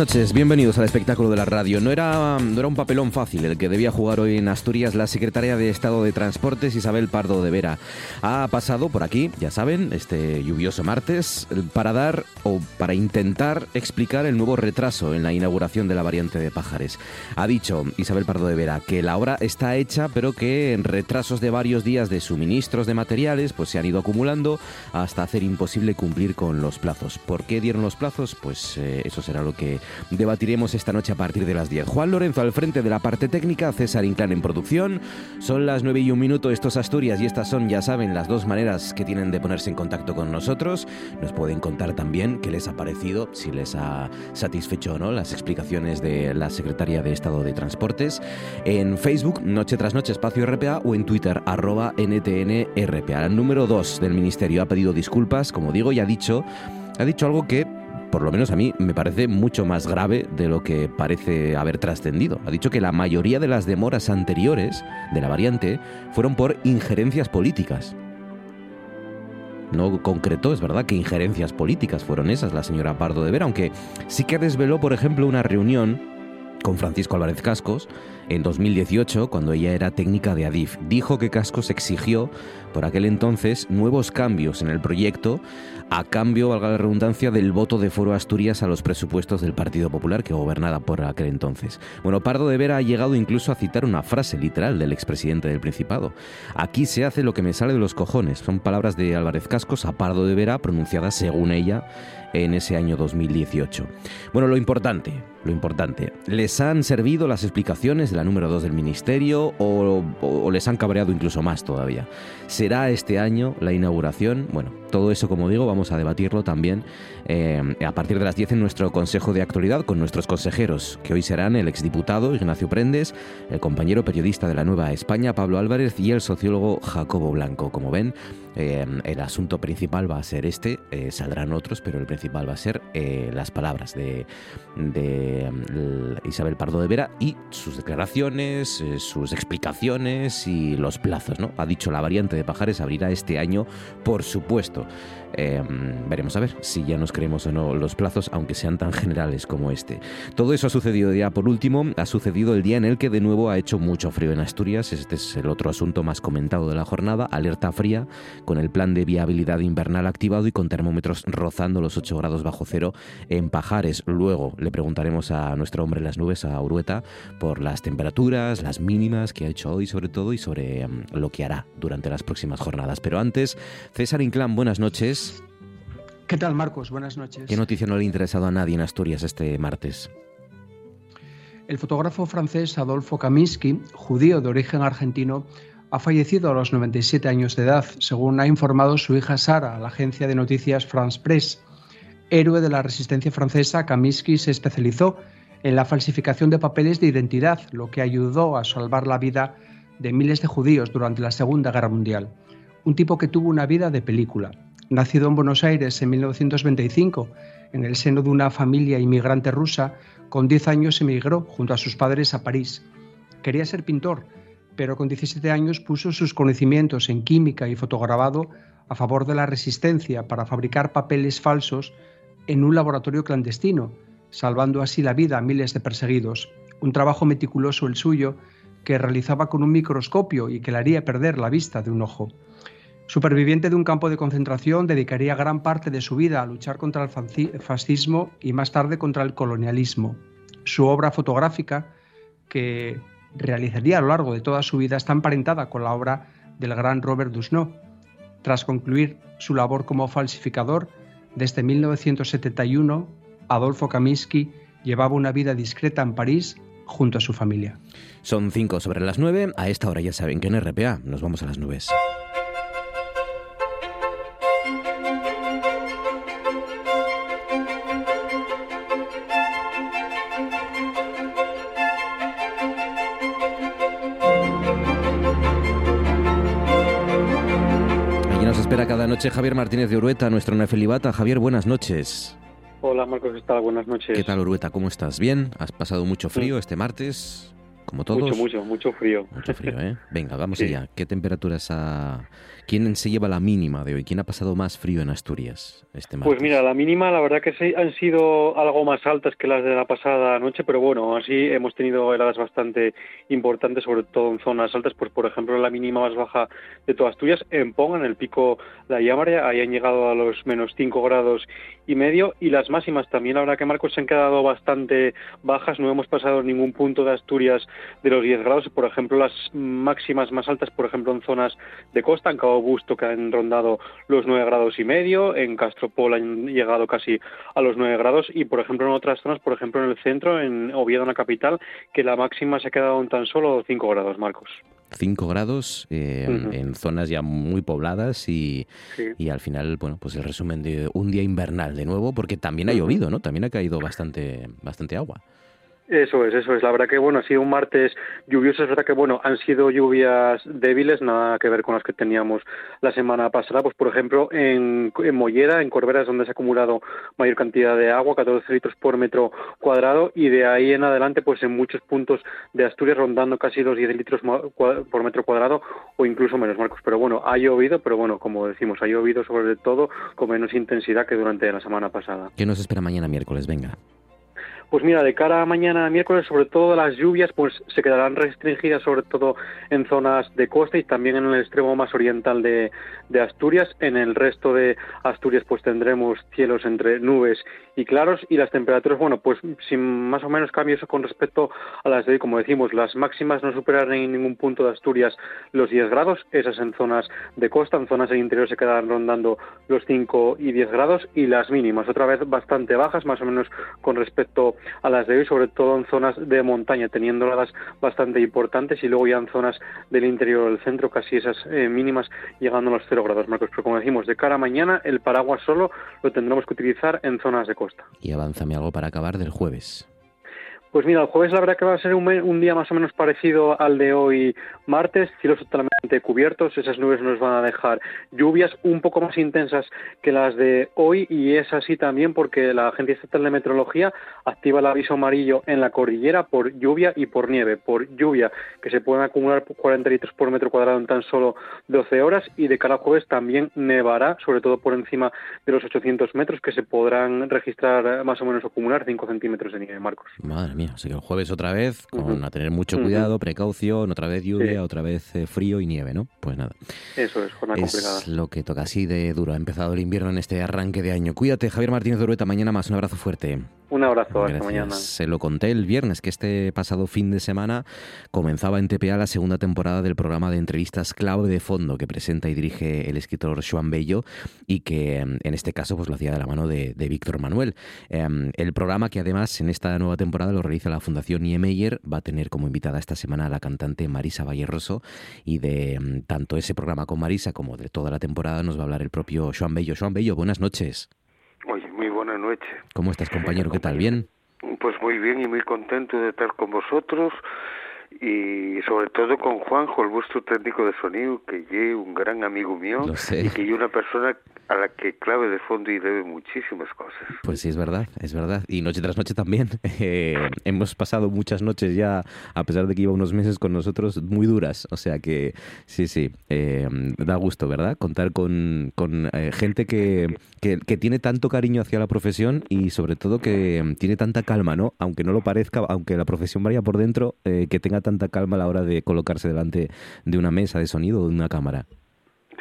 Noches, bienvenidos al espectáculo de la radio. No era, no era un papelón fácil el que debía jugar hoy en Asturias la secretaria de Estado de Transportes Isabel Pardo de Vera. Ha pasado por aquí, ya saben, este lluvioso martes, para dar o para intentar explicar el nuevo retraso en la inauguración de la variante de Pájares. Ha dicho Isabel Pardo de Vera que la obra está hecha, pero que en retrasos de varios días de suministros de materiales pues se han ido acumulando hasta hacer imposible cumplir con los plazos. ¿Por qué dieron los plazos? Pues eh, eso será lo que debatiremos esta noche a partir de las 10. Juan Lorenzo al frente de la parte técnica, César Inclán en producción. Son las 9 y un minuto, estos Asturias, y estas son, ya saben, las dos maneras que tienen de ponerse en contacto con nosotros. Nos pueden contar también qué les ha parecido, si les ha satisfecho o no las explicaciones de la Secretaría de Estado de Transportes. En Facebook, Noche tras Noche, Espacio RPA, o en Twitter, arroba NTNRPA. El número 2 del Ministerio ha pedido disculpas, como digo, y ha dicho, ha dicho algo que por lo menos a mí, me parece mucho más grave de lo que parece haber trascendido. Ha dicho que la mayoría de las demoras anteriores de la variante fueron por injerencias políticas. No concretó, es verdad que injerencias políticas fueron esas, la señora Pardo de Vera, aunque sí que desveló, por ejemplo, una reunión con Francisco Álvarez Cascos en 2018, cuando ella era técnica de Adif. Dijo que Cascos exigió por aquel entonces nuevos cambios en el proyecto a cambio, valga la redundancia, del voto de Foro Asturias a los presupuestos del Partido Popular que gobernaba por aquel entonces. Bueno, Pardo de Vera ha llegado incluso a citar una frase literal del expresidente del Principado. Aquí se hace lo que me sale de los cojones. Son palabras de Álvarez Cascos a Pardo de Vera pronunciadas según ella en ese año 2018. Bueno, lo importante, lo importante, ¿les han servido las explicaciones de la número 2 del Ministerio o, les han cabreado incluso más todavía? ¿Será este año la inauguración? Bueno, todo eso, como digo, vamos a debatirlo también eh, a partir de las 10 en nuestro Consejo de Actualidad con nuestros consejeros, que hoy serán el exdiputado Ignacio Prendes, el compañero periodista de la Nueva España, Pablo Álvarez, y el sociólogo Jacobo Blanco. Como ven, eh, el asunto principal va a ser este, eh, saldrán otros, pero el principal va a ser las palabras de, Isabel Pardo de Vera y sus declaraciones, sus explicaciones y los plazos. ¿no? Ha dicho la variante de Pajares abrirá este año, por supuesto Em, veremos a ver si ya nos creemos o no los plazos, aunque sean tan generales como este. Todo eso ha sucedido ya por último, ha sucedido el día en el que de nuevo ha hecho mucho frío en Asturias. Este es el otro asunto más comentado de la jornada, alerta fría, con el plan de viabilidad invernal activado y con termómetros rozando los 8 grados bajo cero en Pajares. Luego le preguntaremos a nuestro hombre en las nubes, a Urueta, por las temperaturas, las mínimas que ha hecho hoy sobre todo y sobre em, lo que hará durante las próximas jornadas. Pero antes, César Inclán, buenas noches. ¿Qué tal, Marcos? Buenas noches. ¿Qué noticia no le ha interesado a nadie en Asturias este martes? El fotógrafo francés Adolfo Kaminsky, judío de origen argentino, ha fallecido a los 97 años de edad, según ha informado su hija Sara a la agencia de noticias France Press. Héroe de la resistencia francesa, Kaminsky se especializó en la falsificación de papeles de identidad, lo que ayudó a salvar la vida de miles de judíos durante la Segunda Guerra Mundial un tipo que tuvo una vida de película. Nacido en Buenos Aires en 1925, en el seno de una familia inmigrante rusa, con 10 años emigró junto a sus padres a París. Quería ser pintor, pero con 17 años puso sus conocimientos en química y fotograbado a favor de la resistencia para fabricar papeles falsos en un laboratorio clandestino, salvando así la vida a miles de perseguidos. Un trabajo meticuloso el suyo, que realizaba con un microscopio y que le haría perder la vista de un ojo. Superviviente de un campo de concentración, dedicaría gran parte de su vida a luchar contra el fascismo y más tarde contra el colonialismo. Su obra fotográfica, que realizaría a lo largo de toda su vida, está emparentada con la obra del gran Robert Dusnot. Tras concluir su labor como falsificador, desde 1971, Adolfo Kaminsky llevaba una vida discreta en París junto a su familia. Son cinco sobre las nueve. A esta hora ya saben que en RPA nos vamos a las nubes. Noche Javier Martínez de Urueta, nuestro nefelibata. Javier, buenas noches. Hola Marcos, ¿qué tal? Buenas noches. ¿Qué tal Urueta? ¿Cómo estás? ¿Bien? ¿Has pasado mucho frío este martes? Como todos. Mucho, mucho, mucho frío. Mucho frío, ¿eh? Venga, vamos allá. ¿Qué temperaturas ha, ¿Quién se lleva la mínima de hoy? ¿Quién ha pasado más frío en Asturias este martes? Pues mira, la mínima la verdad que han sido algo más altas que las de la pasada noche, pero bueno, así hemos tenido heladas bastante importantes, sobre todo en zonas altas, pues por ejemplo la mínima más baja de toda Asturias, en Ponga, en el pico de Ayamare, ahí han llegado a los menos 5 grados y medio, y las máximas también, la verdad que Marcos se han quedado bastante bajas, no hemos pasado ningún punto de Asturias de los 10 grados, por ejemplo las máximas más altas, por ejemplo en zonas de costa, en Cabo Augusto que han rondado los 9 grados y medio, en Castropol han llegado casi a los 9 grados y por ejemplo en otras zonas, por ejemplo en el centro, en Oviedo, en la capital, que la máxima se ha quedado en tan solo 5 grados, Marcos. 5 grados eh, en zonas ya muy pobladas y, y, al final, bueno, pues el resumen de un día invernal de nuevo, porque también ha llovido, ¿no? También ha caído bastante, bastante agua. Eso es, eso es. La verdad que, bueno, ha sido un martes lluvioso. Es verdad que, bueno, han sido lluvias débiles, nada que ver con las que teníamos la semana pasada. Pues, por ejemplo, en, en Mollera, en Corberas, donde se ha acumulado mayor cantidad de agua, 14 litros por metro cuadrado, y de ahí en adelante, pues en muchos puntos de Asturias rondando casi los 10 litros por metro cuadrado o incluso menos, Marcos. Pero bueno, ha llovido, pero bueno, como decimos, ha llovido sobre todo con menos intensidad que durante la semana pasada. ¿Qué nos espera mañana miércoles? Venga. Pues mira, de cara a mañana miércoles, sobre todo las lluvias, pues se quedarán restringidas sobre todo en zonas de costa y también en el extremo más oriental de, Asturias. En el resto de Asturias, pues tendremos cielos entre nubes y claros y las temperaturas, bueno, pues sin más o menos cambios con respecto a las de hoy, como decimos, las máximas no superarán en ningún punto de Asturias los 10 grados, esas en zonas de costa, en zonas del interior se quedarán rondando los 5 y 10 grados y las mínimas otra vez bastante bajas, más o menos con respecto a las de hoy, sobre todo en zonas de montaña, teniendo heladas bastante importantes y luego ya en zonas del interior del centro, casi esas eh, mínimas llegando a los 0 grados, Marcos. Pero como decimos, de cara a mañana el paraguas solo lo tendremos que utilizar en zonas de costa. Y avánzame algo para acabar del jueves. Pues mira, el jueves la verdad que va a ser un, día más o menos parecido al de hoy martes, cielos totalmente cubiertos, esas nubes nos van a dejar lluvias un poco más intensas que las de hoy y es así también porque la Agencia Estatal de Meteorología activa el aviso amarillo en la cordillera por lluvia y por nieve, por lluvia que se pueden acumular 40 litros por metro cuadrado en tan solo 12 horas y de cara al jueves también nevará, sobre todo por encima de los 800 metros que se podrán registrar más o menos acumular 5 centímetros de nieve, Marcos. Así que el jueves otra vez, con a tener mucho cuidado, precaución, otra vez lluvia, otra vez eh, frío y nieve, ¿no? Pues nada. Eso es, jornada es lo que toca así de duro. Ha empezado el invierno en este arranque de año. Cuídate, Javier Martínez de Urueta. Mañana más. Un abrazo fuerte. Un abrazo, hasta mañana. Se lo conté el viernes, que este pasado fin de semana comenzaba en TPA la segunda temporada del programa de entrevistas clave de fondo que presenta y dirige el escritor Joan Bello y que em, en este caso pues lo hacía de la mano de, Víctor Manuel. Em, el programa que además en esta nueva temporada lo realiza la Fundación Niemeyer va a tener como invitada esta semana a la cantante Marisa Valleroso y de em, tanto ese programa con Marisa como de toda la temporada nos va a hablar el propio Joan Bello. Joan Bello, buenas noches. ¿Cómo estás, compañero? ¿Qué tal? ¿Bien? Pues muy bien y muy contento de estar con vosotros y sobre todo con Juanjo, el vuestro técnico de sonido, que es un gran amigo mío y que es una persona a la que Clave de Fondo y debe muchísimas cosas. Pues sí, es verdad, es verdad. Y noche tras noche también. Eh, hemos pasado muchas noches ya, a pesar de que iba unos meses con nosotros, muy duras. O sea que sí, sí, eh, da gusto, ¿verdad? Contar con, con eh, gente que, que, que, tiene tanto cariño hacia la profesión y sobre todo que tiene tanta calma, ¿no? Aunque no lo parezca, aunque la profesión vaya por dentro, que tenga tanta calma a la hora de colocarse delante de una mesa de sonido o de una cámara.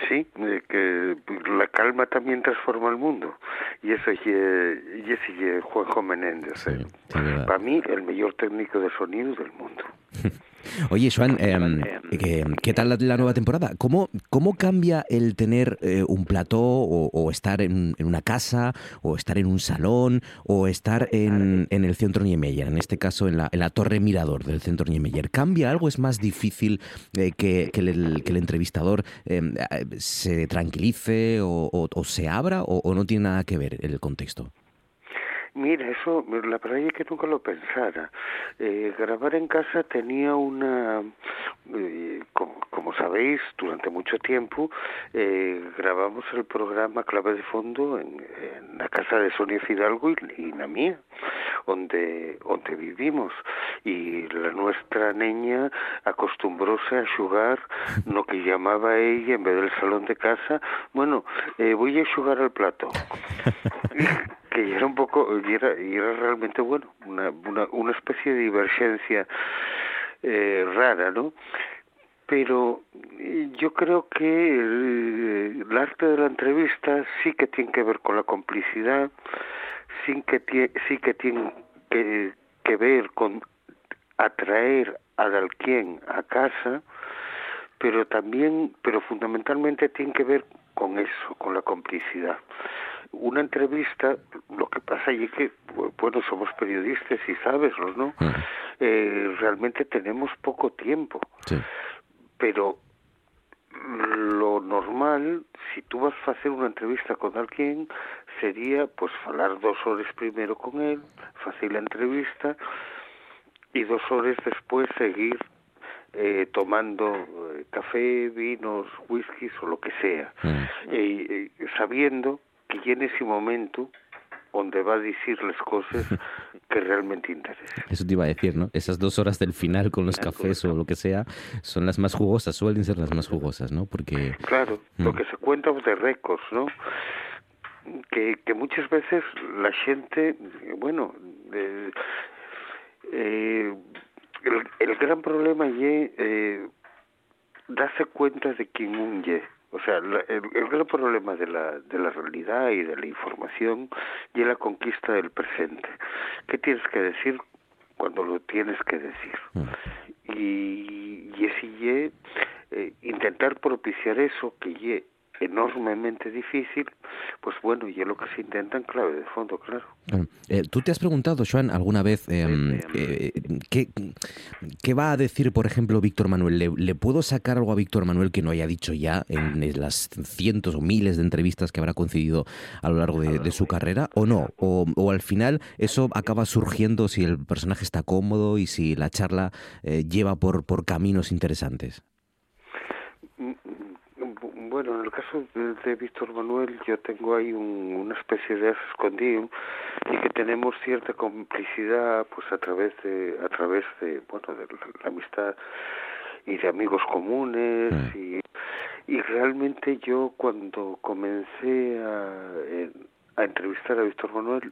Sí, que la calma también transforma el mundo. Y eso es, y ese Juanjo Menéndez. Sí, Para mí, el mejor técnico de sonido del mundo. Oye, Joan, eh, ¿qué, ¿qué, tal la, nueva temporada? ¿Cómo, cómo cambia el tener eh, un plató o, o estar en, en, una casa o estar en un salón o estar en, en el centro Niemeyer, en este caso en la, en la, torre mirador del centro Niemeyer? ¿Cambia algo? ¿Es más difícil eh, que, que, el, que, el, entrevistador em, se tranquilice o, o, o se abra o no tiene nada que ver el contexto? Mira, eso, la verdad es que nunca lo pensara. Eh, grabar en casa tenía una, eh, como, sabéis, durante mucho tiempo eh, grabamos el programa Clave de Fondo en, en la casa de Sonia Fidalgo y, y la mía, donde, donde vivimos. Y la nuestra niña acostumbróse a jugar lo que llamaba ella, en vez del salón de casa, bueno, eh, voy a jugar al plato. que era un poco, y era, y era realmente bueno, una, una, una especie de divergencia eh, rara, ¿no? Pero yo creo que el, arte de la entrevista sí que tiene que ver con la complicidad, sí que tiene, sí que, tiene que, que ver con atraer a alguien a casa, pero también, pero fundamentalmente tiene que ver con eso, con la complicidad una entrevista, lo que pasa es que, bueno, somos periodistas y sabeslo, ¿no? Eh, realmente tenemos poco tiempo. Sí. Pero lo normal, si tú vas a hacer una entrevista con alguien, sería pues hablar dos horas primero con él, hacer la entrevista y dos horas después seguir eh, tomando eh, café, vinos, whiskies o lo que sea, Mm. -huh. eh, sabiendo que en ese momento donde va a decir las cosas que realmente interesan. Eso te iba a decir, ¿no? Esas dos horas del final con los cafés o lo que sea son las más jugosas, suelen ser las más jugosas, ¿no? Porque... Claro, mm. lo que se cuenta de récords, ¿no? Que, que muchas veces la gente, bueno, eh, eh, el, el, gran problema es eh, darse cuenta de quién un ye. O sea, la, el, el, gran problema de la, de la realidad y de la información y la conquista del presente. ¿Qué tienes que decir cuando lo tienes que decir? Mm. Y, y ese eh, intentar propiciar eso que enormemente difícil, pues bueno, y es lo que se intenta en clave de fondo, claro. Eh, ¿Tú te has preguntado, Joan, alguna vez eh, eh, ¿qué, ¿qué, va a decir, por ejemplo, Víctor Manuel? ¿Le, ¿Le, puedo sacar algo a Víctor Manuel que no haya dicho ya en las cientos o miles de entrevistas que habrá concedido a lo largo de, de su carrera o no? O, o, al final eso acaba surgiendo si el personaje está cómodo y si la charla eh, lleva por, por caminos interesantes? Bueno, en el caso de, de Víctor Manuel, yo tengo ahí un, una especie de escondido y que tenemos cierta complicidad, pues a través de, a través de, bueno, de la, la amistad y de amigos comunes mm. y, y realmente yo cuando comencé a, a entrevistar a Víctor Manuel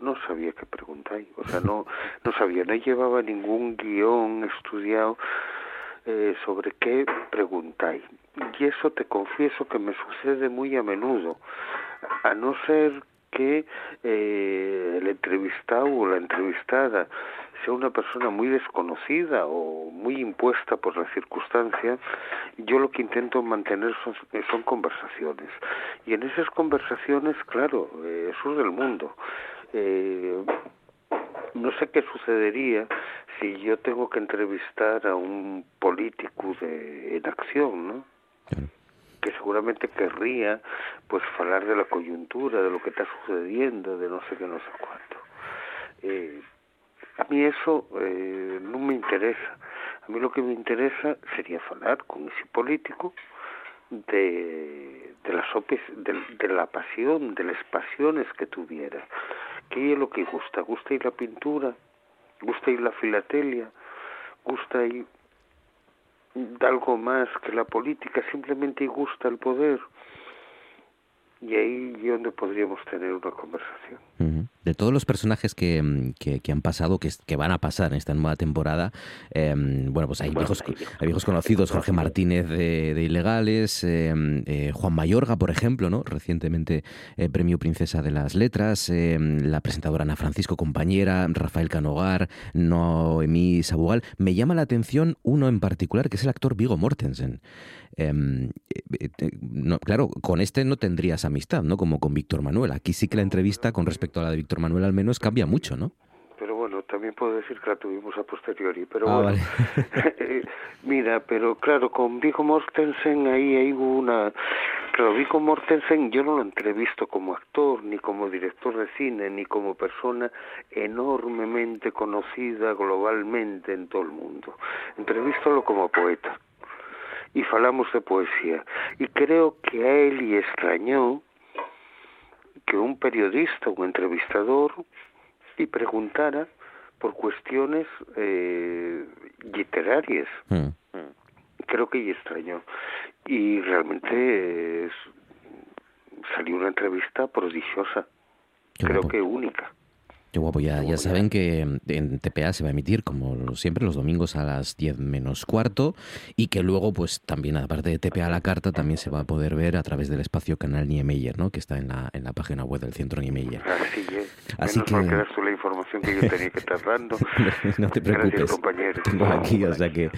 no sabía qué preguntar, o sea, no, no sabía, no llevaba ningún guion estudiado eh, sobre qué preguntáis. Y eso te confieso que me sucede muy a menudo, a no ser que eh, el entrevistado o la entrevistada sea una persona muy desconocida o muy impuesta por la circunstancia, yo lo que intento mantener son, son conversaciones. Y en esas conversaciones, claro, eh, surge el mundo. Eh, no sé qué sucedería si yo tengo que entrevistar a un político de, en acción, ¿no? Que seguramente querría pues hablar de la coyuntura, de lo que está sucediendo, de no sé qué, no sé cuánto. Eh, a mí eso eh, no me interesa. A mí lo que me interesa sería hablar con ese político de, de, las de, de la pasión, de las pasiones que tuviera. ¿Qué es lo que gusta? ¿Gusta ir la pintura? ¿Gusta ir la filatelia? ¿Gusta ir algo más que la política? ¿Simplemente gusta el poder? Y ahí es donde podríamos tener una conversación de todos los personajes que, mm, que, han pasado, que, que, van a pasar en esta nueva temporada, em, bueno, pues hay, viejos, hay viejos conocidos, Jorge Martínez de, Ilegales, em, eh, Juan Mayorga, por ejemplo, ¿no? recientemente eh, Premio Princesa de las Letras, em, la presentadora Ana Francisco Compañera, Rafael Canogar, Noemí Sabugal. Me llama la atención uno en particular, que es el actor Vigo Mortensen. no, claro, con este no tendrías amistad, ¿no? Como con Víctor Manuel. Aquí sí que la entrevista con respecto a la de Víctor Manuel al menos cambia mucho, ¿no? Pero bueno, también puedo decir que la tuvimos a posteriori, pero ah, bueno. Eh, mira, pero claro, con Vigo Mortensen ahí hay una... Claro, Vigo Mortensen yo no lo entrevisto como actor, ni como director de cine, ni como persona enormemente conocida globalmente en todo el mundo. Entrevístalo como poeta. Y falamos de poesía. Y creo que a él y extrañó que un periodista, un entrevistador, y preguntara por cuestiones eh, literarias. Hmm. Creo que ella extrañó. Y realmente salió una entrevista prodigiosa, creo que única. Qué guapo, ya, ya saben que en TPA se va a emitir, como siempre, los domingos a las 10 menos cuarto y que luego, pues también, aparte de TPA a la carta, también se va a poder ver a través del espacio canal Niemeyer, ¿no? que está en la, en la página web del Centro Niemeyer. Así es. Así que... información que yo tenía que estar dando. no te preocupes. compañero. Tengo aquí, o sea que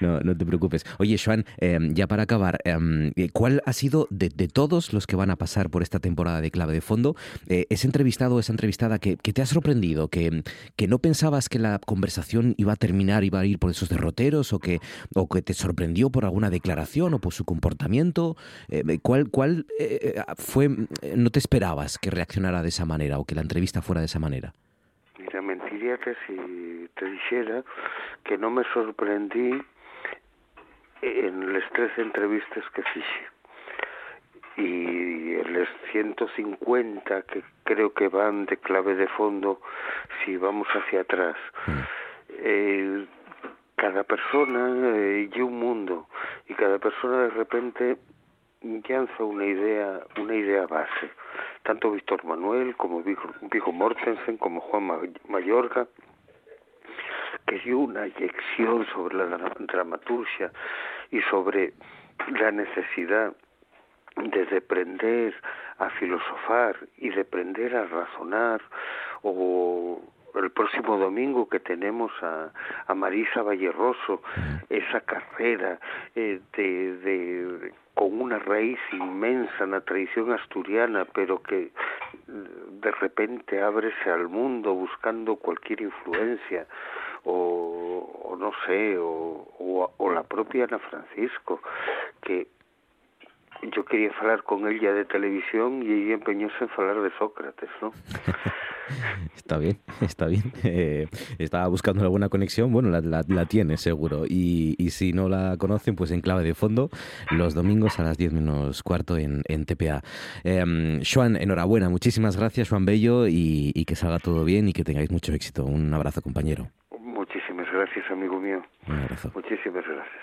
no, no te preocupes. Oye, Joan, em, ya para acabar, em, ¿cuál ha sido de, de, todos los que van a pasar por esta temporada de Clave de Fondo, eh, ese entrevistado o esa entrevistada que, que te ha sorprendido? ¿Que, ¿Que no pensabas que la conversación iba a terminar, iba a ir por esos derroteros o que, o que te sorprendió por alguna declaración o por su comportamiento? Eh, ¿Cuál, cuál eh, fue, no te esperabas que reaccionara de esa manera o que la entrevista fuera de esa manera? Mentiría que si te dijera que no me sorprendí en las tres entrevistas que hice y los 150 que creo que van de clave de fondo si vamos hacia atrás. Mm. Eh, cada persona eh, y un mundo y cada persona de repente lanza una idea una idea base. Tanto Víctor Manuel como Vigo Mortensen como Juan Mayorga que dio una inyección sobre la dramaturgia y sobre la necesidad de deprender a filosofar y de aprender a razonar o el próximo domingo que tenemos a, a Marisa Valleroso, esa carrera eh, de, de, con una raíz inmensa en la tradición asturiana, pero que de repente ábrese al mundo buscando cualquier influencia, o, o no sé, o, o, o la propia Ana Francisco, que yo quería hablar con ella de televisión y ella empeñóse en hablar de Sócrates, ¿no? está bien, está bien. Eh, estaba buscando alguna conexión, bueno, la, la, tiene seguro. Y, y, si no la conocen, pues en clave de fondo, los domingos a las 10 menos cuarto en, en TPA. Eh, Joan, enhorabuena, muchísimas gracias, Juan Bello, y, y que salga todo bien y que tengáis mucho éxito. Un abrazo, compañero. Muchísimas gracias, amigo mío. Un abrazo. Muchísimas gracias.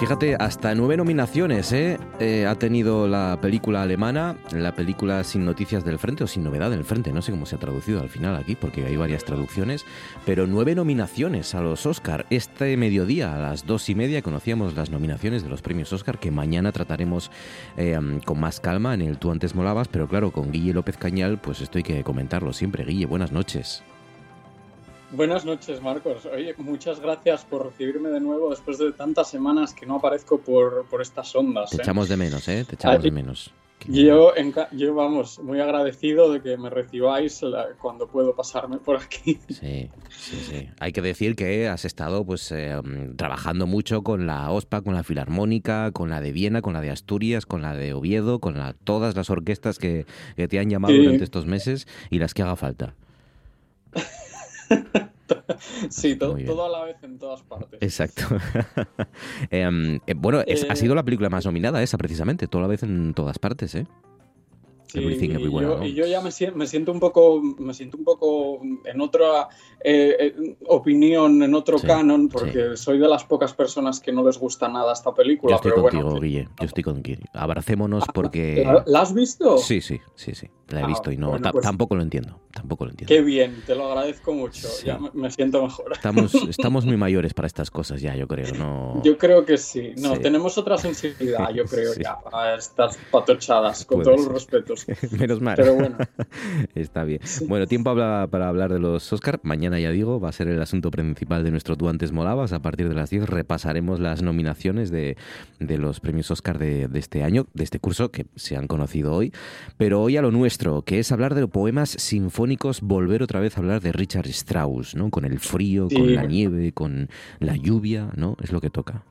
Fíjate, hasta nueve nominaciones ¿eh? ¿eh? ha tenido la película alemana, la película Sin Noticias del Frente o Sin Novedad del Frente, no sé cómo se ha traducido al final aquí porque hay varias traducciones, pero nueve nominaciones a los Oscar. Este mediodía a las dos y media conocíamos las nominaciones de los premios Oscar que mañana trataremos eh, con más calma en el Tú antes molabas, pero claro, con Guille López Cañal pues esto hay que comentarlo siempre. Guille, buenas noches. Buenas noches, Marcos. Oye, muchas gracias por recibirme de nuevo después de tantas semanas que no aparezco por, por estas ondas. Te ¿eh? echamos de menos, ¿eh? Te echamos de menos. Yo, yo, vamos, muy agradecido de que me recibáis cuando puedo pasarme por aquí. Sí, sí, sí. Hay que decir que has estado pues eh, trabajando mucho con la OSPA, con la Filarmónica, con la de Viena, con la de Asturias, con la de Oviedo, con la, todas las orquestas que, que te han llamado durante estos meses y las que haga falta. sí, todo, a la vez en todas partes. Exacto. Em, eh, bueno, ha eh, sido la película más nominada esa, precisamente, toda la vez en todas partes, ¿eh? y, yo, ya me siento, un poco, me siento un poco en otra eh, eh, opinión, en otro canon, porque soy de las pocas personas que no les gusta nada esta película. Yo estoy contigo, Guille. Yo estoy contigo. Abracémonos porque. ¿La has visto? Sí, sí, sí, sí. La he ah, visto y no. Pues tampoco lo entiendo. Tampoco lo entiendo. Qué bien, te lo agradezco mucho. Ya me, siento mejor. Estamos, estamos muy mayores para estas cosas ya, yo creo. No... Yo creo que sí. No, tenemos otra sensibilidad, yo creo, ya, a estas patochadas, con todos los respetos. Menos mal. Pero bueno. Está bien. Bueno, tiempo para hablar de los Oscar. Mañana, ya digo, va a ser el asunto principal de nuestro Tú antes molabas. A partir de las 10 repasaremos las nominaciones de, los premios Oscar de, este año, de este curso, que se han conocido hoy. Pero hoy a lo nuestro, que es hablar de los poemas sinfónicos, volver otra vez a hablar de Richard Strauss, ¿no? Con el frío, con la nieve, con la lluvia, ¿no? Es lo que toca.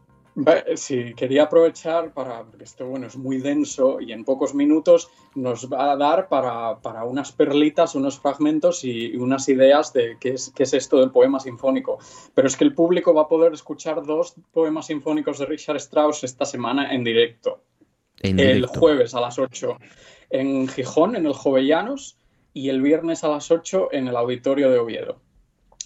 Sí, quería aprovechar para, porque esto bueno, es muy denso y en pocos minutos nos va a dar para, unas perlitas, unos fragmentos y, unas ideas de qué es, qué es esto del poema sinfónico. Pero es que el público va a poder escuchar dos poemas sinfónicos de Richard Strauss esta semana en directo. el jueves a las 8 en Gijón, en el Jovellanos, y el viernes a las 8 en el Auditorio de Oviedo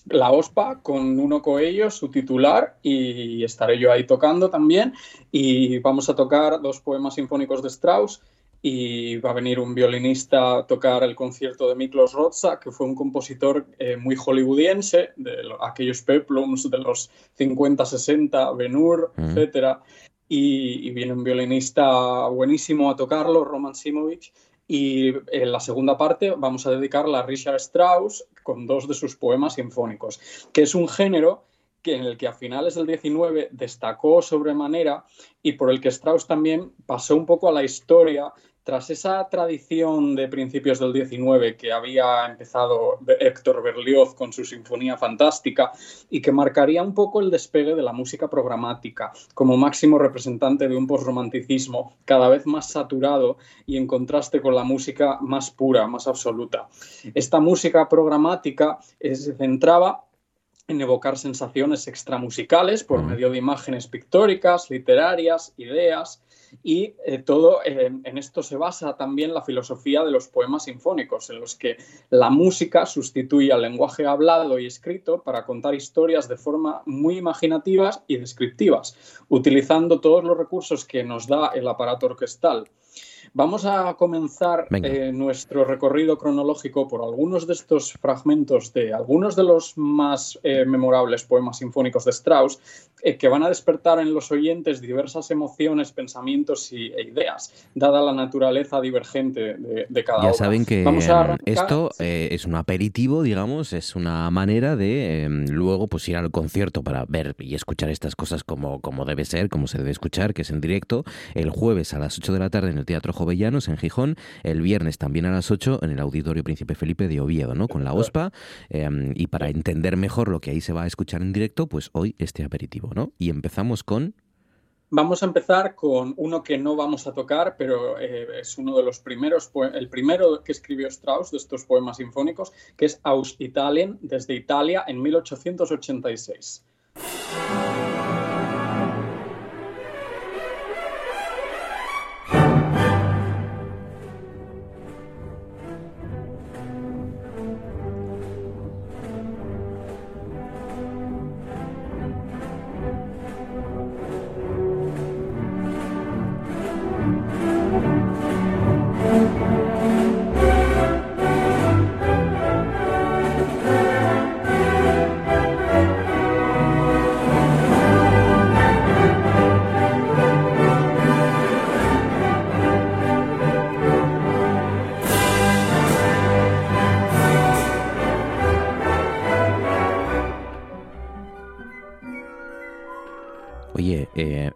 la OSPA con uno Coello, su titular, y estaré yo ahí tocando también. Y vamos a tocar dos poemas sinfónicos de Strauss y va a venir un violinista a tocar el concierto de Miklos Rozsa, que fue un compositor eh, muy hollywoodiense, de aquellos peplums de los 50, 60, Ben Hur, etc. Y, y, viene un violinista buenísimo a tocarlo, Roman Simovich, y en la segunda parte vamos a dedicarla a Richard Strauss con dos de sus poemas sinfónicos, que es un género que en el que a finales del 19 destacó sobremanera y por el que Strauss también pasó un poco a la historia tras esa tradición de principios del 19 que había empezado Héctor Berlioz con su Sinfonía Fantástica y que marcaría un poco el despegue de la música programática como máximo representante de un posromanticismo cada vez más saturado y en contraste con la música más pura, más absoluta. Esta música programática se centraba en evocar sensaciones extramusicales por medio de imágenes pictóricas, literarias, ideas, y eh, todo en esto se basa también la filosofía de los poemas sinfónicos, en los que la música sustituye al lenguaje hablado y escrito para contar historias de forma muy imaginativas y descriptivas, utilizando todos los recursos que nos da el aparato orquestal. Vamos a comenzar eh, nuestro recorrido cronológico por algunos de estos fragmentos de algunos de los más eh, memorables poemas sinfónicos de Strauss, eh, que van a despertar en los oyentes diversas emociones, pensamientos y, e ideas, dada la naturaleza divergente de, cada uno. Ya saben que esto es un aperitivo, digamos, es una manera de em, luego pues ir al concierto para ver y escuchar estas cosas como, como debe ser, como se debe escuchar, que es en directo, el jueves a las 8 de la tarde en el Teatro Jovellanos, en Gijón, el viernes también a las 8 en el Auditorio Príncipe Felipe de Oviedo, ¿no? Con la OSPA. Em, y para entender mejor lo que ahí se va a escuchar en directo, pues hoy este aperitivo, ¿no? Y empezamos con... Vamos a empezar con uno que no vamos a tocar, pero eh, es uno de los primeros, el primero que escribió Strauss de estos poemas sinfónicos, que es Aus Italien, desde Italia, en 1886.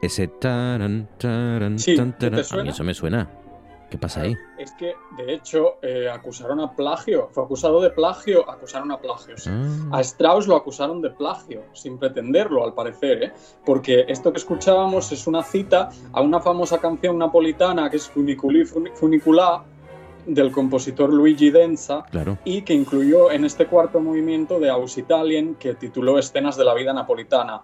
Ese taran, taran, Sí, tan, ¿te taran. A suena? mí eso me suena. ¿Qué pasa ahí? Es que, de hecho, eh, acusaron a plagio. Fue acusado de plagio, acusaron a plagio. sí. Ah, A Strauss lo acusaron de plagio, sin pretenderlo, al parecer, ¿eh? porque esto que escuchábamos es una cita a una famosa canción napolitana que es Funiculi Funi- Funiculà, del compositor Luigi Denza, claro. y que incluyó en este cuarto movimiento de Aus Italien, que tituló Escenas de la vida napolitana.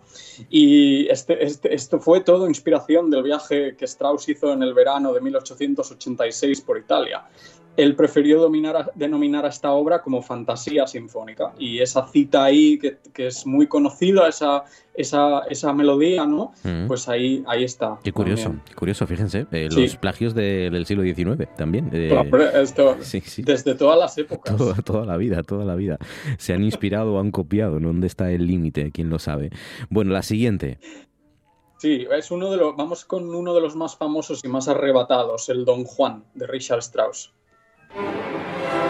Y este, este- esto fue todo inspiración del viaje que Strauss hizo en el verano de 1886 por Italia. Él prefirió dominar denominar a esta obra como fantasía sinfónica. Y esa cita ahí, que, que es muy conocida, esa, esa, esa melodía, ¿no? Mm. Pues ahí, ahí está. Qué curioso, también. qué curioso, fíjense. eh, Sí. Los plagios de- del siglo XIX también. eh, Pero, hombre, esto, sí, sí. desde todas las épocas. Toda, toda la vida, toda la vida. Se han inspirado o han copiado. ¿no? ¿Dónde está el límite? ¿Quién lo sabe? Bueno, la siguiente. Sí, es uno de los, vamos con uno de los más famosos y más arrebatados, el Don Juan de Richard Strauss. Thank you.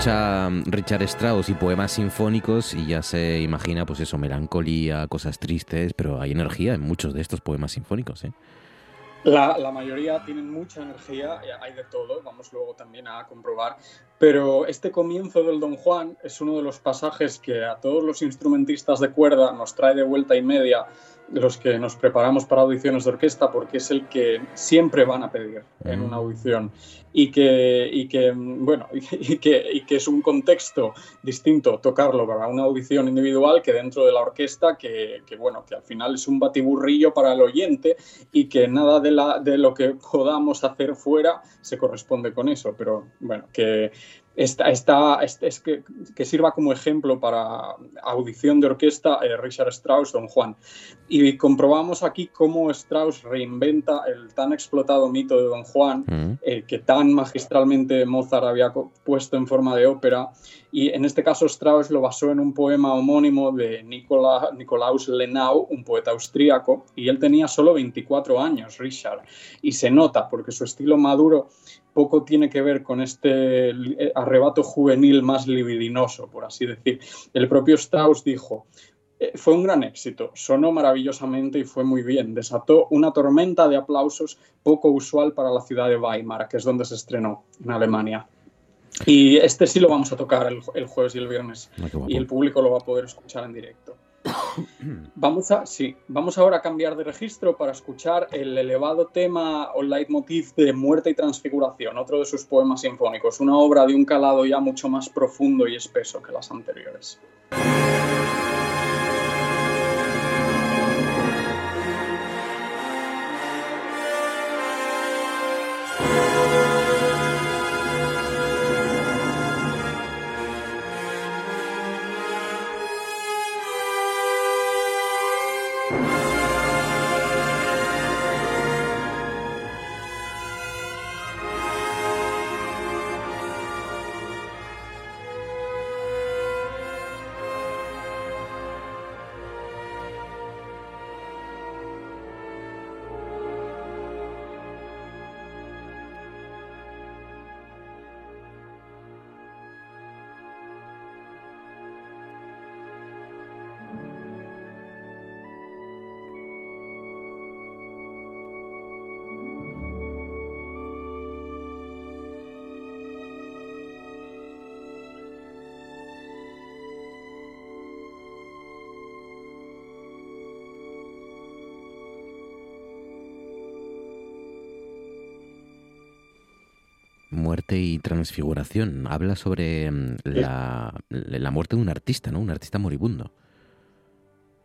Escucha mm, Richard Strauss y poemas sinfónicos y ya se imagina, pues eso, melancolía, cosas tristes, pero hay energía en muchos de estos poemas sinfónicos, ¿eh? La, la mayoría tienen mucha energía, eh, hay de todo, vamos luego también a comprobar, pero este comienzo del Don Juan es uno de los pasajes que a todos los instrumentistas de cuerda nos trae de vuelta y media los que nos preparamos para audiciones de orquesta, porque es el que siempre van a pedir en una audición. Y que, y que bueno, y que, y que es un contexto distinto tocarlo para una audición individual que dentro de la orquesta, que, que bueno, que al final es un batiburrillo para el oyente y que nada de, la, de lo que podamos hacer fuera se corresponde con eso, pero bueno, que esta, esta, es, es que, que, sirva como ejemplo para audición de orquesta eh, Richard Strauss, Don Juan. Y comprobamos aquí cómo Strauss reinventa el tan explotado mito de Don Juan, Mm. eh, que tan magistralmente Mozart había puesto en forma de ópera. Y en este caso Strauss lo basó en un poema homónimo de Nicola, Nicolaus Lenau, un poeta austríaco, y él tenía solo 24 años, Richard. Y se nota, porque su estilo maduro poco tiene que ver con este eh, arrebato juvenil más libidinoso, por así decir. El propio Strauss dijo, "Eh, fue un gran éxito, sonó maravillosamente y fue muy bien, desató una tormenta de aplausos poco usual para la ciudad de Weimar, que es donde se estrenó, en Alemania. Y este sí lo vamos a tocar el, el jueves y el viernes, Ah, y el público lo va a poder escuchar en directo. Vamos, a, sí, vamos ahora a cambiar de registro para escuchar el elevado tema o leitmotiv de Muerte y Transfiguración, otro de sus poemas sinfónicos, una obra de un calado ya mucho más profundo y espeso que las anteriores. Muerte y transfiguración. Habla sobre mm, la, la muerte de un artista, ¿no? Un artista moribundo.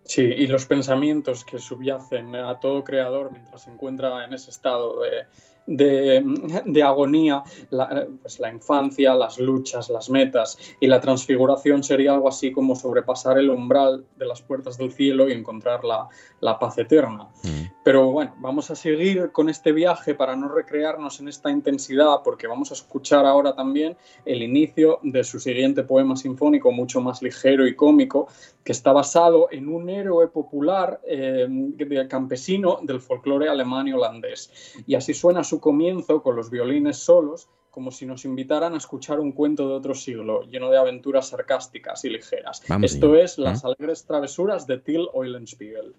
Sí, y los pensamientos que subyacen a todo creador mientras se encuentra en ese estado de, de, agonía, la, pues la infancia, las luchas, las metas y la transfiguración sería algo así como sobrepasar el umbral de las puertas del cielo y encontrar la, la paz eterna. Mm. Pero bueno, vamos a seguir con este viaje para no recrearnos en esta intensidad porque vamos a escuchar ahora también el inicio de su siguiente poema sinfónico mucho más ligero y cómico que está basado en un héroe popular eh, campesino del folclore alemán y holandés. Y así suena su comienzo con los violines solos, como si nos invitaran a escuchar un cuento de otro siglo, lleno de aventuras sarcásticas y ligeras. Esto es Las ¿eh? alegres travesuras de Till Eulenspiegel.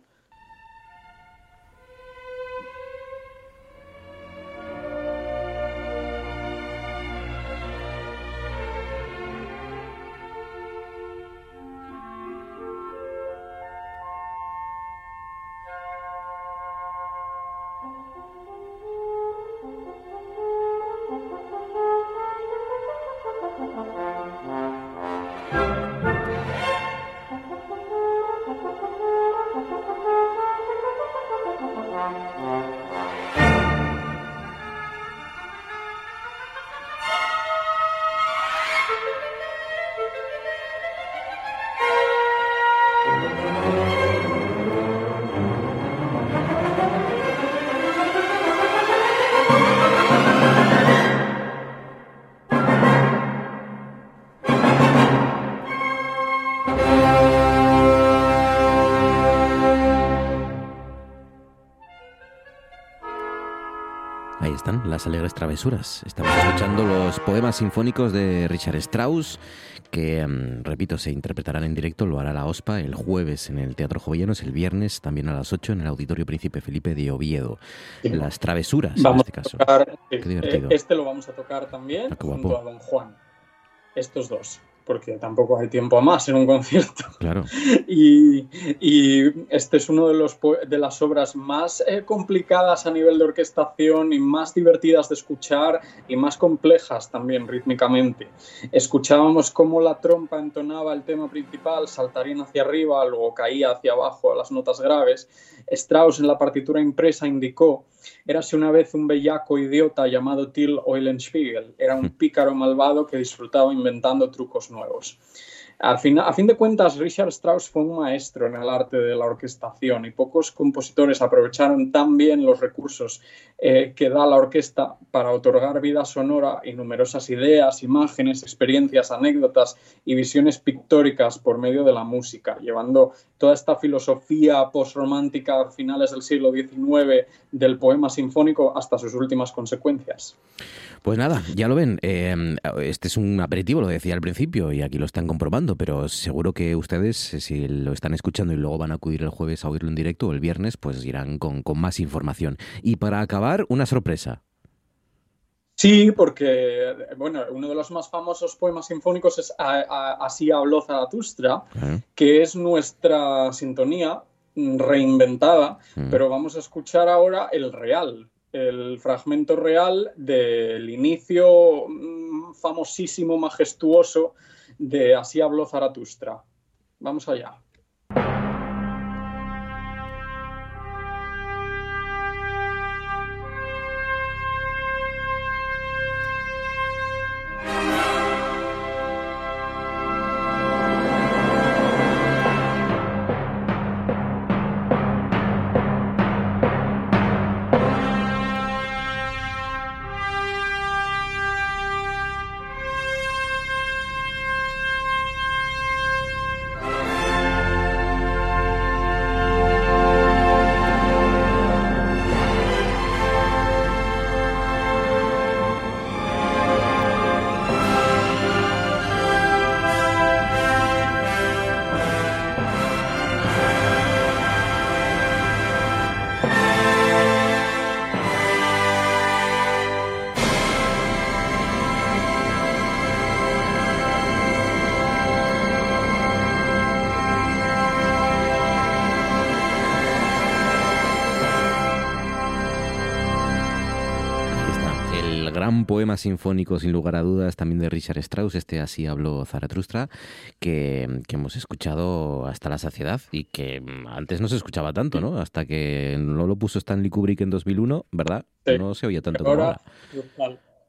Las alegres travesuras. Estamos escuchando los poemas sinfónicos de Richard Strauss, que, mm, repito, se interpretarán en directo, lo hará la OSPA el jueves en el Teatro Jovellanos, el viernes también a las 8 en el Auditorio Príncipe Felipe de Oviedo. Las travesuras, en este caso. Qué divertido. Este lo vamos a tocar también ah, junto a Don Juan. Estos dos porque tampoco hay tiempo a más en un concierto. Claro. Y, este es uno de, los, de las obras más eh, complicadas a nivel de orquestación y más divertidas de escuchar y más complejas también rítmicamente. Escuchábamos cómo la trompa entonaba el tema principal, saltarían hacia arriba, luego caía hacia abajo a las notas graves. Strauss en la partitura impresa indicó Érase una vez un bellaco idiota llamado Till Eulenspiegel. Era un pícaro malvado que disfrutaba inventando trucos Models. A fin de cuentas, Richard Strauss fue un maestro en el arte de la orquestación y pocos compositores aprovecharon tan bien los recursos eh, que da la orquesta para otorgar vida sonora y numerosas ideas, imágenes, experiencias, anécdotas y visiones pictóricas por medio de la música, llevando toda esta filosofía postromántica a finales del siglo XIX del poema sinfónico hasta sus últimas consecuencias. Pues nada, ya lo ven. Eh, este es un aperitivo, lo decía al principio, y aquí lo están comprobando, pero seguro que ustedes, si lo están escuchando y luego van a acudir el jueves a oírlo en directo o el viernes, pues irán con, más información. Y para acabar, una sorpresa. Sí, porque bueno, uno de los más famosos poemas sinfónicos es Así habló Zaratustra, que es nuestra sintonía reinventada, pero vamos a escuchar ahora el real, el fragmento real del inicio mm, famosísimo, majestuoso de Así habló Zaratustra. Vamos allá. Gran poema sinfónico, sin lugar a dudas, también de Richard Strauss, este Así habló Zaratustra, que, que hemos escuchado hasta la saciedad y que antes no se escuchaba tanto, ¿no? Hasta que no lo puso Stanley Kubrick en 2001, ¿verdad? No se oía tanto como ahora.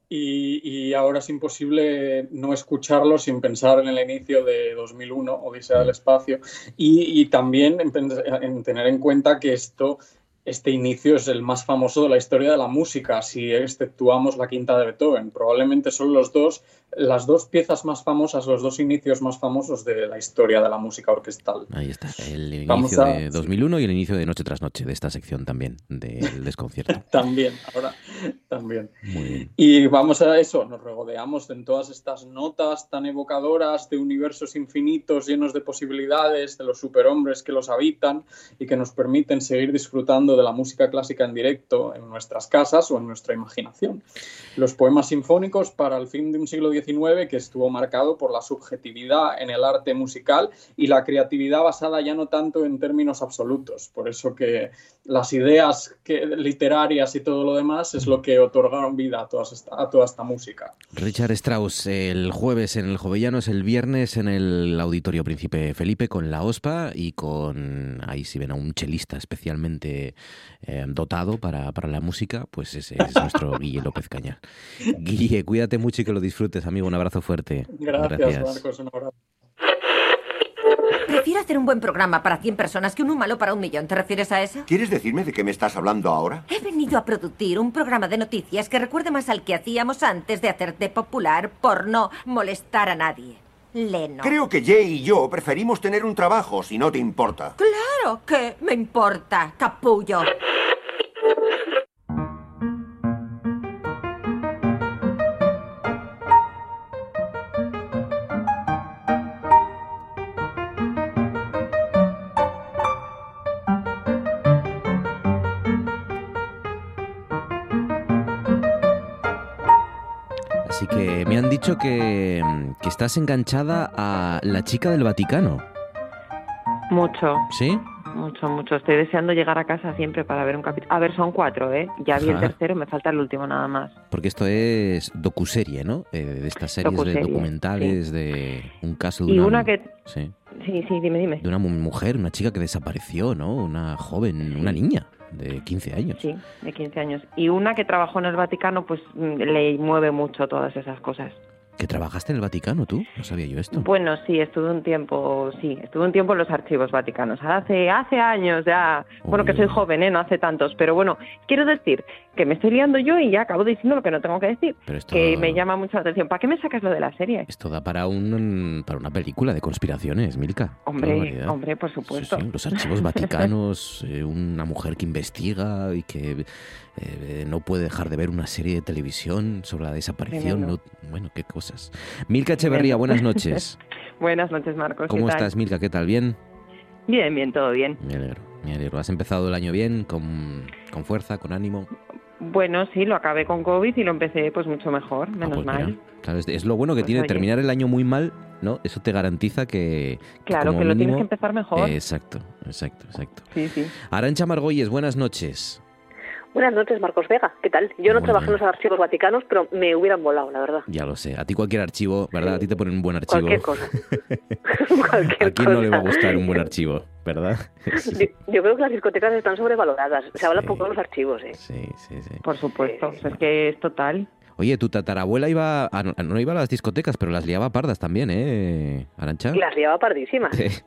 Y, ahora es imposible no escucharlo sin pensar en el inicio de 2001, Odisea del Espacio, y, también en, tener en cuenta que esto este inicio es el más famoso de la historia de la música, si exceptuamos la quinta de Beethoven. Probablemente son los dos, las dos piezas más famosas, los dos inicios más famosos de la historia de la música orquestal. Ahí está, el inicio de 2001 y el inicio de Noche tras Noche, de esta sección también, del desconcierto. también, ahora también. Y vamos a eso, nos regodeamos en todas estas notas tan evocadoras de universos infinitos llenos de posibilidades, de los superhombres que los habitan y que nos permiten seguir disfrutando de la música clásica en directo en nuestras casas o en nuestra imaginación. Los poemas sinfónicos para el fin de un siglo Que estuvo marcado por la subjetividad en el arte musical y la creatividad basada ya no tanto en términos absolutos. Por eso que las ideas literarias y todo lo demás es lo que otorgaron vida a, a toda esta música. Richard Strauss, el jueves en el Jovellanos, el viernes en el Auditorio Príncipe Felipe con la OSPA y con, ahí si ven a un chelista especialmente eh, dotado para, la música, pues ese es nuestro Guille López Cañal. Guille, cuídate mucho y que lo disfrutes, amigo. Un abrazo fuerte. Gracias, Marcos. Un abrazo. Prefiero hacer un buen programa para 100 personas que un malo para un millón. ¿Te refieres a eso? ¿Quieres decirme de qué me estás hablando ahora? He venido a producir un programa de noticias que recuerde más al que hacíamos antes de hacerte popular por no molestar a nadie. Leno. Creo que Jay y yo preferimos tener un trabajo, si no te importa. Claro que me importa, capullo. Dicho que, que estás enganchada a la chica del Vaticano. Mucho. ¿Sí? Mucho, mucho. Estoy deseando llegar a casa siempre para ver un capítulo. A ver, son cuatro, ¿eh? Ya vi el tercero, me falta el último nada más. Porque esto es docuserie, ¿no? Eh, de estas series de documentales de un caso de y una... que... Sí. sí, sí, dime, dime. De una mujer, una chica que desapareció, ¿no? Una joven, una niña de 15 años. Sí, de 15 años. Y una que trabajó en el Vaticano, pues mm, le mueve mucho todas esas cosas. ¿Que trabajaste en el Vaticano tú? No sabía yo esto. Bueno, sí, estuve un tiempo, sí, estuve un tiempo en los archivos vaticanos. Hace, hace años ya. Bueno, que soy joven, ¿eh? No hace tantos. Pero bueno, quiero decir que me estoy liando yo y ya acabo diciendo lo que no tengo que decir. Que me llama mucho la atención. ¿Para qué me sacas lo de la serie? Esto da para, un, para una película de conspiraciones, Milka. Hombre, hombre, por supuesto. los archivos vaticanos, eh, una mujer que investiga y que eh, no puede dejar de ver una serie de televisión sobre la desaparición. bueno, qué cosas. Milka Echeverría, buenas noches. buenas noches, Marcos. ¿Cómo estás, Milka? ¿Qué tal? ¿Bien? Bien, bien, todo bien. Me alegro, me alegro. ¿Has empezado el año bien, con, con fuerza, con ánimo? Bueno, sí, lo acabé con COVID y lo empecé pues mucho mejor, ah, menos pues mal. es, lo bueno que pues tiene terminar el año muy mal, ¿no? Eso te garantiza que... Claro, que, lo tienes que empezar mejor. exacto, exacto, exacto. Sí, sí. Arancha Margolles, buenas noches. Buenas noches, Marcos Vega. ¿Qué tal? Yo no trabajé en los archivos vaticanos, pero me hubieran volado, la verdad. Ya lo sé. A ti cualquier archivo, ¿verdad? A ti te ponen un buen archivo. Cualquier cosa. ¿A quién no le va a gustar un buen archivo, verdad? yo, creo que las discotecas están sobrevaloradas. Se habla poco de los archivos, ¿eh? Sí, sí, sí. Por supuesto. es que es total. Oye, tu tatarabuela iba a, no, iba a las discotecas, pero las liaba pardas también, ¿eh, Arancha? Las liaba pardísimas. Es,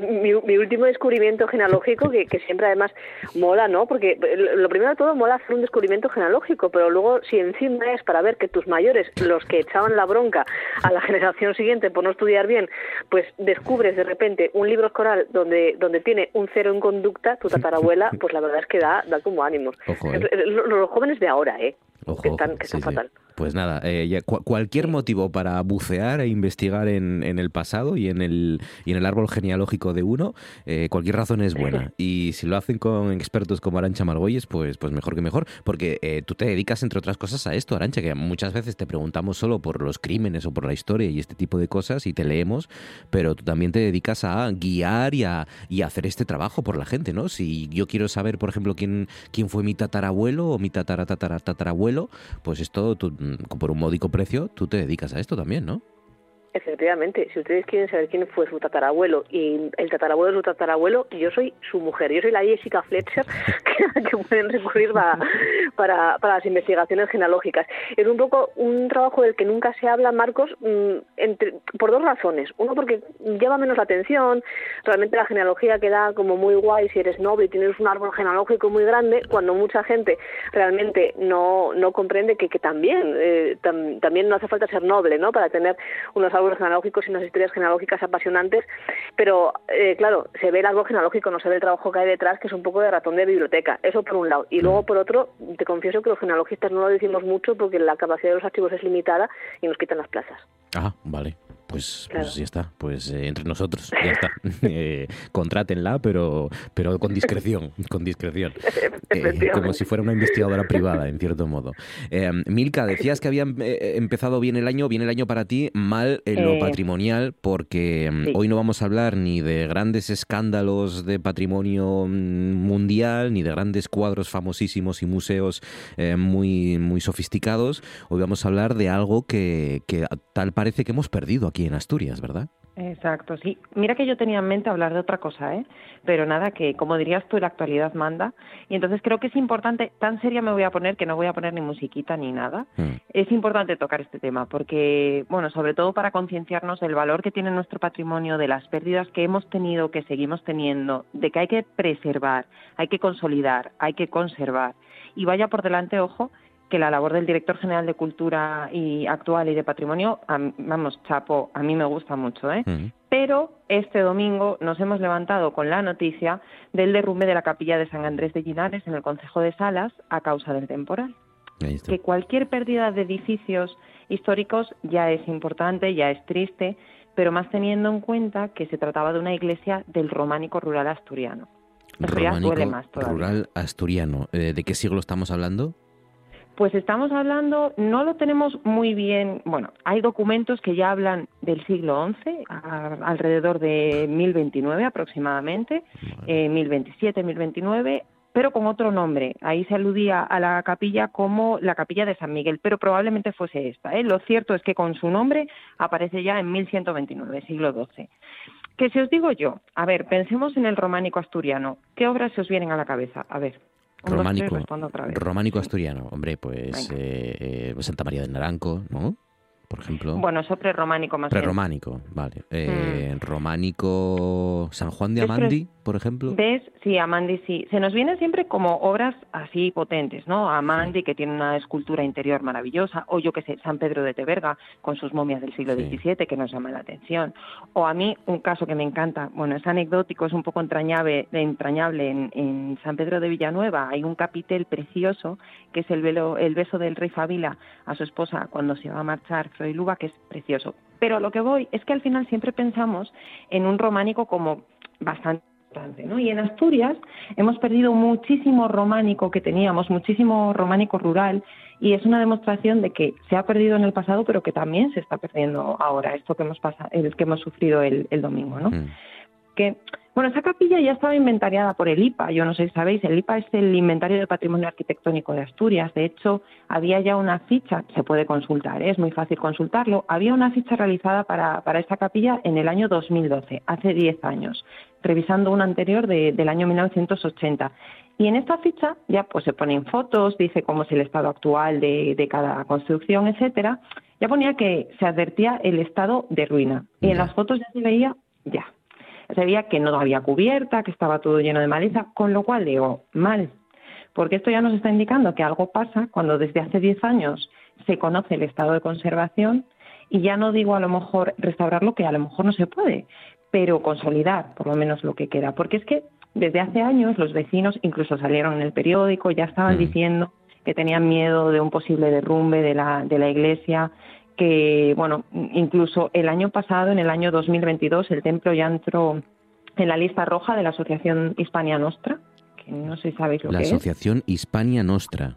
mi, último descubrimiento genealógico, que, siempre además mola, ¿no? Porque lo primero de todo mola hacer un descubrimiento genealógico, pero luego si encima es para ver que tus mayores, los que echaban la bronca a la generación siguiente por no estudiar bien, pues descubres de repente un libro escolar donde, donde tiene un cero en conducta, tu tatarabuela, pues la verdad es que da, da como ánimos. Ojo, ¿eh? los, los jóvenes de ahora, ¿eh? Que están, que fatal. Pues nada, eh, cualquier motivo para bucear e investigar en, el pasado y en el, y en el árbol genealógico de uno, eh, cualquier razón es buena. Y si lo hacen con expertos como Arancha Margolles, pues, pues mejor que mejor, porque eh, tú te dedicas, entre otras cosas, a esto, Arancha, que muchas veces te preguntamos solo por los crímenes o por la historia y este tipo de cosas y te leemos, pero tú también te dedicas a guiar y a, y hacer este trabajo por la gente, ¿no? Si yo quiero saber, por ejemplo, quién, quién fue mi tatarabuelo o mi tatara, tatara, tatarabuelo, pues esto tú por un módico precio, tú te dedicas a esto también, ¿no? Efectivamente, si ustedes quieren saber quién fue su tatarabuelo y el tatarabuelo de su tatarabuelo, yo soy su mujer, yo soy la Jessica Fletcher que, pueden recurrir para, para, las investigaciones genealógicas. Es un poco un trabajo del que nunca se habla, Marcos, mm, entre, por dos razones. Uno, porque lleva menos la atención, realmente la genealogía queda como muy guay si eres noble y tienes un árbol genealógico muy grande, cuando mucha gente realmente no, no comprende que, que también, eh, también no hace falta ser noble ¿no? para tener unos árboles genealógicos y unas historias genealógicas apasionantes, pero eh, claro, se ve el árbol genealógico, no se ve el trabajo que hay detrás, que es un poco de ratón de biblioteca. Eso por un lado. Y luego, por otro, te confieso que los genealogistas no lo decimos mucho porque la capacidad de los archivos es limitada y nos quitan las plazas. Ah, vale. Pues, pues ya está, pues eh, entre nosotros, ya está. Eh, contrátenla, pero, pero con discreción, con discreción. Eh, como si fuera una investigadora privada, en cierto modo. Milka, decías que había empezado bien el año, bien el año para ti, mal en lo patrimonial, porque mm, hoy no vamos a hablar ni de grandes escándalos de patrimonio mm, mundial, ni de grandes cuadros famosísimos y museos muy, muy sofisticados. Hoy vamos a hablar de algo que, que tal parece que hemos perdido aquí en Asturias, ¿verdad? Exacto, sí. Mira que yo tenía en mente hablar de otra cosa, ¿eh? Pero nada, que como dirías tú, la actualidad manda. Y entonces creo que es importante, tan seria me voy a poner que no voy a poner ni musiquita ni nada. Mm. Es importante tocar este tema porque, bueno, sobre todo para concienciarnos del valor que tiene nuestro patrimonio, de las pérdidas que hemos tenido, que seguimos teniendo, de que hay que preservar, hay que consolidar, hay que conservar. Y vaya por delante, ojo, que la labor del director general de Cultura y actual y de Patrimonio, vamos, chapo, a mí me gusta mucho, ¿eh? Pero este domingo nos hemos levantado con la noticia del derrumbe de la capilla de San Andrés de Linares en el Concejo de Salas a causa del temporal. Que cualquier pérdida de edificios históricos ya es importante, ya es triste, pero más teniendo en cuenta que se trataba de una iglesia del románico rural asturiano. románico rural asturiano. Eh, ¿De qué siglo estamos hablando? Pues estamos hablando, no lo tenemos muy bien, bueno, hay documentos que ya hablan del siglo XI, alrededor de 1029 aproximadamente, eh, 1027, 1029, pero con otro nombre. Ahí se aludía a la capilla como la capilla de San Miguel, pero probablemente fuese esta. ¿eh? Lo cierto es que con su nombre aparece ya en 1129, siglo XII. ¿Qué si os digo yo, a ver, pensemos en el románico asturiano. ¿Qué obras se os vienen a la cabeza? A ver románico, románico asturiano, hombre, pues eh, eh, Santa María del Naranco, ¿no? Por ejemplo. Bueno, eso prerrománico más Prerrománico, vale. Eh, mm. Románico San Juan de Amandi por ejemplo. ¿Ves? Sí, Amandi sí. Se nos vienen siempre como obras así potentes, ¿no? Amandi, que tiene una escultura interior maravillosa, o yo que sé, San Pedro de Teberga, con sus momias del siglo XVII, que nos llama la atención. O a mí, un caso que me encanta, bueno, es anecdótico, es un poco entrañable, entrañable en, San Pedro de Villanueva, hay un capitel precioso, que es el, velo, el beso del rey Fabila a su esposa cuando se va a marchar Froiluba, que es precioso. Pero lo que voy es que al final siempre pensamos en un románico como bastante y en Asturias hemos perdido muchísimo románico que teníamos, muchísimo románico rural, y es una demostración de que se ha perdido en el pasado, pero que también se está perdiendo ahora, esto que hemos, pasado, el que hemos sufrido el, domingo. ¿no? Mm. Que bueno, esa capilla ya estaba inventariada por el IPA, yo no sé si sabéis, el IPA es el Inventario del Patrimonio Arquitectónico de Asturias. De hecho, había ya una ficha, se puede consultar, ¿eh? es muy fácil consultarlo, había una ficha realizada para, para esta capilla en el año 2012, hace 10 años, revisando una anterior del año 1980. Y en esta ficha ya pues se ponen fotos, dice cómo es el estado actual de, de cada construcción, etcétera. Ya ponía que se advertía el estado de ruina. Y en las fotos ya se veía, ya, se veía que no había cubierta, que estaba todo lleno de maleza, con lo cual digo, mal, porque esto ya nos está indicando que algo pasa cuando desde hace 10 años se conoce el estado de conservación y ya no digo a lo mejor restaurarlo, que a lo mejor no se puede, pero consolidar por lo menos lo que queda, porque es que desde hace años los vecinos incluso salieron en el periódico, ya estaban mm. diciendo que tenían miedo de un posible derrumbe de la, de la iglesia, que, bueno, incluso el año pasado, en el año 2022, el templo ya entró en la lista roja de la Asociación Hispania Nostra, que no sé si sabéis lo la que es. La Asociación Hispania Nostra.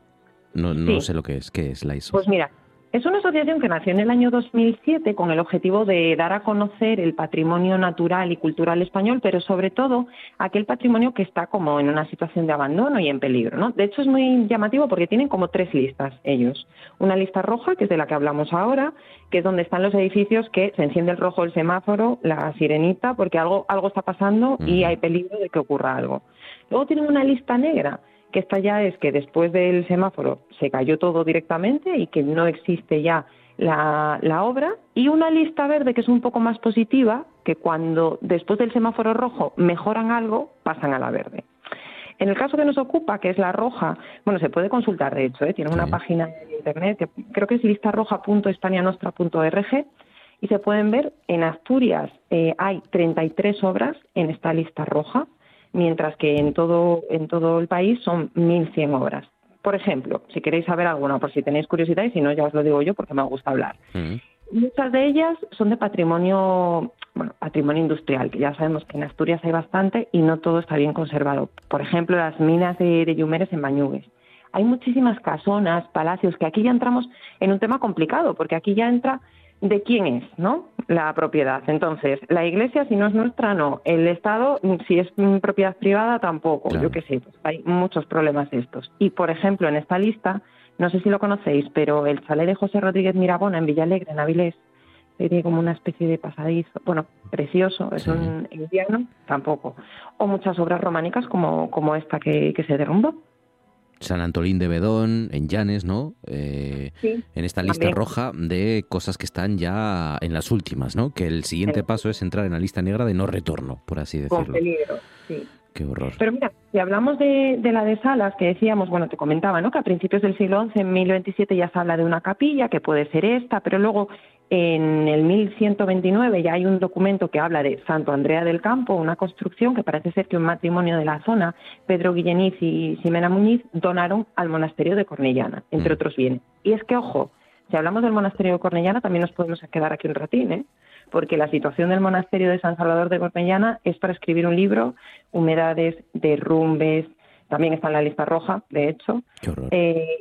No, no sé lo que es. ¿Qué es la ISO? Pues mira, es una asociación que nació en el año 2007 con el objetivo de dar a conocer el patrimonio natural y cultural español, pero sobre todo aquel patrimonio que está como en una situación de abandono y en peligro. ¿no? De hecho, es muy llamativo porque tienen como tres listas ellos. Una lista roja, que es de la que hablamos ahora, que es donde están los edificios que se enciende el rojo el semáforo, la sirenita, porque algo, algo está pasando y hay peligro de que ocurra algo. Luego tienen una lista negra, que esta ya es que después del semáforo se cayó todo directamente y que no existe ya la, la, obra, y una lista verde que es un poco más positiva, que cuando después del semáforo rojo mejoran algo, pasan a la verde. En el caso que nos ocupa, que es la roja, bueno, se puede consultar de hecho, ¿eh? tiene una página en internet que creo que es listarroja.hispanianostra.org y se pueden ver en Asturias eh, hay 33 obras en esta lista roja mientras que en todo, en todo el país son 1.100 obras. Por ejemplo, si queréis saber alguna, por si tenéis curiosidad, y si no, ya os lo digo yo porque me gusta hablar. Muchas de ellas son de patrimonio, bueno, patrimonio industrial, que ya sabemos que en Asturias hay bastante y no todo está bien conservado. Por ejemplo, las minas de, de Yumeres en Bañugues. Hay muchísimas casonas, palacios, que aquí ya entramos en un tema complicado, porque aquí ya entra de quién es, ¿no? La propiedad. Entonces, la iglesia, si no es nuestra, no. El Estado, si es propiedad privada, tampoco. Yo qué sé, pues hay muchos problemas estos. Y, por ejemplo, en esta lista, no sé si lo conocéis, pero el chalet de José Rodríguez Mirabona en Villalegre, en Avilés, tiene como una especie de pasadizo, bueno, precioso, es un invierno, tampoco. O muchas obras románicas como, como esta que, que se derrumbó. San Antolín de Bedón, en Llanes, ¿no? Eh, en esta lista roja de cosas que están ya en las últimas, ¿no? Que el siguiente paso es entrar en la lista negra de no retorno, por así decirlo. Con peligro, sí. Qué horror. Pero mira, si hablamos de, de, la de Salas, que decíamos, bueno, te comentaba, ¿no? Que a principios del siglo XI, en 1027, ya se habla de una capilla, que puede ser esta, pero luego en el 1129 ya hay un documento que habla de Santo Andrea del Campo, una construcción que parece ser que un matrimonio de la zona, Pedro Guilleniz y Ximena Muñiz, donaron al monasterio de Cornellana, entre otros bienes. Y es que, ojo, si hablamos del monasterio de Cornellana, también nos podemos quedar aquí un ratín, ¿eh? Porque la situación del monasterio de San Salvador de Cornellana es para escribir un libro, humedades, derrumbes, también está en la lista roja, de hecho. Eh,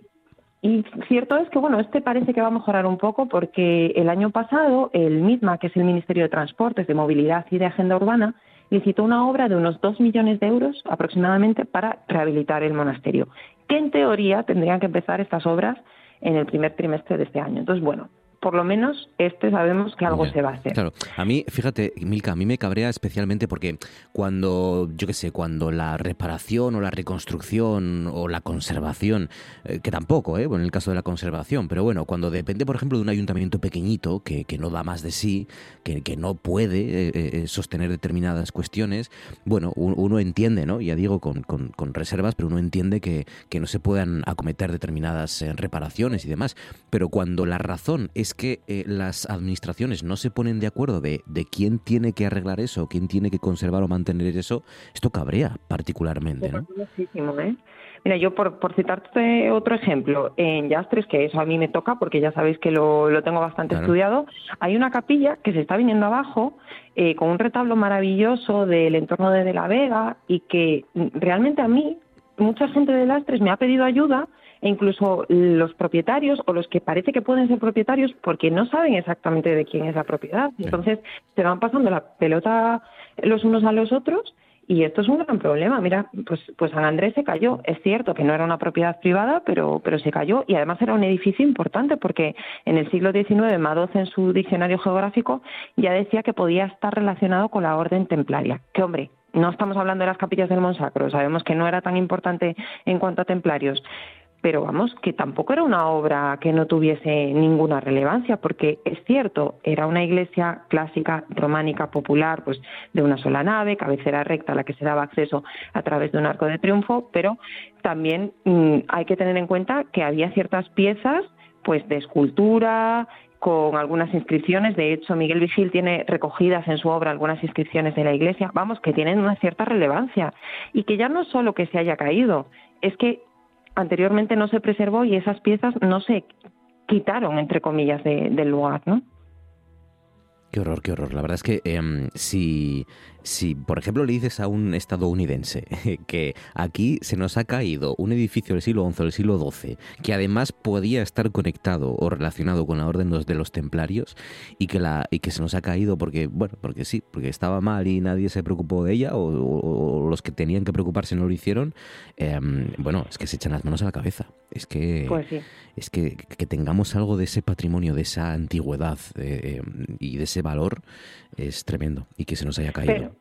y cierto es que, bueno, este parece que va a mejorar un poco porque el año pasado el MITMA, que es el Ministerio de Transportes, de Movilidad y de Agenda Urbana, licitó una obra de unos dos millones de euros aproximadamente para rehabilitar el monasterio, que en teoría tendrían que empezar estas obras en el primer trimestre de este año. Entonces, bueno, por lo menos este sabemos que algo se va a hacer. Claro, a mí, fíjate, Milka, a mí me cabrea especialmente porque cuando, yo qué sé, cuando la reparación o la reconstrucción o la conservación, eh, que tampoco, ¿eh? en el caso de la conservación, pero bueno, cuando depende, por ejemplo, de un ayuntamiento pequeñito que, que no da más de sí, que, que no puede eh, eh, sostener determinadas cuestiones, bueno, uno entiende, ¿no? Ya digo con, con, con reservas, pero uno entiende que, que no se puedan acometer determinadas reparaciones y demás, pero cuando la razón es que eh, las administraciones no se ponen de acuerdo de, de, quién tiene que arreglar eso, quién tiene que conservar o mantener eso, esto cabrea particularmente, ¿no? ¿eh? Mira, yo por, por citarte otro ejemplo, en Yastres, que eso a mí me toca porque ya sabéis que lo, lo tengo bastante estudiado, hay una capilla que se está viniendo abajo eh, con un retablo maravilloso del entorno de, de la Vega y que realmente a mí, mucha gente de Lastres me ha pedido ayuda e incluso los propietarios o los que parece que pueden ser propietarios porque no saben exactamente de quién es la propiedad. Entonces se van pasando la pelota los unos a los otros y esto es un gran problema. Mira, pues, pues San Andrés se cayó. Es cierto que no era una propiedad privada, pero, pero se cayó y además era un edificio importante porque en el siglo XIX Madoz en su diccionario geográfico ya decía que podía estar relacionado con la orden templaria. Que hombre, no estamos hablando de las capillas del Monsacro, sabemos que no era tan importante en cuanto a templarios, pero vamos, que tampoco era una obra que no tuviese ninguna relevancia, porque es cierto, era una iglesia clásica, románica, popular, pues de una sola nave, cabecera recta a la que se daba acceso a través de un arco de triunfo, pero también mm, hay que tener en cuenta que había ciertas piezas pues de escultura, con algunas inscripciones. De hecho, Miguel Vigil tiene recogidas en su obra algunas inscripciones de la iglesia, vamos, que tienen una cierta relevancia. Y que ya no solo que se haya caído, es que anteriormente no se preservó y esas piezas no se quitaron, entre comillas, del lugar, ¿no? Qué horror, qué horror. La verdad es que em, si, si, por ejemplo, le dices a un estadounidense que aquí se nos ha caído un edificio del siglo XI o del siglo XII, que además podía estar conectado o relacionado con la orden de los templarios y que, la, y que se nos ha caído porque, bueno, porque sí, porque estaba mal y nadie se preocupó de ella o, los que tenían que preocuparse no lo hicieron, em, bueno, es que se echan las manos a la cabeza. Es que, pues es que, que tengamos algo de ese patrimonio, de esa antigüedad eh, em, y de ese valor es tremendo y que se nos haya caído.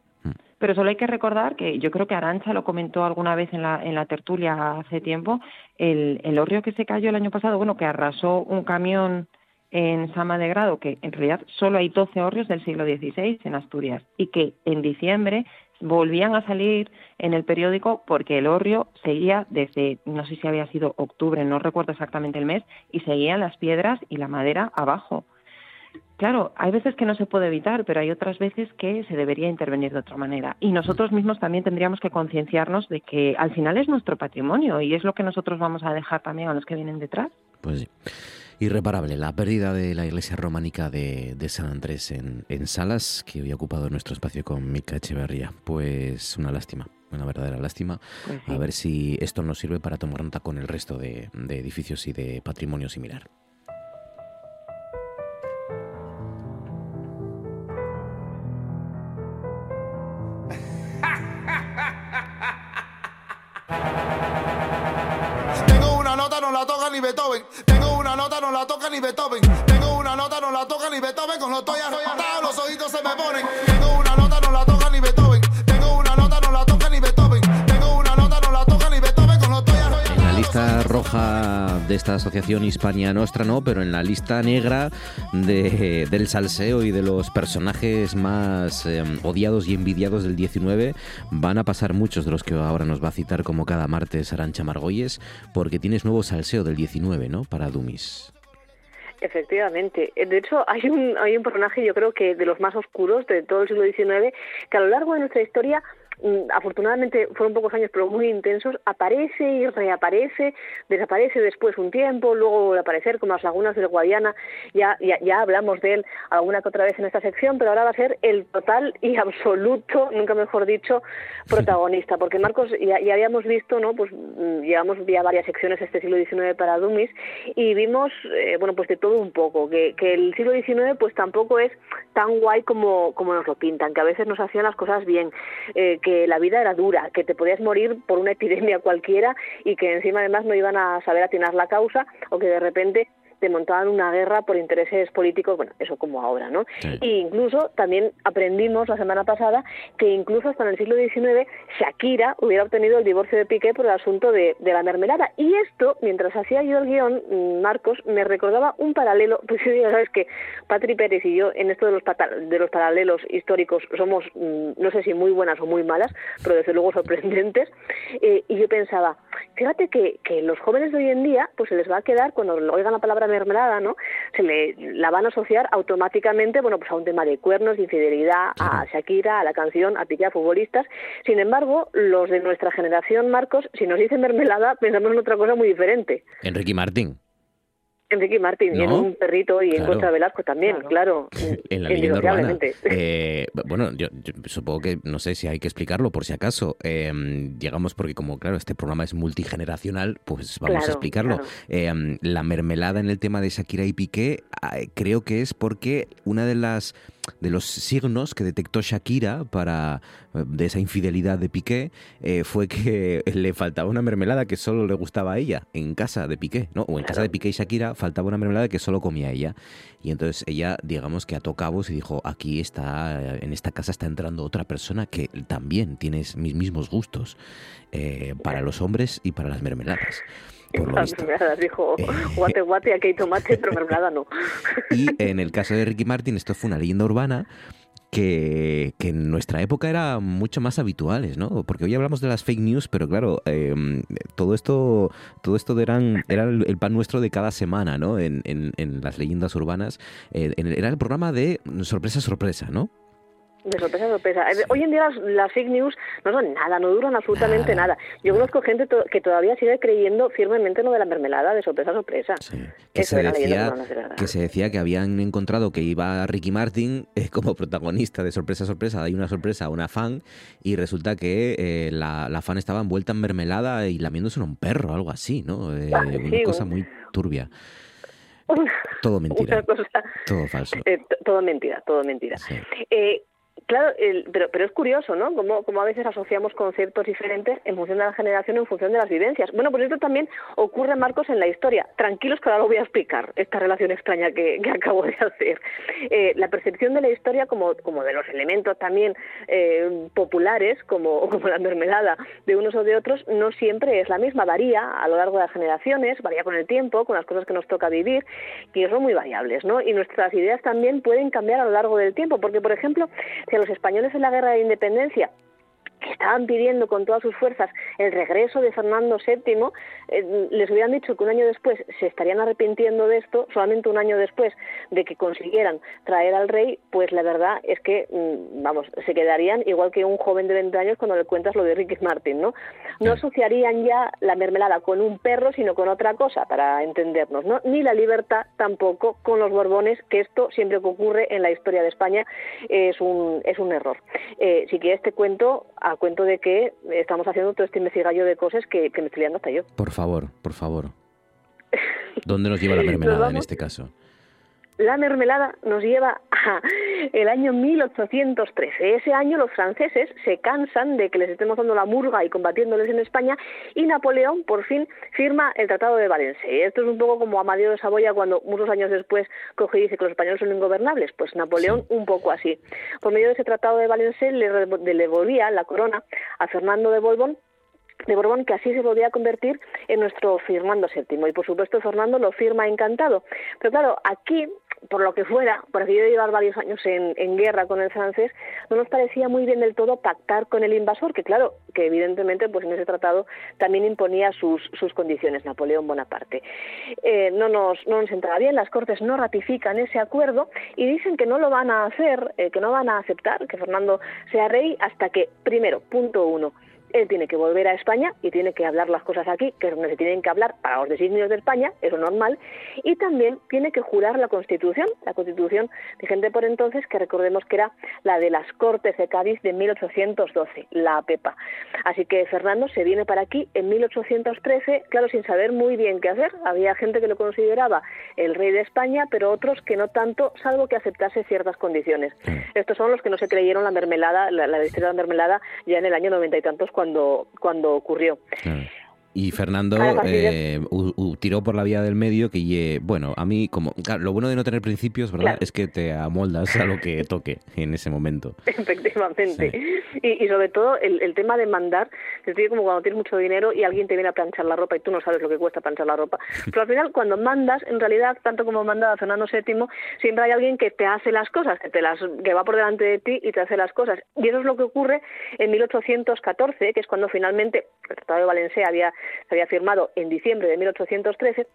Pero, solo hay que recordar que yo creo que Arancha lo comentó alguna vez en la, en la tertulia hace tiempo, el, el horrio que se cayó el año pasado, bueno, que arrasó un camión en Sama de Grado, que en realidad solo hay 12 horrios del siglo XVI en Asturias, y que en diciembre volvían a salir en el periódico porque el horrio seguía desde, no sé si había sido octubre, no recuerdo exactamente el mes, y seguían las piedras y la madera abajo. Claro, hay veces que no se puede evitar, pero hay otras veces que se debería intervenir de otra manera. Y nosotros mismos también tendríamos que concienciarnos de que al final es nuestro patrimonio y es lo que nosotros vamos a dejar también a los que vienen detrás. Pues sí. Irreparable, la pérdida de la iglesia románica de, San Andrés en, Salas, que hoy ha ocupado nuestro espacio con Mica Echeverría. Pues una lástima, una verdadera lástima. Pues a ver si esto nos sirve para tomar nota con el resto de edificios y de patrimonio similar. Beethoven. Tengo una nota, no la toca ni Beethoven. Tengo una nota, no la toca ni Beethoven. Los estoy arrebatado, los ojitos se me ponen. Tengo una nota, roja de esta asociación Hispania Nostra no, pero en la lista negra de, del salseo y de los personajes más em, odiados y envidiados del 19 van a pasar muchos de los que ahora nos va a citar como cada martes Arancha Margolles, porque tienes nuevo salseo del 19, ¿no? Para Dumis. Efectivamente. De hecho, hay un, hay un personaje, yo creo que de los más oscuros de todo el siglo XIX, que a lo largo de nuestra historia afortunadamente fueron pocos años pero muy intensos, aparece y reaparece, desaparece después un tiempo, luego vuelve a aparecer como las lagunas del Guadiana, ya, ya, ya hablamos de él alguna que otra vez en esta sección, pero ahora va a ser el total y absoluto, nunca mejor dicho, protagonista, porque Marcos ya, ya habíamos visto, ¿no? Pues mm, llevamos ya varias secciones este siglo XIX para Dumis y vimos, eh, bueno, pues de todo un poco, que, que el siglo XIX pues tampoco es tan guay como, como nos lo pintan, que a veces nos hacían las cosas bien, eh, que la vida era dura, que te podías morir por una epidemia cualquiera y que encima además no iban a saber atinar la causa o que de repente te montaban una guerra por intereses políticos, bueno, eso como ahora, ¿no? E incluso también aprendimos la semana pasada que incluso hasta en el siglo XIX Shakira hubiera obtenido el divorcio de Piqué por el asunto de, la mermelada. Y esto, mientras hacía yo el guion, mm, Marcos, me recordaba un paralelo, pues sí, ya sabes que Patri Pérez y yo en esto de los, de los paralelos históricos somos, mm, no sé si muy buenas o muy malas, pero desde luego sorprendentes, eh, y yo pensaba, fíjate que, que los jóvenes de hoy en día, pues se les va a quedar, cuando oigan la palabra mermelada, ¿no? Se le la van a asociar automáticamente, bueno, pues a un tema de cuernos, de infidelidad, a Shakira, a la canción, a pique a futbolistas. Sin embargo, los de nuestra generación, Marcos, si nos dicen mermelada, pensamos en otra cosa muy diferente. Enrique Martín. Enrique Martín, y en un perrito y en Contra Velasco también, claro. en la leyenda urbana. Eh, bueno, yo, supongo que, no sé si hay que explicarlo por si acaso. Eh, digamos, porque como, claro, este programa es multigeneracional, pues vamos a explicarlo. Em, la mermelada en el tema de Shakira y Piqué, ah, creo que es porque una de las de los signos que detectó Shakira para eh, de esa infidelidad de Piqué eh, fue que le faltaba una mermelada que solo le gustaba a ella en casa de Piqué, ¿no? O en casa de Piqué y Shakira faltaba una mermelada que solo comía ella. Y entonces ella, digamos que ató cabos y dijo, aquí está, en esta casa está entrando otra persona que también tiene mis mismos gustos eh, para los hombres y para las mermeladas. Las mermeladas dijo guate guate, aquí hay tomate, pero mermelada no. Y en el caso de Ricky Martin, esto fue una leyenda urbana que, en nuestra época era mucho más habituales, ¿no? Porque hoy hablamos de las fake news, pero claro, em, todo esto, todo esto eran, era el pan nuestro de cada semana, ¿no? En, en, las leyendas urbanas. Eh, era el programa de sorpresa, sorpresa, ¿no? De sorpresa a sorpresa. Hoy en día las, las fake news no son nada, no duran absolutamente nada. Yo conozco gente to- que todavía sigue creyendo firmemente en lo de la mermelada, de sorpresa a sorpresa. Que Eso se, decía, que no que se decía que habían encontrado que iba Ricky Martin eh, como protagonista de Sorpresa Sorpresa, hay una sorpresa a una fan y resulta que eh, la, la fan estaba envuelta en mermelada y lamiéndose a un perro, algo así, ¿no? Eh, Ah, sí, una cosa muy turbia. Una- Todo mentira, Una cosa, todo falso. eh, todo mentira, todo mentira. Eh, claro, el- pero, pero es curioso, ¿no? Como, como a veces asociamos conceptos diferentes en función de la generación, en función de las vivencias. Bueno, pues esto también ocurre, Marcos, en la historia. Tranquilos que ahora lo voy a explicar, esta relación extraña que, que acabo de hacer. Eh, la percepción de la historia como, como de los elementos también eh, populares, como, como la mermelada de unos o de otros, no siempre es la misma. Varía a lo largo de las generaciones, varía con el tiempo, con las cosas que nos toca vivir, y son muy variables, ¿no? Y nuestras ideas también pueden cambiar a lo largo del tiempo, porque, por ejemplo, si a los españoles en la guerra de independencia estaban pidiendo con todas sus fuerzas el regreso de Fernando VII, eh, les hubieran dicho que un año después se estarían arrepintiendo de esto, solamente un año después de que consiguieran traer al rey, pues la verdad es que, mm, vamos, se quedarían igual que un joven de 20 años cuando le cuentas lo de Ricky Martin, ¿no? No asociarían ya la mermelada con un perro, sino con otra cosa, para entendernos, ¿no? Ni la libertad tampoco con los Borbones, que esto siempre que ocurre en la historia de España es un, es un error. Eh, si quieres te cuento a cuento de que estamos haciendo todo este investigallo de cosas que, que me estoy liando hasta yo. Por favor, por favor. ¿Dónde nos lleva la mermelada en este caso? La mermelada nos lleva a el año 1813. Ese año los franceses se cansan de que les estemos dando la murga y combatiéndoles en España y Napoleón por fin firma el Tratado de Valencia. Esto es un poco como Amadeo de Saboya cuando muchos años después coge y dice que los españoles son ingobernables. Pues Napoleón un poco así. Por medio de ese Tratado de Valencia le, devolvía la corona a Fernando de Borbón de Borbón, que así se podía convertir en nuestro Fernando VII. Y por supuesto Fernando lo firma encantado. Pero claro, aquí, por lo que fuera, por aquello de llevar varios años en, en guerra con el francés, no nos parecía muy bien del todo pactar con el invasor, que claro, que evidentemente pues en ese tratado también imponía sus, sus condiciones, Napoleón Bonaparte. Eh, no, nos, no nos entraba bien, las Cortes no ratifican ese acuerdo y dicen que no lo van a hacer, eh, que no van a aceptar que Fernando sea rey hasta que, primero, punto uno, él tiene que volver a España y tiene que hablar las cosas aquí, que es donde se tienen que hablar para los designios de España, eso normal, y también tiene que jurar la Constitución, la Constitución vigente por entonces, que recordemos que era la de las Cortes de Cádiz de 1812, la APEPA. Así que Fernando se viene para aquí en 1813, claro, sin saber muy bien qué hacer. Había gente que lo consideraba el rey de España, pero otros que no tanto, salvo que aceptase ciertas condiciones. Estos son los que no se creyeron la mermelada, la, la de la mermelada ya en el año noventa y tantos cuando, cuando ocurrió. Y Fernando A partir de- eh, u- u- tiró por la vía del medio que, bueno, a mí, como claro, lo bueno de no tener principios, ¿verdad? Claro. Es que te amoldas a lo que toque en ese momento. Efectivamente. Y, y sobre todo el, el tema de mandar, es como cuando tienes mucho dinero y alguien te viene a planchar la ropa y tú no sabes lo que cuesta planchar la ropa. Pero al final, cuando mandas, en realidad, tanto como mandaba Fernando VII, siempre hay alguien que te hace las cosas, que, te las, que va por delante de ti y te hace las cosas. Y eso es lo que ocurre en 1814, que es cuando finalmente el Tratado de Valencia había, se había firmado en diciembre de 1813.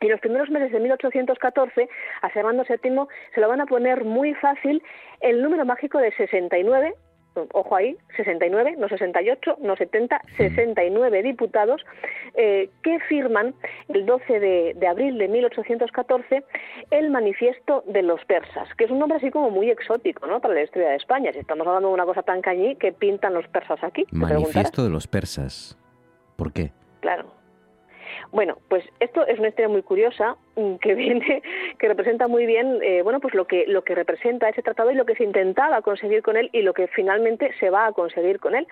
Y los primeros meses de 1814 a Fernando VII se lo van a poner muy fácil el número mágico de 69, ojo ahí, 69, no 68, no 70, 69 diputados eh, que firman el 12 de, de abril de 1814 el manifiesto de los persas, que es un nombre así como muy exótico ¿no? para la historia de España. Si estamos hablando de una cosa tan cañí, que pintan los persas aquí? Manifiesto de los persas. ¿Por qué? Claro. Bueno, pues esto es una historia muy curiosa mm, que viene, que representa muy bien, eh, bueno, pues lo que lo que representa ese tratado y lo que se intentaba conseguir con él y lo que finalmente se va a conseguir con él.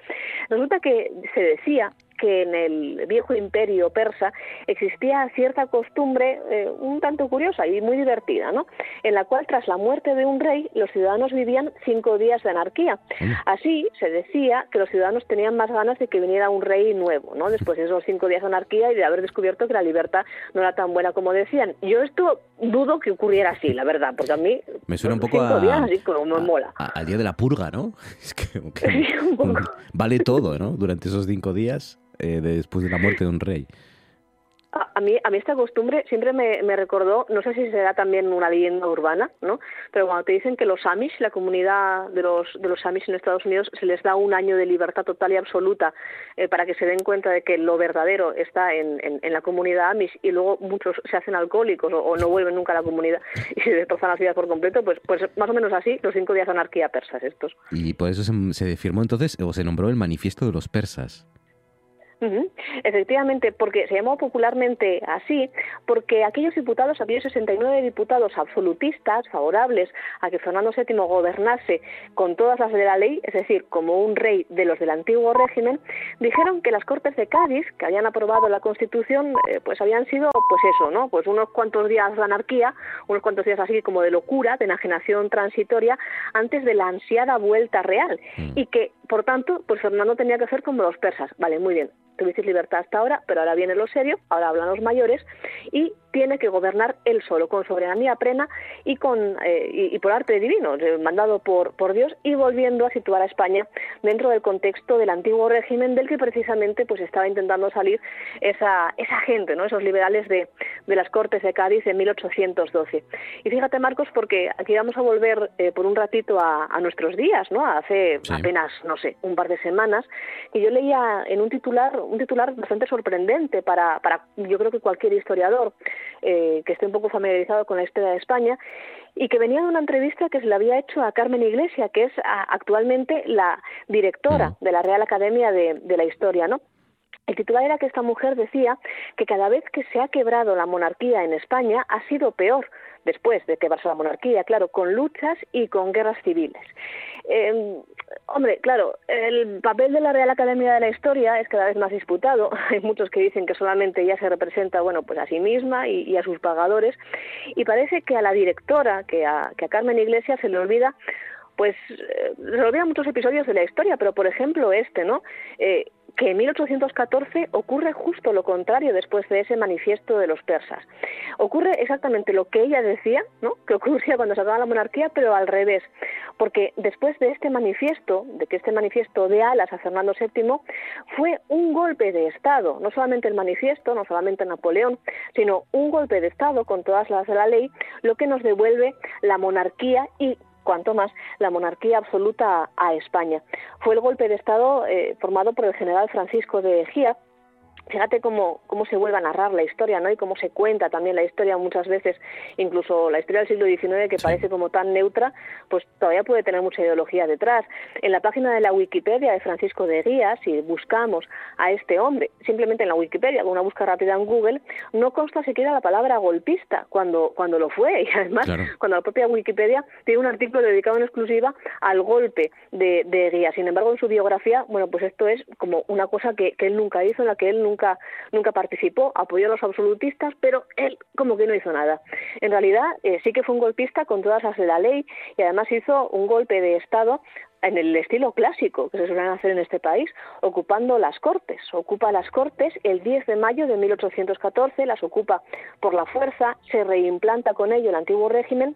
Resulta que se decía que en el viejo imperio persa existía cierta costumbre eh, un tanto curiosa y muy divertida, ¿no? En la cual tras la muerte de un rey los ciudadanos vivían cinco días de anarquía. Así se decía que los ciudadanos tenían más ganas de que viniera un rey nuevo, ¿no? Después de esos cinco días de anarquía y de haber descubierto que la libertad no era tan buena como decían. Yo esto dudo que ocurriera así, la verdad, porque a mí Me suena un poco cinco a, días así como me mola. a- al día de la purga, ¿no? Es que, que vale todo, ¿no? Durante esos cinco días eh, después de la muerte de un rey. A, mí, a mí esta costumbre siempre me, me, recordó, no sé si será también una leyenda urbana, ¿no? Pero cuando te dicen que los Amish, la comunidad de los, de los Amish en Estados Unidos, se les da un año de libertad total y absoluta eh, para que se den cuenta de que lo verdadero está en, en, la comunidad Amish y luego muchos se hacen alcohólicos o, no vuelven nunca a la comunidad y se destrozan la ciudad por completo, pues, pues más o menos así, los cinco días de anarquía persas estos. Y por eso se, se firmó entonces, o se nombró el manifiesto de los persas. Efectivamente, porque se llamó popularmente así, porque aquellos diputados, aquellos 69 diputados absolutistas favorables a que Fernando VII gobernase con todas las de la ley, es decir, como un rey de los del antiguo régimen, dijeron que las Cortes de Cádiz, que habían aprobado la Constitución, eh, pues habían sido, pues eso, ¿no? Pues unos cuantos días de anarquía, unos cuantos días así como de locura, de enajenación transitoria, antes de la ansiada vuelta real, mm. y que, por tanto, pues Fernando tenía que hacer como los persas. Vale, muy bien tuvisteis libertad hasta ahora, pero ahora viene lo serio, ahora hablan los mayores y tiene que gobernar él solo, con soberanía plena y, con, eh, y, por arte divino, eh, mandado por, por Dios y volviendo a situar a España dentro del contexto del antiguo régimen del que precisamente pues estaba intentando salir esa, esa gente, ¿no? esos liberales de, de las Cortes de Cádiz en 1812. Y fíjate, Marcos, porque aquí vamos a volver eh, por un ratito a, a, nuestros días, ¿no? hace apenas, no sé, un par de semanas, y yo leía en un titular, un titular bastante sorprendente para, para yo creo que cualquier historiador, eh, que esté un poco familiarizado con la historia de España y que venía de una entrevista que se le había hecho a Carmen Iglesia, que es actualmente la directora de la Real Academia de, de la Historia, ¿no? El titular era que esta mujer decía que cada vez que se ha quebrado la monarquía en España ha sido peor después de quebrarse la monarquía, claro, con luchas y con guerras civiles. Eh, hombre, claro, el papel de la Real Academia de la Historia es cada vez más disputado. Hay muchos que dicen que solamente ya se representa, bueno, pues a sí misma y, a sus pagadores. Y parece que a la directora, que a, que a Carmen Iglesias se le olvida pues eh, se olvidan muchos episodios de la historia, pero por ejemplo este, ¿no? Eh, que en 1814 ocurre justo lo contrario después de ese manifiesto de los persas. Ocurre exactamente lo que ella decía, ¿no? que ocurría cuando se acaba la monarquía, pero al revés, porque después de este manifiesto, de que este manifiesto de alas a Fernando VII, fue un golpe de Estado, no solamente el manifiesto, no solamente Napoleón, sino un golpe de Estado con todas las de la ley, lo que nos devuelve la monarquía y cuanto más la monarquía absoluta a España. Fue el golpe de Estado eh, formado por el general Francisco de Egía, fíjate cómo, cómo se vuelve a narrar la historia, ¿no? Y cómo se cuenta también la historia muchas veces, incluso la historia del siglo XIX que parece como tan neutra, pues todavía puede tener mucha ideología detrás. En la página de la Wikipedia de Francisco de Guía, si buscamos a este hombre, simplemente en la Wikipedia, con una búsqueda rápida en Google, no consta siquiera la palabra golpista cuando, cuando lo fue. Y además, cuando la propia Wikipedia tiene un artículo dedicado en exclusiva al golpe de, de Guía. Sin embargo, en su biografía, bueno, pues esto es como una cosa que, que él nunca hizo, en la que él nunca nunca, nunca participó, apoyó a los absolutistas, pero él como que no hizo nada. En realidad eh, sí que fue un golpista con todas las de la ley y además hizo un golpe de Estado en el estilo clásico que se suelen hacer en este país, ocupando las Cortes. Ocupa las Cortes el 10 de mayo de 1814, las ocupa por la fuerza, se reimplanta con ello el antiguo régimen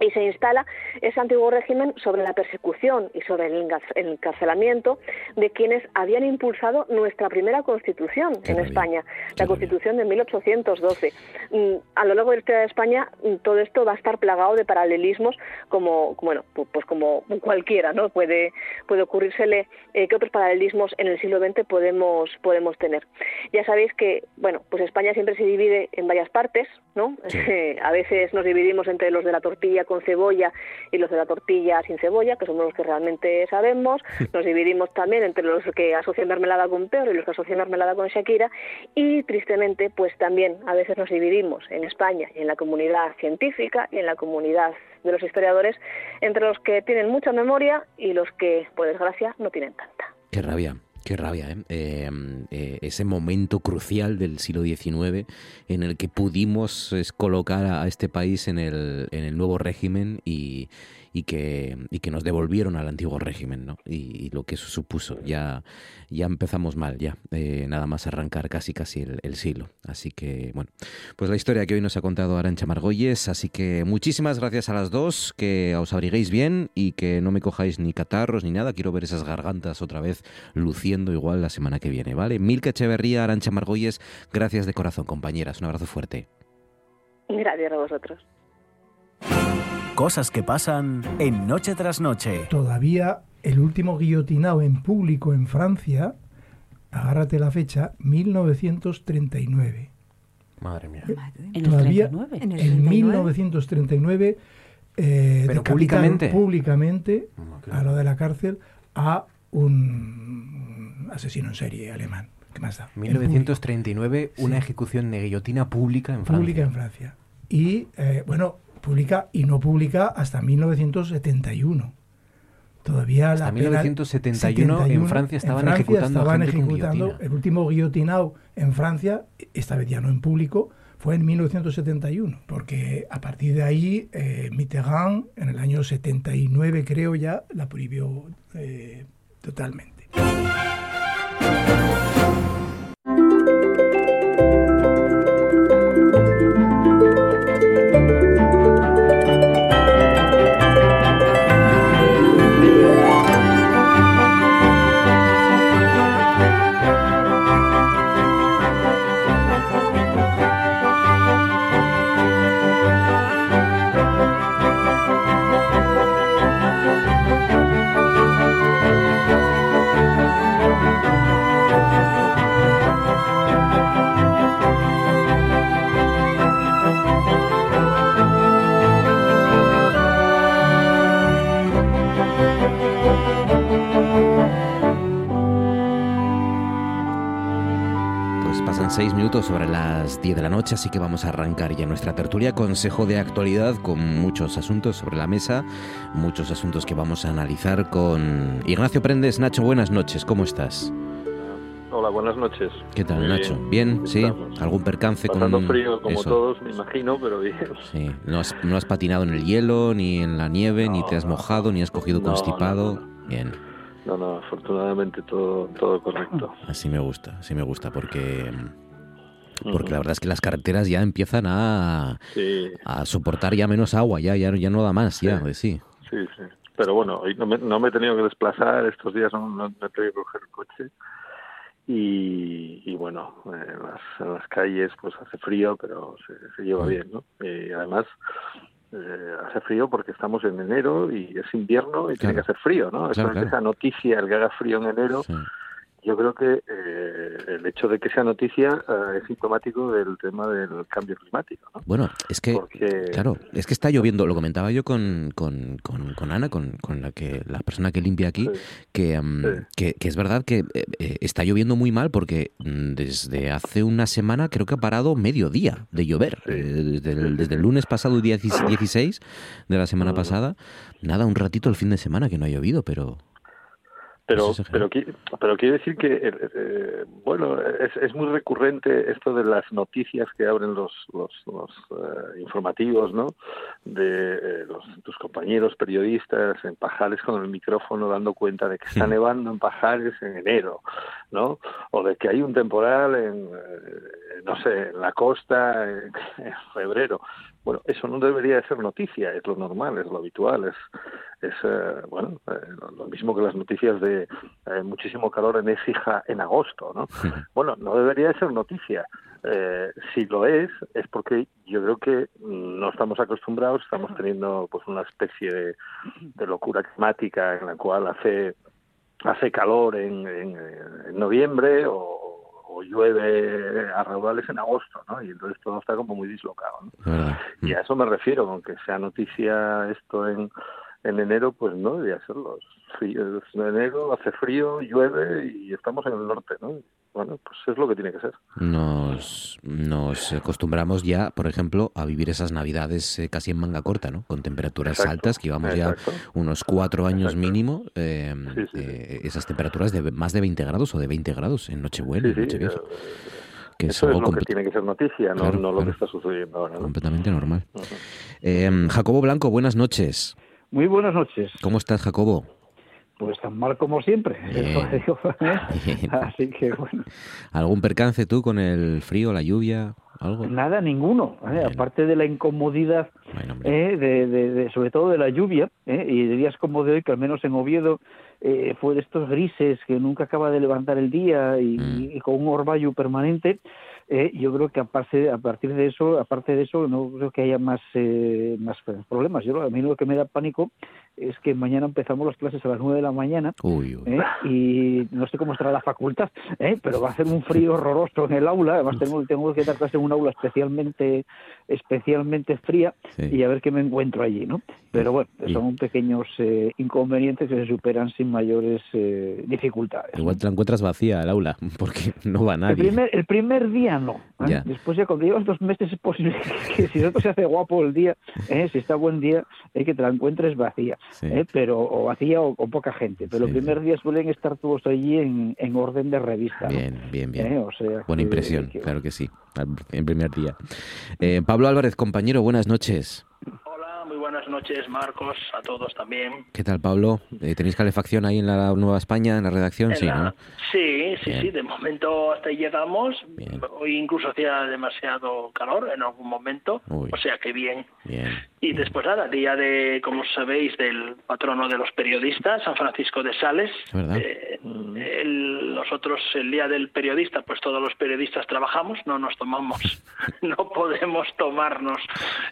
y se instala ese antiguo régimen sobre la persecución y sobre el encarcelamiento de quienes habían impulsado nuestra primera constitución en España, la constitución de 1812. Mm, a lo largo de la historia de España mm, todo esto va a estar plagado de paralelismos como, bueno, pues como cualquiera, ¿no? Puede, puede ocurrírsele eh, que otros paralelismos en el siglo XX podemos, podemos tener. Ya sabéis que, bueno, pues España siempre se divide en varias partes, ¿no? a veces nos dividimos entre los de la tortilla con cebolla y los de la tortilla sin cebolla, que somos los que realmente sabemos. Nos dividimos también entre los que asocian mermelada con peor y los que asocian mermelada con Shakira. Y tristemente, pues también a veces nos dividimos en España y en la comunidad científica y en la comunidad de los historiadores entre los que tienen mucha memoria y los que, por desgracia, no tienen tanta. Qué rabia. Qué rabia, ¿eh? Em, eh, ese momento crucial del siglo XIX en el que pudimos colocar a, este país en el, en el nuevo régimen y, y que, y que nos devolvieron al antiguo régimen, ¿no? Y, lo que eso supuso. Ya, ya empezamos mal, ya. Eh, nada más arrancar casi casi el, siglo. Así que, bueno, pues la historia que hoy nos ha contado Arancha Margolles. Así que muchísimas gracias a las dos, que os abriguéis bien y que no me cojáis ni catarros ni nada. Quiero ver esas gargantas otra vez luciendo igual la semana que viene, ¿vale? Milka Echeverría, Arancha Margolles, gracias de corazón, compañeras. Un abrazo fuerte. Gracias a vosotros. Cosas que pasan en Noche tras Noche. Todavía el último guillotinado en público en Francia, agárrate la fecha, 1939. Madre mía. ¿En Todavía ¿En, el 1939 eh, Pero públicamente. públicamente a lo de la cárcel a un asesino en serie alemán. ¿Qué más da? 1939, una ejecución de guillotina pública en Francia. Pública en Francia. Y, eh, bueno, pública y no pública hasta 1971. Todavía hasta 1971 en Francia estaban ejecutando, estaban ejecutando el último guillotinado en Francia, esta vez ya no en público, fue en 1971, porque a partir de ahí eh, Mitterrand en el año 79 creo ya la prohibió eh, totalmente. Seis minutos sobre las 10 de la noche, así que vamos a arrancar ya nuestra tertulia, consejo de actualidad con muchos asuntos sobre la mesa, muchos asuntos que vamos a analizar con Ignacio Prendes. Nacho, buenas noches, ¿cómo estás? Hola, buenas noches. ¿Qué tal, Nacho? ¿Bien? ¿Sí? ¿Algún percance Pasando con frío como todos, me imagino, pero bien. Sí, no has, no has patinado en el hielo, ni en la nieve, ni te has mojado, ni has cogido constipado. Bien. No, no, afortunadamente todo, todo correcto. Así me gusta, así me gusta, porque porque la verdad es que las carreteras ya empiezan a, a soportar ya menos agua, ya, ya, ya no da más, ya, sí. Sí, sí. Pero bueno, hoy no me, no me he tenido que desplazar, estos días no, no, he tenido que coger el coche. Y, y bueno, en las, en las, calles pues hace frío, pero se, se lleva bien, ¿no? Y además eh, hace frío porque estamos en enero y es invierno y tiene que hacer frío, ¿no? Esa noticia, el que haga frío en enero, yo creo que eh, el hecho de que sea noticia eh, es sintomático del tema del cambio climático. ¿no? Bueno, es que, claro, es que está lloviendo, lo comentaba yo con, con, con, Ana, con, con, la que la persona que limpia aquí, mm, que, que, es verdad que eh, está lloviendo muy mal porque mm, desde hace una semana creo que ha parado medio día de llover. desde, el, desde, el, lunes pasado, día 16 de la semana pasada, nada, un ratito el fin de semana que no ha llovido, pero pero, pero, pero quiere decir que, eh, eh, bueno, es, es, muy recurrente esto de las noticias que abren los, los, los eh, informativos, ¿no? De los, tus compañeros periodistas en Pajares con el micrófono dando cuenta de que está nevando en Pajares en enero, ¿no? O de que hay un temporal en, no sé, en la costa en febrero. Bueno, eso no debería de ser noticia, es lo normal, es lo habitual, es, es eh, bueno, eh, lo mismo que las noticias de eh, muchísimo calor en Écija en agosto, ¿no? Bueno, no debería de ser noticia. si lo es, es porque yo creo que no estamos acostumbrados, estamos teniendo pues una especie de, de locura climática en la cual hace hace calor en, en, en noviembre o, llueve a raudales en agosto, ¿no? Y entonces todo está como muy dislocado, ¿no? Y a eso me refiero, aunque sea noticia esto en, en enero, pues no debería serlo. En enero hace frío, llueve y estamos en el norte, ¿no? Bueno, pues es lo que tiene que ser. Nos, nos acostumbramos ya, por ejemplo, a vivir esas navidades eh, casi en manga corta, ¿no? Con temperaturas altas, que llevamos ya unos cuatro años mínimo, eh, eh, esas temperaturas de más de 20 grados o de 20 grados en Nochebuena, en Nochevieja. Que Eso es, lo que tiene que ser noticia, no, lo que está sucediendo ahora. Completamente normal. Jacobo Blanco, buenas noches. Muy buenas noches. ¿Cómo estás, Jacobo? Pues tan mal como siempre. Así que bueno. ¿Algún percance tú con el frío, la lluvia? ¿Algo? Nada, ninguno. ¿eh? Aparte de la incomodidad, ¿eh? de, sobre todo de la lluvia, ¿eh? y de días como de hoy, que al menos en Oviedo fue de estos grises que nunca acaba de levantar el día y, mm. y con un orvallo permanente, eh, yo creo que aparte, a partir de eso, aparte de eso, no creo que haya más, eh, más problemas. Yo, a mí lo que me da pánico es que mañana empezamos las clases a las 9 de la mañana ¿eh? y no sé cómo estará la facultad, pero va a ser un frío horroroso en el aula. Además, tengo, tengo que dar clase en un aula especialmente, especialmente fría y a ver qué me encuentro allí. ¿no? Pero bueno, son pequeños inconvenientes que se superan sin mayores dificultades. Igual te la encuentras vacía el aula porque no va nadie. El primer, el primer día no. ¿eh? Después ya cuando llevas dos meses es posible que si no se hace guapo el día, ¿eh? si está buen día, es que te la encuentres vacía, ¿eh? pero o vacía o poca gente. Pero el primer día suelen estar todos allí en, en orden de revista. Bien, bien, bien. Buena impresión, claro que sí, en primer día. Pablo Álvarez, compañero, buenas noches noches, Marcos, a todos también. ¿Qué tal, Pablo? Eh, ¿Tenéis calefacción ahí en la Nueva España, en la redacción? sí, ¿no? Sí, sí, sí, de momento hasta ahí llegamos. Hoy incluso hacía demasiado calor en algún momento, o sea que bien. bien. Y después nada, día de, como sabéis, del patrono de los periodistas, San Francisco de Sales. Eh, nosotros el día del periodista, pues todos los periodistas trabajamos, no nos tomamos, no podemos tomarnos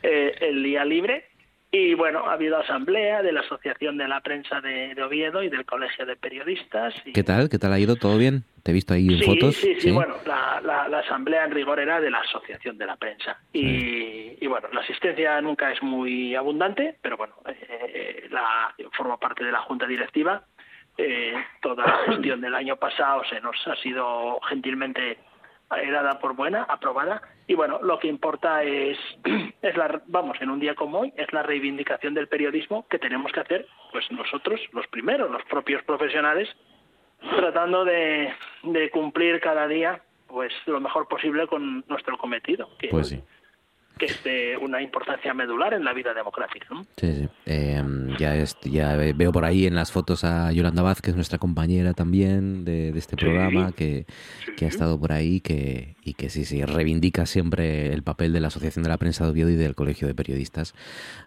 eh, el día libre y bueno, ha habido asamblea de la Asociación de la Prensa de, Oviedo y del Colegio de Periodistas. ¿Qué tal? ¿Qué tal ha ido? ¿Todo bien? ¿Te he visto ahí en fotos? Sí, sí, bueno, la, asamblea en rigor era de la Asociación de la Prensa. Y, bueno, la asistencia nunca es muy abundante, pero bueno, eh, la, forma parte de la Junta Directiva. Eh, toda la gestión del año pasado se nos ha sido gentilmente era dada por buena, aprobada, y bueno, lo que importa es, es la, vamos, en un día como hoy, es la reivindicación del periodismo que tenemos que hacer, pues nosotros, los primeros, los propios profesionales, tratando de, de cumplir cada día, pues lo mejor posible con nuestro cometido, que, pues sí que es de una importancia medular en la vida democrática. Sí, sí. Em, ya, ya veo por ahí en las fotos a Yolanda Vázquez, nuestra compañera también de, este programa, que, que, ha estado por ahí que, y que sí, sí, reivindica siempre el papel de la Asociación de la Prensa de Oviedo y del Colegio de Periodistas.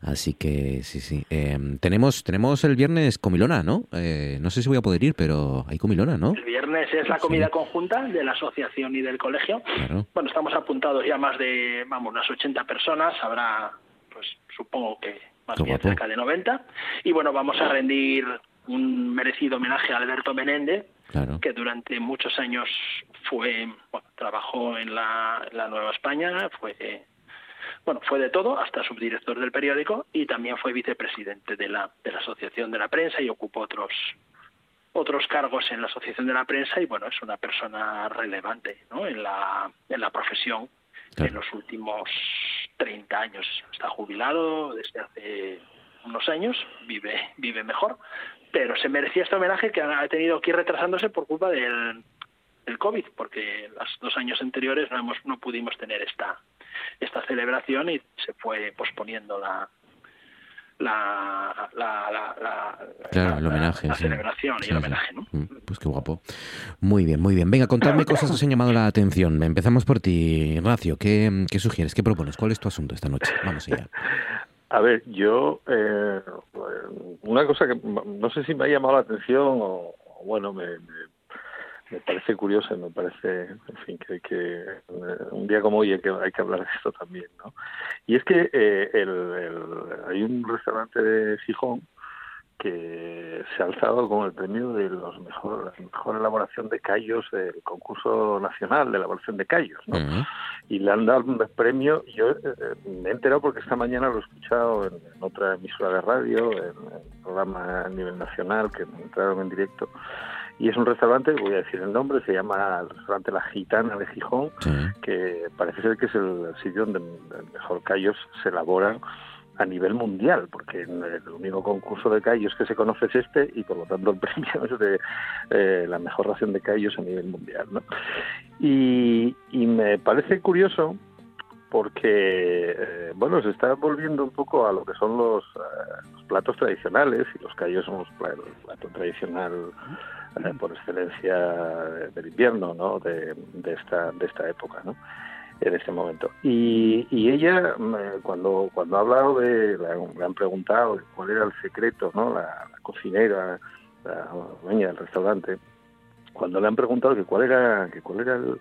Así que sí, sí. Em, tenemos, tenemos el viernes comilona, ¿no? Eh, no sé si voy a poder ir, pero hay comilona, ¿no? El viernes es la comida conjunta de la asociación y del colegio. Bueno, estamos apuntados ya más de, vamos, unas 80 personas, habrá, pues supongo que más bien cerca de 90. Y bueno, vamos a rendir un merecido homenaje a Alberto Menéndez, que durante muchos años fue, trabajó en la, Nueva España, fue bueno, fue de todo, hasta subdirector del periódico y también fue vicepresidente de la, de la Asociación de la Prensa y ocupó otros otros cargos en la Asociación de la Prensa y bueno, es una persona relevante ¿no? en, la, en la profesión en los últimos 30 años. Está jubilado desde hace unos años, vive, vive mejor, pero se merecía este homenaje que ha tenido que ir retrasándose por culpa del, del COVID, porque los dos años anteriores no, hemos, no pudimos tener esta, esta celebración y se fue posponiendo la, la, la, la, claro, el homenaje, la, celebración y el homenaje. ¿no? Mm, pues qué guapo. Muy bien, muy bien. Venga, contadme cosas que os han llamado la atención. Empezamos por ti, Ignacio. ¿Qué, ¿Qué, sugieres? ¿Qué propones? ¿Cuál es tu asunto esta noche? Vamos allá. A ver, yo, eh, una cosa que no sé si me ha llamado la atención o, bueno, me, me parece curioso me parece, en fin, que, que eh, un día como hoy hay que, hay que hablar de esto también, ¿no? Y es que eh, el, hay un restaurante de Gijón que se ha alzado con el premio de los mejor, la mejor elaboración de callos del concurso nacional de elaboración de callos, ¿no? Y le han dado un premio, yo eh, me he enterado porque esta mañana lo he escuchado en, otra emisora de radio, en el programa a nivel nacional que entraron en directo, y es un restaurante, voy a decir el nombre, se llama el restaurante La Gitana de Gijón, que parece ser que es el sitio donde mejor callos se elaboran a nivel mundial, porque el único concurso de callos que se conoce es este y por lo tanto el premio es de eh, la mejor ración de callos a nivel mundial. ¿no? Y, y me parece curioso porque eh, bueno se está volviendo un poco a lo que son los, eh, platos tradicionales y los callos son los el plato tradicional eh, por excelencia del invierno no de, esta de esta época no en este momento. Y, y ella cuando cuando ha hablado de le han preguntado cuál era el secreto no la, cocinera la dueña del restaurante cuando le han preguntado que cuál era que cuál era el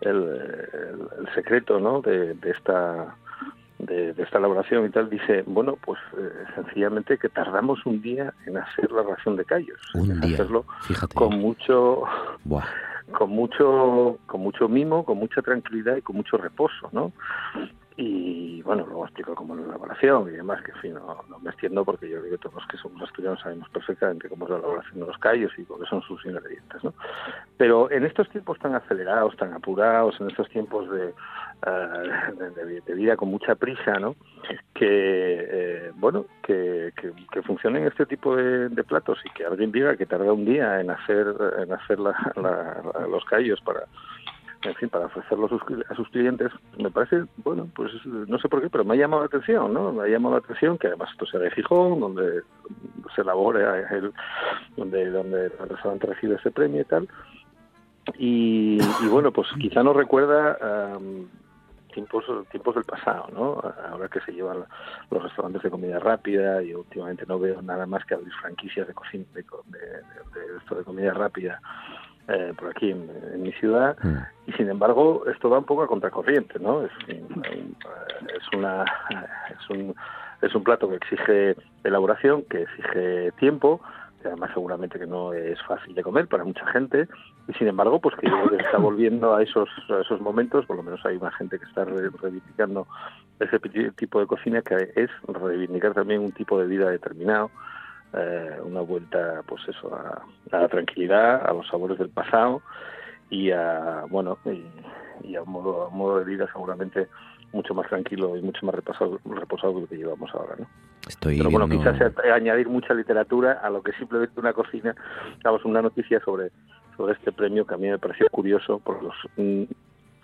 el, secreto ¿no? de, esta de, esta elaboración y tal dice bueno pues eh, sencillamente que tardamos un día en hacer la ración de callos un día hacerlo fíjate. con mucho con mucho con mucho mimo con mucha tranquilidad y con mucho reposo no y bueno, luego explico cómo es la elaboración y demás, que en fin, no, me extiendo porque yo creo que todos los que somos estudiantes sabemos perfectamente cómo es la elaboración de los callos y cuáles son sus ingredientes, ¿no? Pero en estos tiempos tan acelerados, tan apurados, en estos tiempos de, eh, de, vida con mucha prisa, ¿no? Que, eh, bueno, que, que, funcionen este tipo de, platos y que alguien diga que tarda un día en hacer, en hacer los callos para en fin, para ofrecerlo a sus, clientes, me parece, bueno, pues no sé por qué, pero me ha llamado la atención, ¿no? Me ha llamado la atención que además esto sea de Gijón, donde se elabora, el, donde, donde el restaurante recibe ese premio y tal. Y, bueno, pues quizá nos recuerda tiempos tiempos del pasado, ¿no? Ahora que se llevan los restaurantes de comida rápida y últimamente no veo nada más que abrir franquicias de cocina de, de esto de comida rápida eh, por aquí en, mi ciudad mm. y sin embargo esto va un poco a contracorriente no es, es una es un es un plato que exige elaboración que exige tiempo que además seguramente que no es fácil de comer para mucha gente y sin embargo pues que se está volviendo a esos a esos momentos por lo menos hay una gente que está reivindicando ese tipo de cocina que es reivindicar también un tipo de vida determinado eh, una vuelta pues eso a, la tranquilidad a los sabores del pasado y a bueno y, a un modo, modo de vida seguramente mucho más tranquilo y mucho más reposado, reposado que lo que llevamos ahora ¿no? Estoy pero bueno quizás añadir mucha literatura a lo que simplemente una cocina damos una noticia sobre sobre este premio que a mí me pareció curioso por los mm,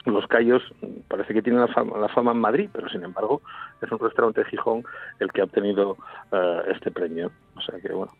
los Cayos parece que tienen la fama, en Madrid, pero sin embargo es un restaurante de Gijón el que ha obtenido eh, este premio. O sea que, bueno,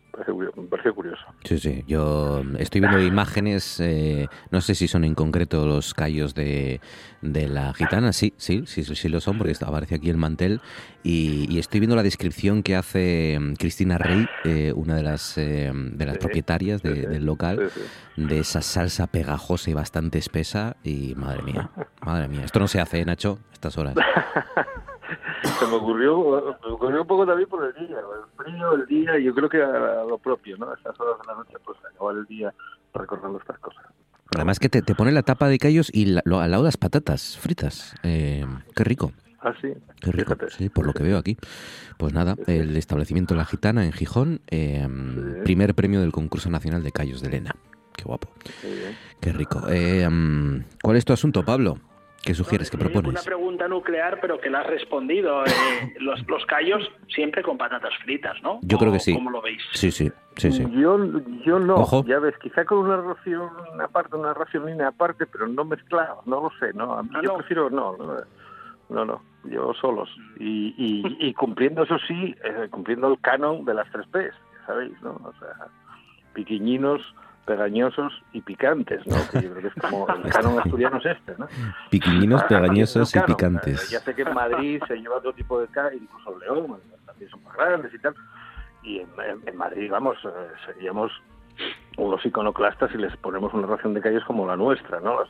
me parece curioso. Sí, sí, yo estoy viendo imágenes, eh, no sé si son en concreto los Cayos de, de la gitana, sí, sí, sí, sí lo son, porque aparece aquí el mantel, y, estoy viendo la descripción que hace mm, Cristina Rey, eh, una de las, de las propietarias del local, de esa salsa pegajosa y bastante espesa, y madre mía, Madre mía, esto no se hace, ¿eh, Nacho, estas horas. se me ocurrió, me ocurrió un poco también por el día, el frío, el día, yo creo que a, lo propio, ¿no? A estas horas de la noche, pues acabar el día recordando estas cosas. Además que te, te pone la tapa de callos y la, lo, al lado las patatas fritas. Eh, qué rico. Ah, sí. Qué rico, sí, por lo que veo aquí. Pues nada, el establecimiento La Gitana en Gijón, eh, primer premio del concurso nacional de callos de Lena. Qué guapo. Qué rico. Eh, ¿Cuál es tu asunto, Pablo? ¿Qué sugieres, qué propones? Una pregunta nuclear, pero que la has respondido. Eh, los, los callos siempre con patatas fritas, ¿no? Yo creo que sí. ¿Cómo lo veis? Sí, sí, sí, sí. Yo, yo no, ya ves, quizá con una ración aparte, una ración línea aparte, pero no mezclado, no lo sé, ¿no? Ah, yo prefiero no, no, no, yo solos. Y, y, y cumpliendo, eso sí, eh, cumpliendo el canon de las tres P's, sabéis, ¿no? O sea, piquiñinos pegañosos y picantes, ¿no? Que yo creo que es como el canon asturiano es este, ¿no? Piquiñinos, pegañosos y picantes. Ya sé que en Madrid se lleva otro tipo de carne, incluso en León, también son más grandes y tal. Y en, Madrid, vamos, eh, seríamos unos iconoclastas y les ponemos una ración de calles como la nuestra, ¿no? Las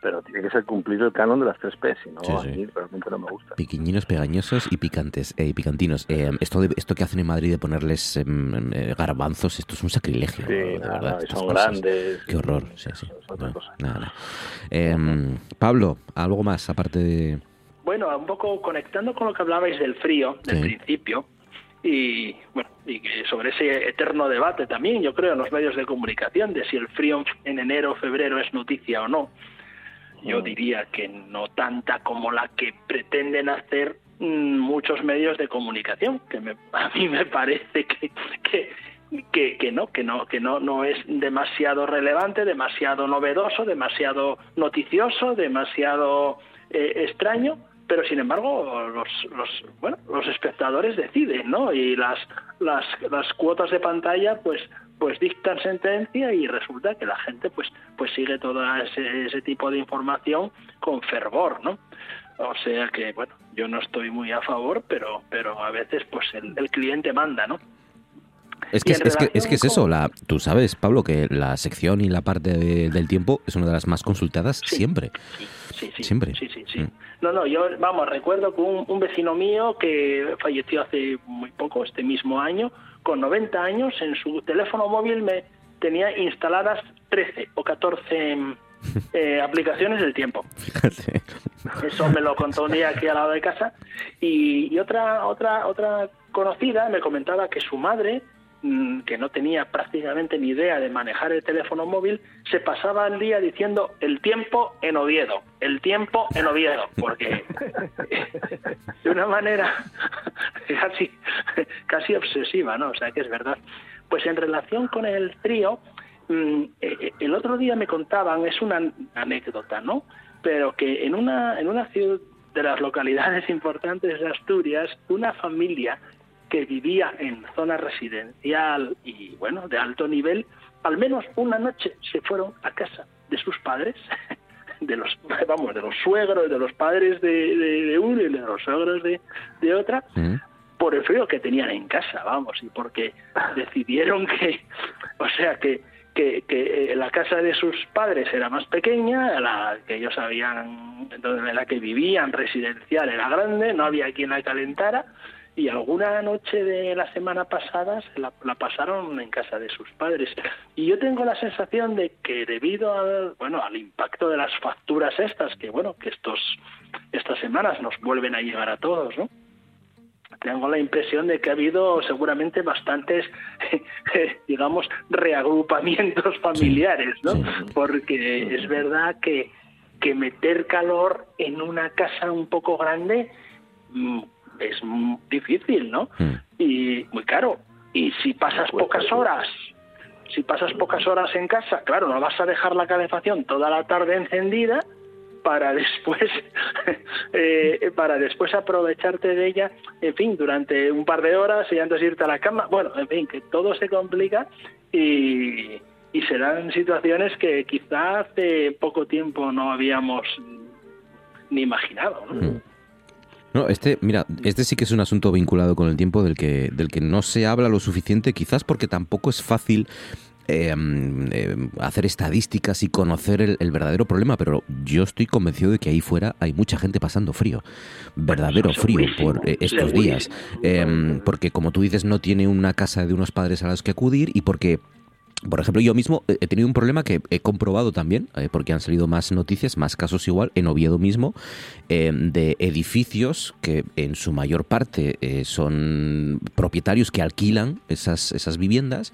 pero tiene que ser cumplir el canon de las tres P, si no, a mí realmente no me gusta. Piquiñinos, pegañosos y picantes, eh, picantinos. Eh, esto, de, esto que hacen en Madrid de ponerles em, eh, garbanzos, esto es un sacrilegio. Sí, de verdad, son grandes. Qué horror, sí, sí. Em, Pablo, ¿algo más aparte de...? Bueno, un poco conectando con lo que hablabais del frío, del principio, y bueno y sobre ese eterno debate también yo creo en los medios de comunicación de si el frío en enero o febrero es noticia o no yo diría que no tanta como la que pretenden hacer mm, muchos medios de comunicación, que a mí me parece que, que, que, no, que no, que no, no es demasiado relevante, demasiado novedoso, demasiado noticioso, demasiado extraño, pero sin embargo los, los bueno los espectadores deciden no y las las, las cuotas de pantalla pues pues dictan sentencia y resulta que la gente pues pues sigue todo ese, ese tipo de información con fervor no o sea que bueno yo no estoy muy a favor pero pero a veces pues el, el cliente manda no es que, es, que, es que es eso, la, tú sabes, Pablo, que la sección y la parte del tiempo es una de las más consultadas siempre. Sí, sí, siempre. Sí, sí, sí. Mm. No, no, yo, vamos, recuerdo que un, vecino mío que falleció hace muy poco, este mismo año, con 90 años, en su teléfono móvil me tenía instaladas 13 o 14 eh, aplicaciones del tiempo. Eso me lo contó un día aquí al lado de casa. Y, y otra, otra, otra conocida me comentaba que su madre Mm, que no tenía prácticamente ni idea de manejar el teléfono móvil, se pasaba el día diciendo el tiempo en Oviedo, el tiempo en Oviedo, porque de una manera casi, casi obsesiva, ¿no? O sea que es verdad. Pues en relación con el trío, mm, eh, eh, el otro día me contaban, es una anécdota, ¿no? Pero que en una, en una ciudad de las localidades importantes de Asturias, una familia que vivía en zona residencial y bueno, de alto nivel, al menos una noche se fueron a casa de sus padres, de los vamos, de los suegros, de los padres de, de, uno y de los suegros de, de otra, por el frío que tenían en casa, vamos, y porque decidieron que, o sea, que, que, que la casa de sus padres era más pequeña, la que ellos habían, en la que vivían residencial era grande, no había quien la calentara, y alguna noche de la semana pasada se la, pasaron en casa de sus padres. Y yo tengo la sensación de que debido al, bueno, al impacto de las facturas estas, que bueno, que estos, estas semanas nos vuelven a llegar a todos, ¿no? Tengo la impresión de que ha habido seguramente bastantes, digamos, reagrupamientos familiares, ¿no? Porque es verdad que, que meter calor en una casa un poco grande mm, es muy difícil, ¿no? Hmm. Y muy caro. Y si pasas pues pocas horas, si pasas pocas horas en casa, claro, no vas a dejar la calefacción toda la tarde encendida para después eh, para después aprovecharte de ella, en fin, durante un par de horas y antes de irte a la cama. Bueno, en fin, que todo se complica y, y serán situaciones que quizá hace poco tiempo no habíamos ni imaginado. ¿no? Hmm. No, este, mira, este sí que es un asunto vinculado con el tiempo del que, del que no se habla lo suficiente, quizás porque tampoco es fácil em, em, hacer estadísticas y conocer el, verdadero problema, pero yo estoy convencido de que ahí fuera hay mucha gente pasando frío, verdadero frío por eh, estos días, em, porque como tú dices no tiene una casa de unos padres a los que acudir y porque por ejemplo, yo mismo he tenido un problema que he comprobado también, eh, porque han salido más noticias, más casos igual, en Oviedo mismo, eh, de edificios que en su mayor parte eh, son propietarios que alquilan esas, esas viviendas,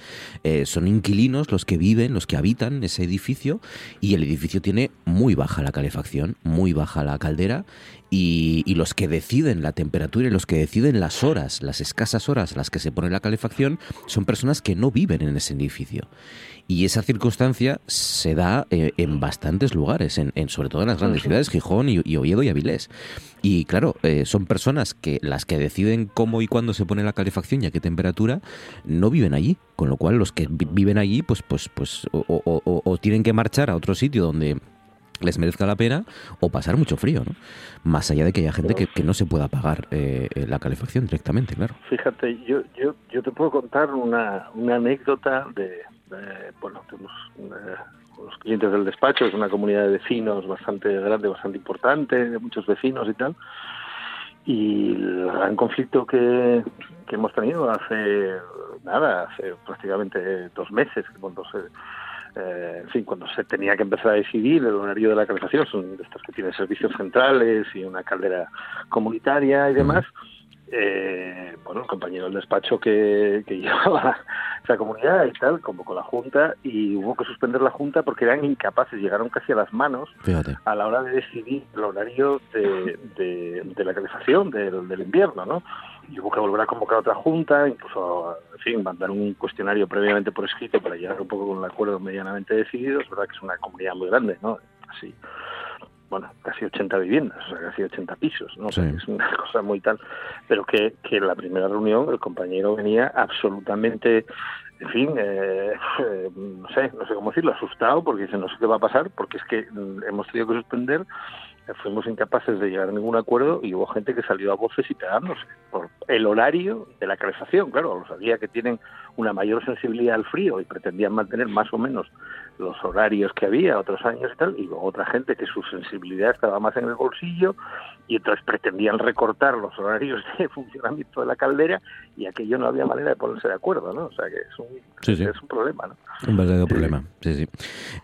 son inquilinos los que viven, los que habitan ese edificio, y el edificio tiene muy baja la calefacción, muy baja la caldera, y, los que deciden la temperatura y los que deciden las horas, las escasas horas las que se pone la calefacción, son personas que no viven en ese edificio. Y esa circunstancia se da eh, en bastantes lugares, en, sobre todo en las grandes ciudades, Gijón y, Oviedo y Avilés. Y claro, eh, son personas que las que deciden cómo y cuándo se pone la calefacción y a qué temperatura no viven allí, con lo cual los que viven allí, pues, pues, pues, o tienen que marchar a otro sitio donde les merezca la pena o pasar mucho frío, ¿no? Más allá de que haya gente que, no se pueda pagar eh, eh, la calefacción directamente, claro. Fíjate, yo, yo, yo te puedo contar una, una anécdota de, bueno, de eh, unos, clientes del despacho, es una comunidad de vecinos bastante grande, bastante importante, de muchos vecinos y tal. Y el gran conflicto que, que hemos tenido hace nada, hace prácticamente dos meses, cuando se eh, en fin, cuando se tenía que empezar a decidir el horario de la calefacción, son de estas que tienen servicios centrales y una caldera comunitaria y demás, eh, bueno, el compañero del despacho que, que llevaba esa comunidad y tal, convocó la junta y hubo que suspender la junta porque eran incapaces, llegaron casi a las manos a la hora de decidir el horario de, de, la calefacción del, del invierno, ¿no? Y hubo que volver a convocar otra junta, incluso, en fin, mandar un cuestionario previamente por escrito para llegar un poco con el acuerdo medianamente decidido. Es verdad que es una comunidad muy grande, ¿no? Así. bueno, casi 80 viviendas, o sea, casi 80 pisos, ¿no? es una cosa muy tal, pero que, que en la primera reunión el compañero venía absolutamente en fin, eh, eh, no sé, no sé cómo decirlo, asustado porque dice no sé qué va a pasar porque es que mm, hemos tenido que suspender fuimos incapaces de llegar a ningún acuerdo y hubo gente que salió a voces y pegándose por el horario de la calefacción. Claro, sabía que tienen una mayor sensibilidad al frío y pretendían mantener más o menos los horarios que había otros años y tal, y luego otra gente que su sensibilidad estaba más en el bolsillo y entonces pretendían recortar los horarios de funcionamiento de la caldera y aquello no había manera de ponerse de acuerdo, ¿no? O sea que es un, Es un problema, ¿no? Un verdadero problema, sí, sí.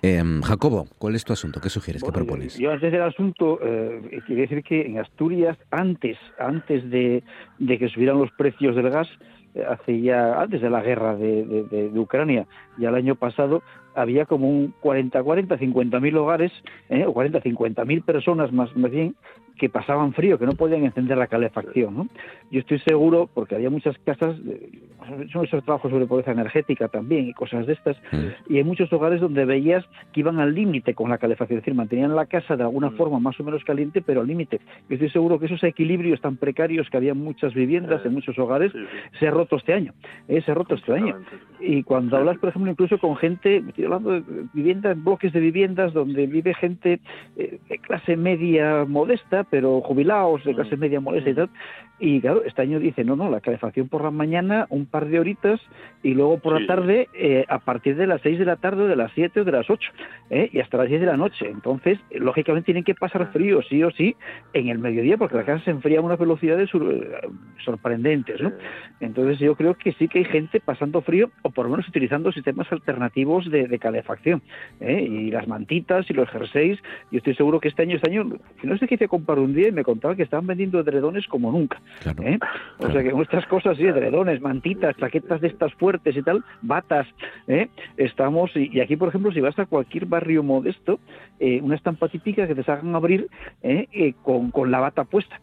Em, Jacobo, ¿cuál es tu asunto? ¿Qué sugieres? ¿Qué propones? Yo antes del asunto, eh, quería decir que en Asturias, antes, antes de, de que subieran los precios del gas, eh, hace ya antes de la guerra de, de, Ucrania, ya el año pasado había como un 40, 40, 50 mil hogares, eh, o 40, 50 mil personas más, más bien, que pasaban frío, que no podían encender la calefacción. ¿no? Yo estoy seguro, porque había muchas casas, son esos trabajos sobre pobreza energética también y cosas de estas, mm. y hay muchos hogares donde veías que iban al límite con la calefacción, es decir, mantenían la casa de alguna mm. forma más o menos caliente, pero al límite. Yo estoy seguro que esos equilibrios tan precarios que había en muchas viviendas, en muchos hogares, se ha roto este año. ¿eh? se ha roto este año. Y cuando hablas, por ejemplo, incluso con gente, hablando de viviendas, bloques de viviendas donde vive gente eh, de clase media modesta, pero jubilados de clase mm. media molesta y tal. Y claro, este año dice, no, no, la calefacción por la mañana, un par de horitas, y luego por la tarde, eh, a partir de las 6 de la tarde, o de las 7 o de las 8, ¿eh? y hasta las 10 de la noche. Entonces, lógicamente tienen que pasar frío, sí o sí, en el mediodía, porque la casa se enfría a unas velocidades eh, sorprendentes, ¿no? Entonces, yo creo que sí que hay gente pasando frío, o por lo menos utilizando sistemas alternativos de, calefacción, y las mantitas y los jerseys. Yo estoy seguro que este año, este año, no sé qué hice comprar un día y me contaba que estaban vendiendo edredones como nunca. ¿eh? O sea que nuestras cosas, sí, edredones, mantitas, chaquetas de estas fuertes y tal, batas, ¿eh? estamos, y, aquí por ejemplo, si vas a cualquier barrio modesto, eh, una estampa típica que te hagan abrir con, con, la bata puesta,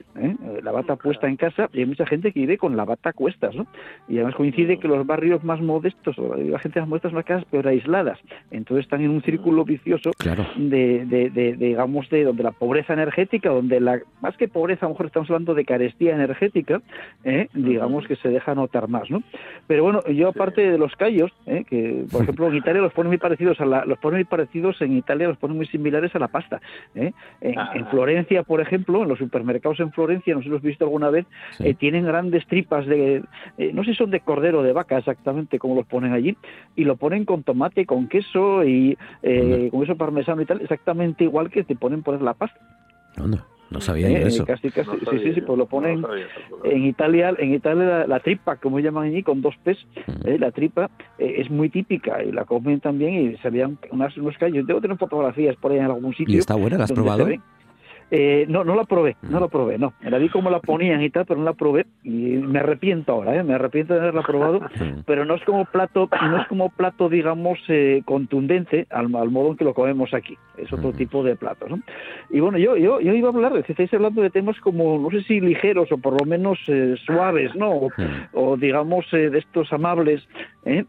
la bata puesta en casa, y hay mucha gente que vive con la bata a cuestas, ¿no? Y además coincide que los barrios más modestos, o la gente más modesta son las casas peor aisladas, entonces están en un círculo vicioso de, de, de, digamos, de donde la pobreza energética, donde la más que pobreza, a lo mejor estamos hablando de carestía energética, ¿eh? digamos que se deja notar más, ¿no? Pero bueno, yo aparte de los callos, ¿eh? que por ejemplo en Italia los ponen muy parecidos a la, los ponen muy parecidos en Italia los ponen muy similares a la pasta. ¿eh? En, ah. Florencia, por ejemplo, en los supermercados en Florencia, no sé si los he visto alguna vez, tienen grandes tripas de, no sé si son de cordero o de vaca exactamente como los ponen allí, y lo ponen con tomate, con queso y con queso parmesano y tal, exactamente igual que te ponen poner la pasta. No sabía yo eso. sí, sí, sí, pues lo ponen en Italia, en Italia la, tripa, como llaman allí, con dos P's, mm. ¿eh? la tripa eh, es muy típica y la comen también y se veían unas, unos callos. Debo tener fotografías por ahí en algún sitio. ¿Y está buena? ¿La has probado? Eh, no, no la probé, no la probé, no. La vi cómo la ponían y tal, pero no la probé y me arrepiento ahora, ¿eh? me arrepiento de haberla probado, pero no es como plato, no es como plato, digamos, eh, contundente al, modo en que lo comemos aquí. Es otro tipo de plato, ¿no? Y bueno, yo, yo, yo iba a hablar, si estáis hablando de temas como, no sé si ligeros o por lo menos eh, suaves, ¿no? O, o digamos, de estos amables, ¿eh?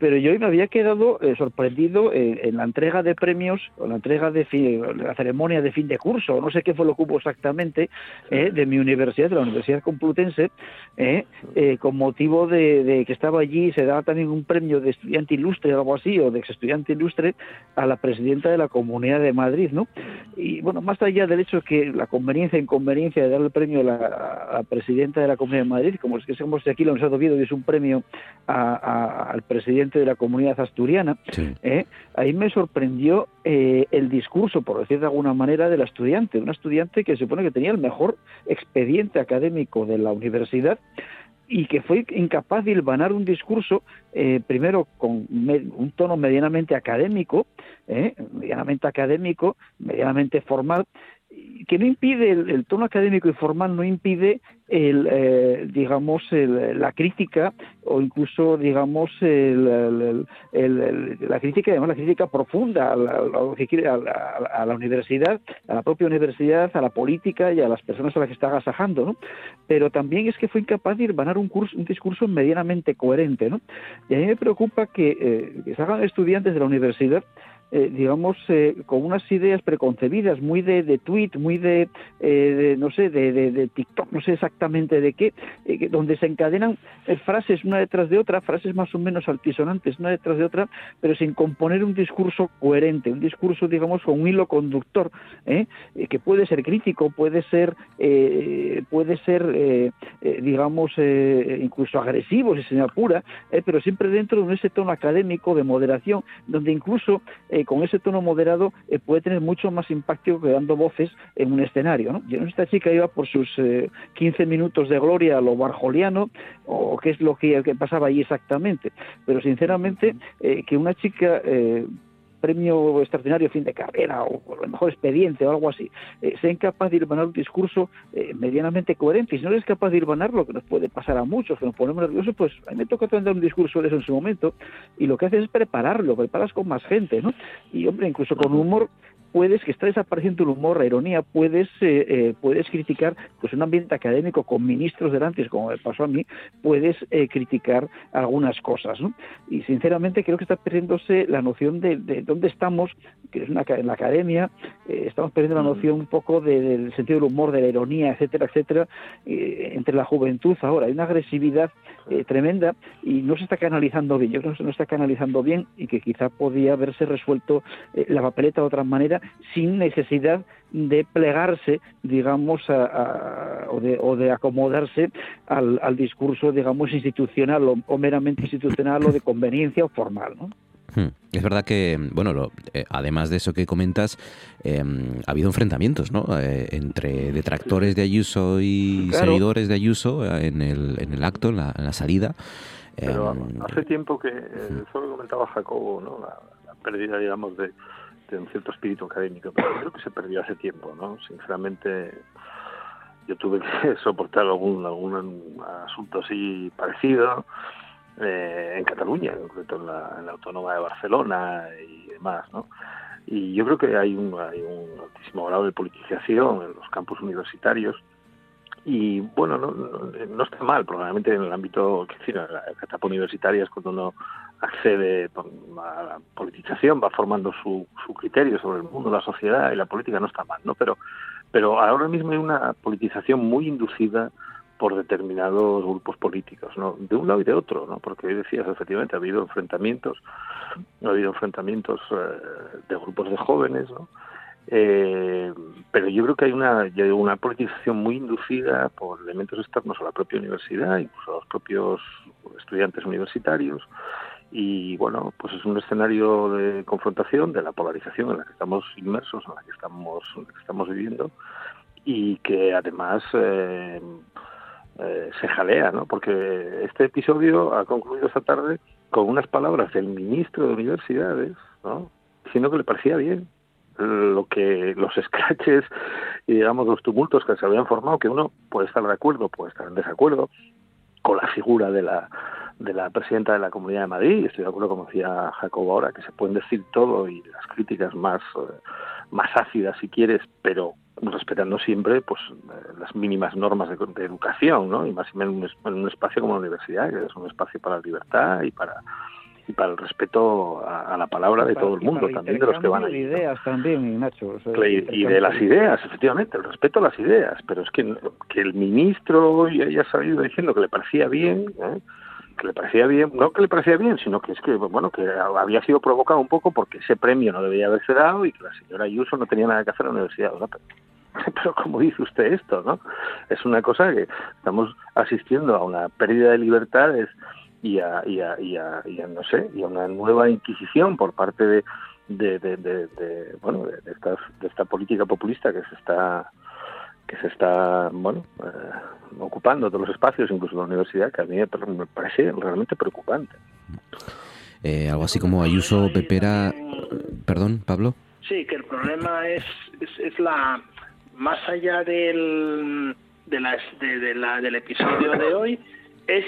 Pero yo me había quedado eh, sorprendido en la entrega de premios, o la entrega de la ceremonia de fin de curso, no sé qué fue lo que hubo exactamente, eh, de mi universidad, de la Universidad Complutense, eh, con motivo de, que estaba allí, se daba también un premio de estudiante ilustre o algo así, o de ex estudiante ilustre, a la presidenta de la Comunidad de Madrid, ¿no? Y bueno, más allá del hecho que la conveniencia e inconveniencia de dar el premio a la, presidenta de la Comunidad de Madrid, como es que somos aquí lo hemos Oviedo y es un premio al presidente de la comunidad asturiana, ¿eh? ahí me sorprendió eh, el discurso, por decir de alguna manera, de la estudiante, una estudiante que se supone que tenía el mejor expediente académico de la universidad y que fue incapaz de hilvanar un discurso, eh, primero con un tono medianamente académico, medianamente académico, medianamente formal, que no impide el, tono académico y formal no impide el eh, digamos la crítica o incluso digamos el, la crítica además la crítica profunda a la, universidad a la propia universidad a la política y a las personas a las que está agasajando ¿no? pero también es que fue incapaz de ir un curso un discurso medianamente coherente ¿no? y a mí me preocupa que, eh, que se hagan estudiantes de la universidad eh, digamos, eh, con unas ideas preconcebidas, muy de, de tweet, muy de, de no sé, de, de, TikTok, no sé exactamente de qué, donde se encadenan frases una detrás de otra, frases más o menos altisonantes una detrás de otra, pero sin componer un discurso coherente, un discurso, digamos, con un hilo conductor, que puede ser crítico, puede ser, puede ser, digamos, incluso agresivo, si se me apura, pero siempre dentro de ese tono académico de moderación, donde incluso eh, con ese tono moderado eh, puede tener mucho más impacto que dando voces en un escenario. Yo no esta chica iba por sus 15 eh, minutos de gloria a lo barjoliano o qué es lo que, que pasaba ahí exactamente, pero sinceramente que una chica premio extraordinario fin de carrera o por el mejor expediente o algo así, eh, sea incapaz de irvanar un discurso eh, medianamente coherente. Y si no eres capaz de irvanar lo que nos puede pasar a muchos, que nos ponemos nerviosos, pues a mí me toca tener un discurso de eso en su momento y lo que haces es prepararlo, preparas con más gente, ¿no? Y hombre, incluso con humor puedes, que está desapareciendo el humor, la ironía, puedes, eh, eh, puedes criticar pues un ambiente académico con ministros delante, como me pasó a mí, puedes eh, criticar algunas cosas. ¿no? Y sinceramente creo que está perdiéndose la noción de, dónde estamos, que es una, en la academia, estamos perdiendo la noción un poco del sentido del humor, de la ironía, etcétera, etcétera, entre la juventud ahora. Hay una agresividad tremenda y no se está canalizando bien. Yo creo que no se está canalizando bien y que quizá podía haberse resuelto la papeleta de otra manera sin necesidad de plegarse, digamos, o, de, acomodarse al, discurso, digamos, institucional o, meramente institucional o de conveniencia o formal, ¿no? Hmm. Es verdad que, bueno, eh, además de eso que comentas, em, ha habido enfrentamientos, ¿no? Eh, entre detractores de Ayuso y seguidores de Ayuso eh, en el, en el acto, en la, salida. Pero em, hace tiempo que, eso lo comentaba Jacobo, ¿no? la pérdida, digamos, de, un cierto espíritu académico, pero creo que se perdió hace tiempo, ¿no? Sinceramente, yo tuve que soportar algún, algún asunto así parecido eh, en Cataluña, en concreto en la, en Autónoma de Barcelona y demás, ¿no? Y yo creo que hay un, hay un altísimo grado de politización en los campus universitarios y bueno, no, está mal, probablemente en el ámbito, que decir, la etapa universitaria es cuando uno accede a la politización, va formando su, su criterio sobre el mundo, la sociedad y la política no está mal, ¿no? Pero, pero ahora mismo hay una politización muy inducida por determinados grupos políticos, ¿no? De un lado y de otro, ¿no? Porque hoy decías, efectivamente, ha habido enfrentamientos, ha habido enfrentamientos eh, de grupos de jóvenes, ¿no? Eh, pero yo creo que hay una, una politización muy inducida por elementos externos a la propia universidad, incluso a los propios estudiantes universitarios, y bueno, pues es un escenario de confrontación, de la polarización en la que estamos inmersos, en la que estamos, estamos viviendo y que además eh, eh, se jalea, ¿no? Porque este episodio ha concluido esta tarde con unas palabras del ministro de Universidades, ¿no? Diciendo que le parecía bien lo que los escraches y digamos los tumultos que se habían formado, que uno puede estar de acuerdo, puede estar en desacuerdo con la figura de la de la presidenta de la Comunidad de Madrid, estoy de acuerdo como decía Jacobo ahora, que se pueden decir todo y las críticas más, eh, más ácidas si quieres, pero respetando siempre pues eh, las mínimas normas de, educación, ¿no? Y más en un, en un espacio como la universidad, que es un espacio para la libertad y para y para el respeto a, la palabra de todo el mundo, también de los que van a ideas también, Nacho. y de las ideas, efectivamente, el respeto a las ideas, pero es que, que el ministro haya salido diciendo que le parecía bien, ¿eh? Que le parecía bien, no que le parecía bien, sino que es que, bueno, que había sido provocado un poco porque ese premio no debía haberse dado y que la señora Ayuso no tenía nada que hacer en la universidad. ¿no? Pero, pero ¿cómo dice usted esto? no Es una cosa que estamos asistiendo a una pérdida de libertades y a, y a, y a, no sé, y a una nueva inquisición por parte de, bueno, de, de esta política populista que se está que se está bueno eh, ocupando todos los espacios, incluso la universidad, que a mí me parece realmente preocupante. Eh, algo así como Ayuso Pepera, perdón, Pablo. Sí, que el problema es, es, la más allá del de la, de la, del episodio de hoy es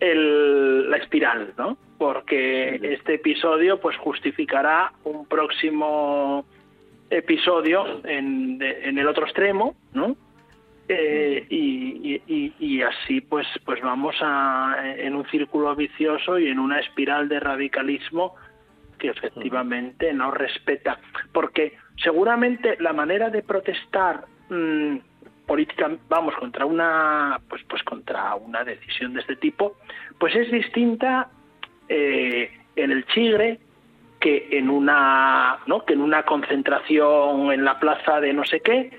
el, la espiral, ¿no? Porque este episodio pues justificará un próximo episodio en, en el otro extremo, ¿no? Eh, y, y, así pues pues vamos a, en un círculo vicioso y en una espiral de radicalismo que efectivamente no respeta, porque seguramente la manera de protestar mm, política, vamos, contra una, pues, pues contra una decisión de este tipo, pues es distinta eh, en el Chigre que en una, ¿no? que en una concentración en la plaza de no sé qué,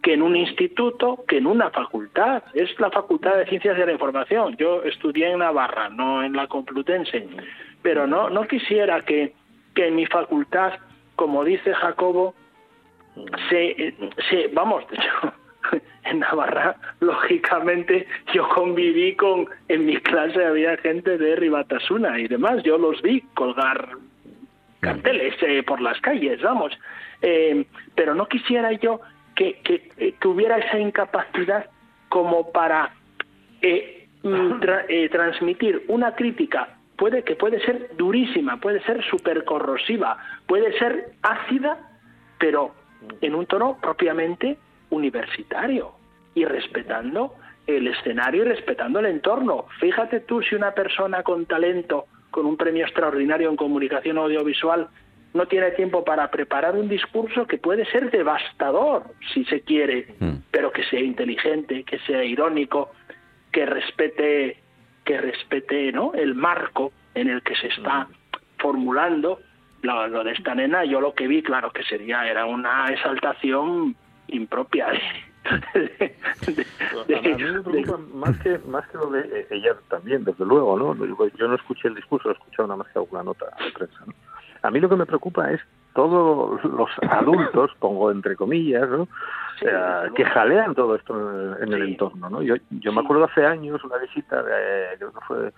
que en un instituto, que en una facultad. Es la Facultad de Ciencias de la Información. Yo estudié en Navarra, no en la Complutense, pero no, no quisiera que, que en mi facultad, como dice Jacobo, se, se vamos, en Navarra, lógicamente, yo conviví con, en mi clase había gente de Ribatasuna y demás, yo los vi colgar carteles eh, por las calles, vamos, eh, pero no quisiera yo que, que, hubiera esa incapacidad como para eh, mm, transmitir una crítica puede que puede ser durísima, puede ser súper corrosiva, puede ser ácida, pero en un tono propiamente universitario y respetando el escenario y respetando el entorno. Fíjate tú si una persona con talento, con un premio extraordinario en comunicación audiovisual, no tiene tiempo para preparar un discurso que puede ser devastador, si se quiere, hmm. pero que sea inteligente, que sea irónico, que respete, que respete ¿no? el marco en el que se está hmm. formulando lo, lo, de esta nena. Yo lo que vi, claro que sería, era una exaltación impropia de, a mí me preocupa más que más que lo de eh, ella también desde luego no yo no escuché el discurso he escuchado nada más que alguna nota de prensa ¿no? a mí lo que me preocupa es todos los adultos pongo entre comillas ¿no? que jalean todo esto en el, entorno no yo yo me acuerdo hace años una visita de creo que fue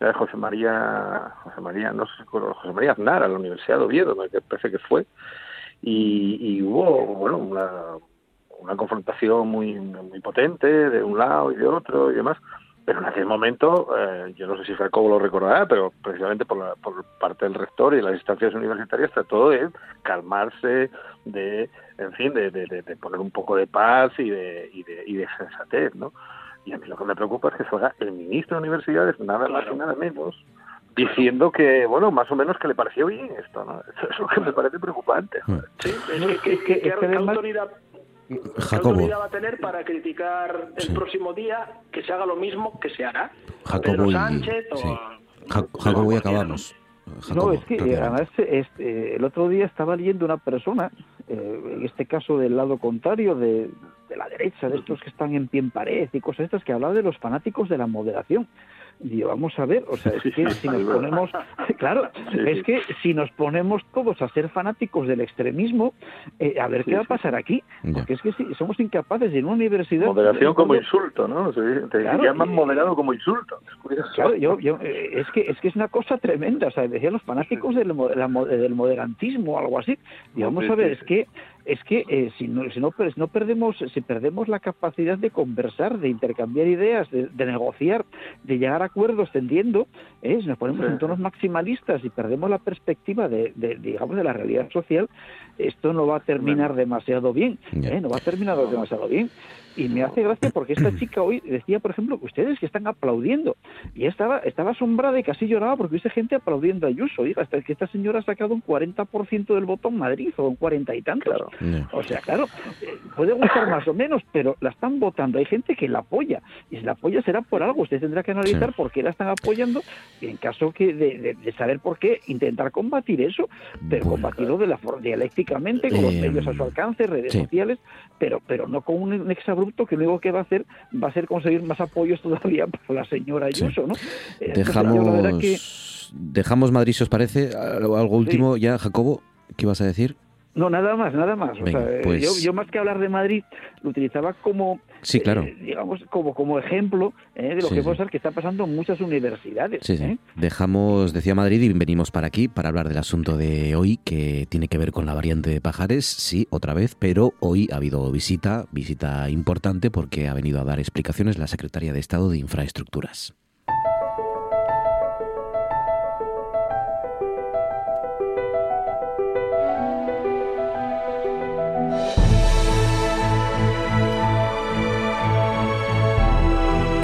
de José María José María no sé José María Aznar a la Universidad de Oviedo me parece que fue y, y hubo bueno una una confrontación muy, muy potente de un lado y de otro y demás. Pero en aquel momento, eh, yo no sé si Jacobo lo recordará, pero precisamente por, la, por parte del rector y las instancias universitarias trató de calmarse, de, en fin, de, de, poner un poco de paz y de, y de, y de sensatez, ¿no? Y a mí lo que me preocupa es que fuera el ministro de Universidades, nada más y nada menos, diciendo que, bueno, más o menos que le pareció bien esto, ¿no? Eso es lo que me parece preocupante. Sí, es que, que, que, autoridad Jacobo. va a tener para criticar el próximo día que se haga lo mismo que se hará? Jacobo Sánchez Jacobo y acabamos. no, es que además este, el otro día estaba leyendo una persona, eh, en este caso del lado contrario, de, de, la derecha, de estos que están en pie en pared y cosas estas, que hablaba de los fanáticos de la moderación. Y vamos a ver, o sea, es que si nos ponemos, claro, es que si nos ponemos todos a ser fanáticos del extremismo, eh, a ver qué va a pasar aquí, porque es que si somos incapaces en una universidad... Moderación como insulto, ¿no? Te llaman moderado como insulto. Claro, yo, yo, eh, es que es que es una cosa tremenda, o sea, decían los fanáticos del, del moderantismo o algo así. Y vamos a ver, es que es que eh, si, no, si, no, no, perdemos si perdemos la capacidad de conversar, de intercambiar ideas, de, negociar, de llegar a acuerdos tendiendo, eh, si nos ponemos en tonos maximalistas y perdemos la perspectiva de, digamos de la realidad social, esto no va a terminar demasiado bien, eh, no va a terminar demasiado bien. Y me hace gracia porque esta chica hoy decía, por ejemplo, que ustedes que están aplaudiendo. Y estaba, estaba asombrada y casi lloraba porque viste gente aplaudiendo a Ayuso. Hasta que esta señora ha sacado un 40% del voto en Madrid o un 40 y tantos. O sea, claro, eh, puede gustar más o menos, pero la están votando. Hay gente que la apoya. Y si la apoya será por algo. Usted tendrá que analizar por qué la están apoyando y en caso que de, saber por qué, intentar combatir eso, pero combatirlo de la dialécticamente, con los eh, medios a su alcance, redes sociales, pero, pero no con un exabrupto que luego que va a hacer va a ser conseguir más apoyos todavía para la señora Ayuso, ¿no? Eh, dejamos, dejamos Madrid, si os parece. Algo último ya, Jacobo, ¿qué vas a decir? No, nada más, nada más. Pues yo, más que hablar de Madrid, lo utilizaba como, sí, claro. Eh, digamos, como, como ejemplo eh, de lo que puede ser que está pasando en muchas universidades. ¿eh? Dejamos, decía Madrid, y venimos para aquí para hablar del asunto de hoy, que tiene que ver con la variante de Pajares, sí, otra vez, pero hoy ha habido visita, visita importante porque ha venido a dar explicaciones la secretaria de Estado de Infraestructuras.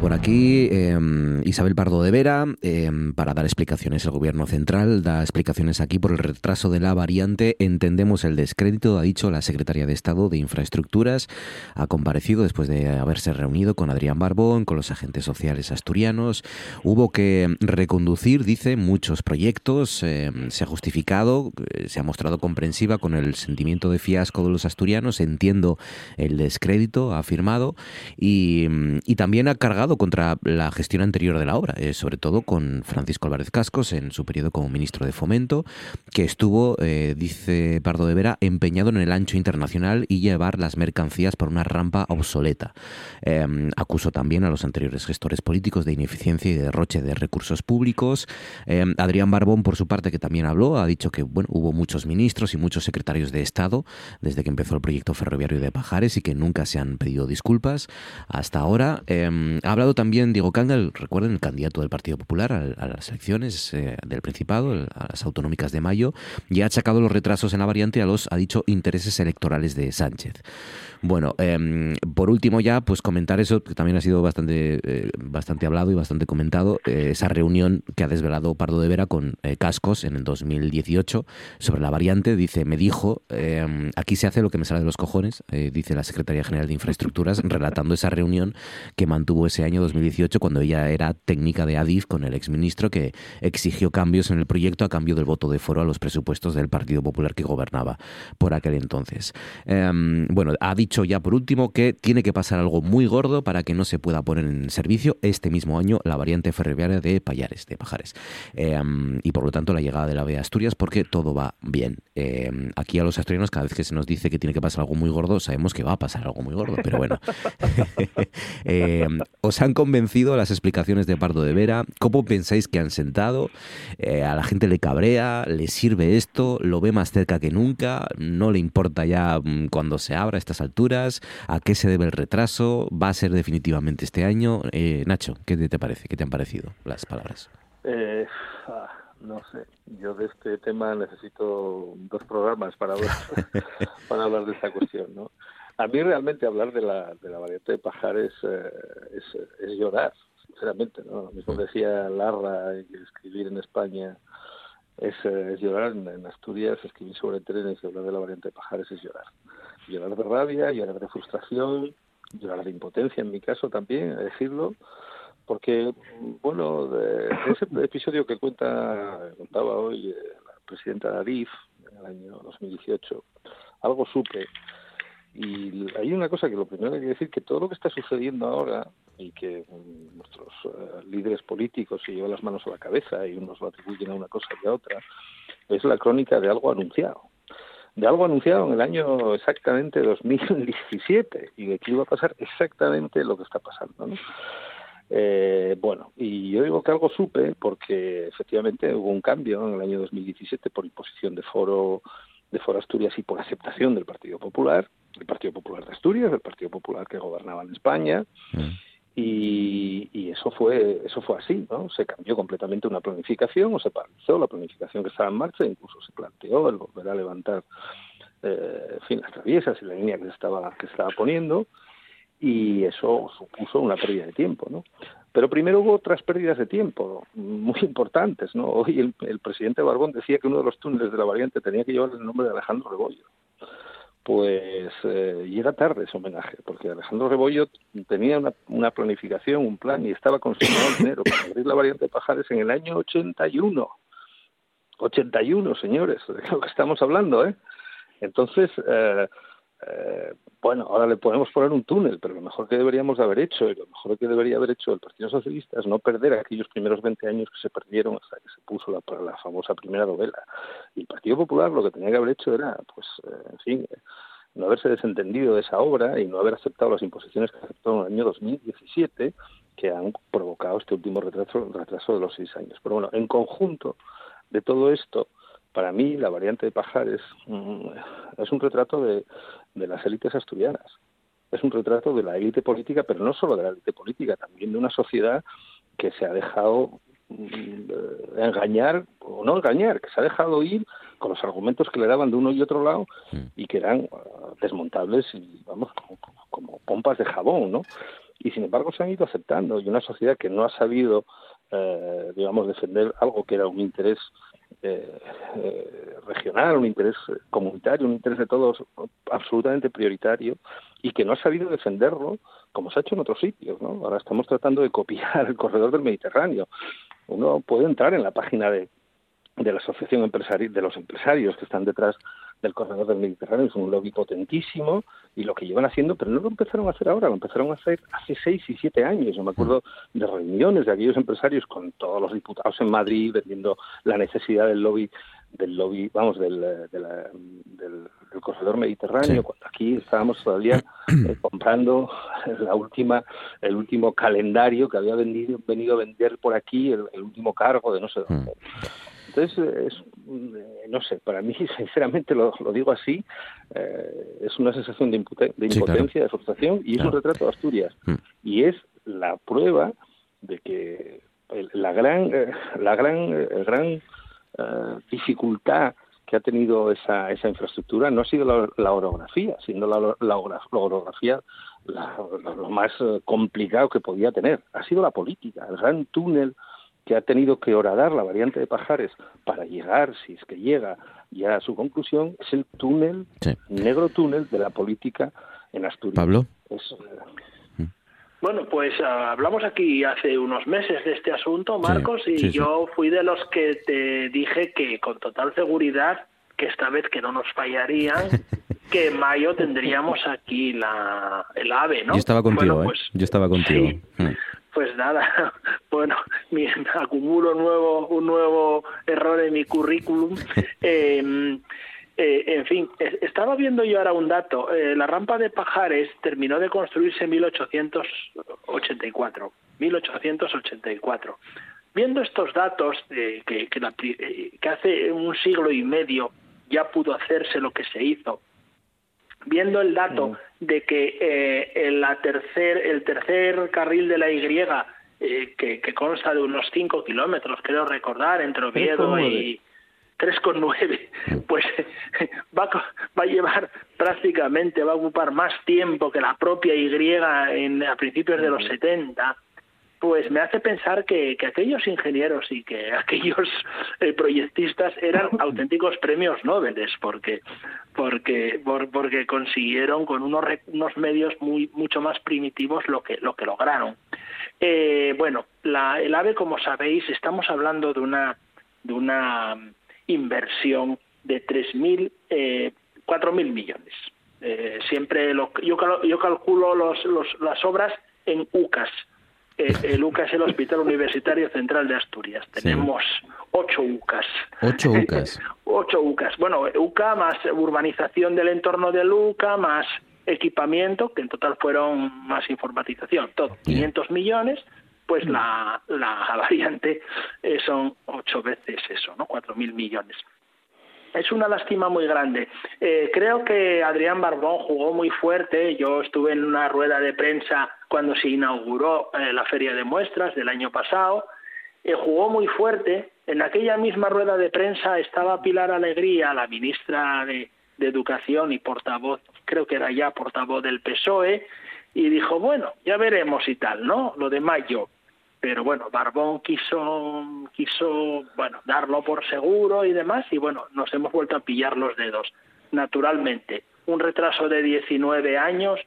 Por aquí em, Isabel Pardo de Vera em, para dar explicaciones. El gobierno central da explicaciones aquí por el retraso de la variante. Entendemos el descrédito, ha dicho la secretaria de Estado de Infraestructuras. Ha comparecido después de haberse reunido con Adrián Barbón, con los agentes sociales asturianos. Hubo que reconducir, dice, muchos proyectos. Em, se ha justificado, eh, se ha mostrado comprensiva con el sentimiento de fiasco de los asturianos. Entiendo el descrédito, ha afirmado. y también ha cargado contra la gestión anterior de la obra, eh, sobre todo con Francisco Álvarez Cascos en su periodo como ministro de Fomento, que estuvo, eh, dice Pardo de Vera, empeñado en el ancho internacional y llevar las mercancías por una rampa obsoleta. Em, acusó también a los anteriores gestores políticos de ineficiencia y derroche de recursos públicos. Em, Adrián Barbón, por su parte, que también habló, ha dicho que hubo muchos ministros y muchos secretarios de Estado desde que empezó el proyecto ferroviario de Pajares y que nunca se han pedido disculpas hasta ahora. Em, ha hablado también Diego Cangal, recuerden, el candidato del Partido Popular a, las elecciones eh, del Principado, a las autonómicas de mayo, y ha achacado los retrasos en la variante a los, ha dicho, intereses electorales de Sánchez. Bueno, em, por último ya, pues comentar eso, que también ha sido bastante, eh, bastante hablado y bastante comentado, eh, esa reunión que ha desvelado Pardo de Vera con Cascos en el 2018 sobre la variante. Dice, me dijo, em, aquí se hace lo que me sale de los cojones, dice la Secretaría General de Infraestructuras, relatando esa reunión que mantuvo ese año 2018 cuando ella era técnica de Adif con el exministro que exigió cambios en el proyecto a cambio del voto de foro a los presupuestos del Partido Popular que gobernaba por aquel entonces. Em, bueno, ha dicho ya por último que tiene que pasar algo muy gordo para que no se pueda poner en servicio este mismo año la variante ferroviaria de Payares, de Pajares. Em, y por lo tanto la llegada de la B Asturias porque todo va bien. Em, aquí a los asturianos cada vez que se nos dice que tiene que pasar algo muy gordo sabemos que va a pasar algo muy gordo, pero bueno. ¿Os han convencido las explicaciones de Pardo de Vera? ¿Cómo pensáis que han sentado? Eh, ¿A la gente le cabrea? ¿Le sirve esto? ¿Lo ve más cerca que nunca? ¿No le importa ya mm, cuando se abra estas alturas? ¿A qué se debe el retraso? ¿Va a ser definitivamente este año? Eh, Nacho, ¿qué te parece? ¿Qué te han parecido las palabras? Eh, ah, no sé, yo de este tema necesito dos programas para hablar, para hablar de esta cuestión, ¿no? A mí realmente hablar de la, de la variante de Pajares eh, es, es, llorar, sinceramente. ¿no? Lo mismo decía Larra, escribir en España es, eh, es llorar. En, Asturias, escribir sobre trenes y hablar de la variante de Pajares es llorar. Llorar de rabia, llorar de frustración, llorar de impotencia en mi caso también, decirlo. Porque, bueno, de, ese episodio que cuenta contaba hoy eh, la presidenta de en el año 2018, algo supe y hay una cosa que lo primero que hay que decir, que todo lo que está sucediendo ahora y que mm, nuestros eh, líderes políticos se llevan las manos a la cabeza y unos lo atribuyen a una cosa y a otra, es la crónica de algo anunciado. De algo anunciado en el año exactamente 2017 y de que iba a pasar exactamente lo que está pasando. ¿no? Eh, bueno, y yo digo que algo supe porque efectivamente hubo un cambio en el año 2017 por imposición de foro de Foro Asturias y por aceptación del Partido Popular, el Partido Popular de Asturias, el Partido Popular que gobernaba en España, mm. Y, eso fue eso fue así, ¿no? Se cambió completamente una planificación o se paralizó la planificación que estaba en marcha, incluso se planteó el volver a levantar, eh, en las traviesas y la línea que se estaba que se estaba poniendo, y eso supuso una pérdida de tiempo, ¿no? Pero primero hubo otras pérdidas de tiempo muy importantes, ¿no? Hoy el, el, presidente Barbón decía que uno de los túneles de la variante tenía que llevar el nombre de Alejandro Rebollo. Pues eh, era tarde ese homenaje, porque Alejandro Rebollo tenía una, una planificación, un plan y estaba consignado el dinero para abrir la variante de Pajares en el año 81. 81, señores, de lo que estamos hablando, ¿eh? Entonces, eh, eh, bueno, ahora le podemos poner un túnel, pero lo mejor que deberíamos de haber hecho y lo mejor que debería haber hecho el Partido Socialista es no perder aquellos primeros 20 años que se perdieron hasta que se puso la, la famosa primera novela. Y el Partido Popular lo que tenía que haber hecho era, pues, eh, en fin, no haberse desentendido de esa obra y no haber aceptado las imposiciones que aceptó en el año 2017 que han provocado este último retraso, retraso de los seis años. Pero bueno, en conjunto de todo esto, para mí la variante de Pajares mm, es un retrato de, de las élites asturianas. Es un retrato de la élite política, pero no solo de la élite política, también de una sociedad que se ha dejado mm, engañar, o no engañar, que se ha dejado ir con los argumentos que le daban de uno y otro lado y que eran uh, desmontables y, vamos, como, pompas de jabón, ¿no? Y sin embargo se han ido aceptando y una sociedad que no ha sabido, eh, digamos, defender algo que era un interés eh, eh, regional, un interés comunitario, un interés de todos absolutamente prioritario y que no ha sabido defenderlo como se ha hecho en otros sitios. Ahora estamos tratando de copiar el corredor del Mediterráneo. Uno puede entrar en la página de, de la Asociación Empresari de los Empresarios que están detrás del corredor del Mediterráneo. Es un lobby potentísimo y lo que llevan haciendo, pero no lo empezaron a hacer ahora, lo empezaron a hacer hace seis y siete años. Yo me acuerdo de reuniones de aquellos empresarios con todos los diputados en Madrid vendiendo la necesidad del lobby del lobby, vamos, del, del, corredor mediterráneo, cuando aquí estábamos todavía eh, comprando la última, el último calendario que había venido, venido a vender por aquí, el, el último cargo de no sé dónde. Entonces, es, eh, no sé, para mí, sinceramente, lo, digo así, eh, es una sensación de, impotencia, de frustración, y es un retrato de Asturias. Mm. Y es la prueba de que la gran, eh, la gran, gran dificultad que ha tenido esa, esa infraestructura no ha sido la, orografía, sino la, la, orografía lo más complicado que podía tener. Ha sido la política, el gran túnel que ha tenido que horadar la variante de Pajares para llegar, si es que llega ya a su conclusión, es el túnel, negro túnel de la política en Asturias. Pablo. Bueno, pues ah, hablamos aquí hace unos meses de este asunto, Marcos, y yo fui de los que te dije que con total seguridad, que esta vez que no nos fallarían, que en mayo tendríamos aquí la, el AVE, ¿no? Yo estaba contigo, ¿eh? Pues yo estaba contigo. Mm pues nada, bueno, me acumulo un nuevo, un nuevo error en mi currículum. Em, eh, en fin, estaba viendo yo ahora un dato. Eh, la rampa de Pajares terminó de construirse en 1884. 1884. Viendo estos datos, eh, que, que hace un siglo y medio ya pudo hacerse lo que se hizo, viendo el dato mm. de que eh, el, la tercer, el tercer carril de la Y, eh, que, que, consta de unos 5 kilómetros, creo recordar, entre Oviedo y 3,9, pues va, va a llevar prácticamente, va a ocupar más tiempo que la propia Y en, a principios de los 70 pues me hace pensar que, aquellos ingenieros y que aquellos eh, proyectistas eran auténticos premios Nobel, porque, porque, porque consiguieron con unos, unos medios muy, mucho más primitivos lo que, lo que lograron. Eh, bueno, la, el AVE, como sabéis, estamos hablando de una, de una inversión de 3.000, eh, 4.000 millones. Eh, siempre lo, yo, yo calculo los, los, las obras en UCAS, eh, el UCA es el Hospital Universitario Central de Asturias. Tenemos ocho UCAS. Ocho UCAS. ocho UCAS. Bueno, UCA más urbanización del entorno del UCA, más equipamiento, que en total fueron más informatización, todo, 500 millones, pues la, la variante eh, son ocho veces eso, ¿no? Cuatro mil millones es una lástima muy grande. Eh, creo que Adrián Barbón jugó muy fuerte. Yo estuve en una rueda de prensa cuando se inauguró eh, la feria de muestras del año pasado. Eh, jugó muy fuerte. En aquella misma rueda de prensa estaba Pilar Alegría, la ministra de, de Educación y portavoz, creo que era ya portavoz del PSOE, y dijo, bueno, ya veremos y tal, ¿no? Lo de mayo pero bueno, Barbón quiso, quiso, bueno, darlo por seguro y demás, y bueno, nos hemos vuelto a pillar los dedos. Naturalmente, un retraso de 19 años,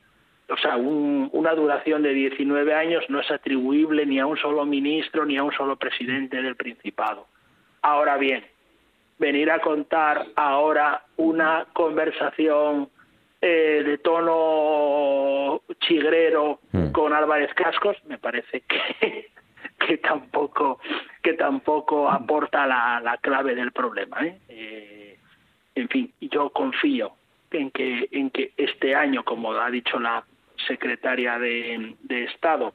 o sea, una duración de 19 años no es atribuible ni a un solo ministro ni a un solo presidente del Principado. Ahora bien, venir a contar ahora una conversación eh, de tono chigrero mm. con Álvarez Cascos, me parece que, que tampoco que tampoco aporta la, la clave del problema ¿eh? Eh, en fin yo confío en que en que este año como ha dicho la secretaria de, de estado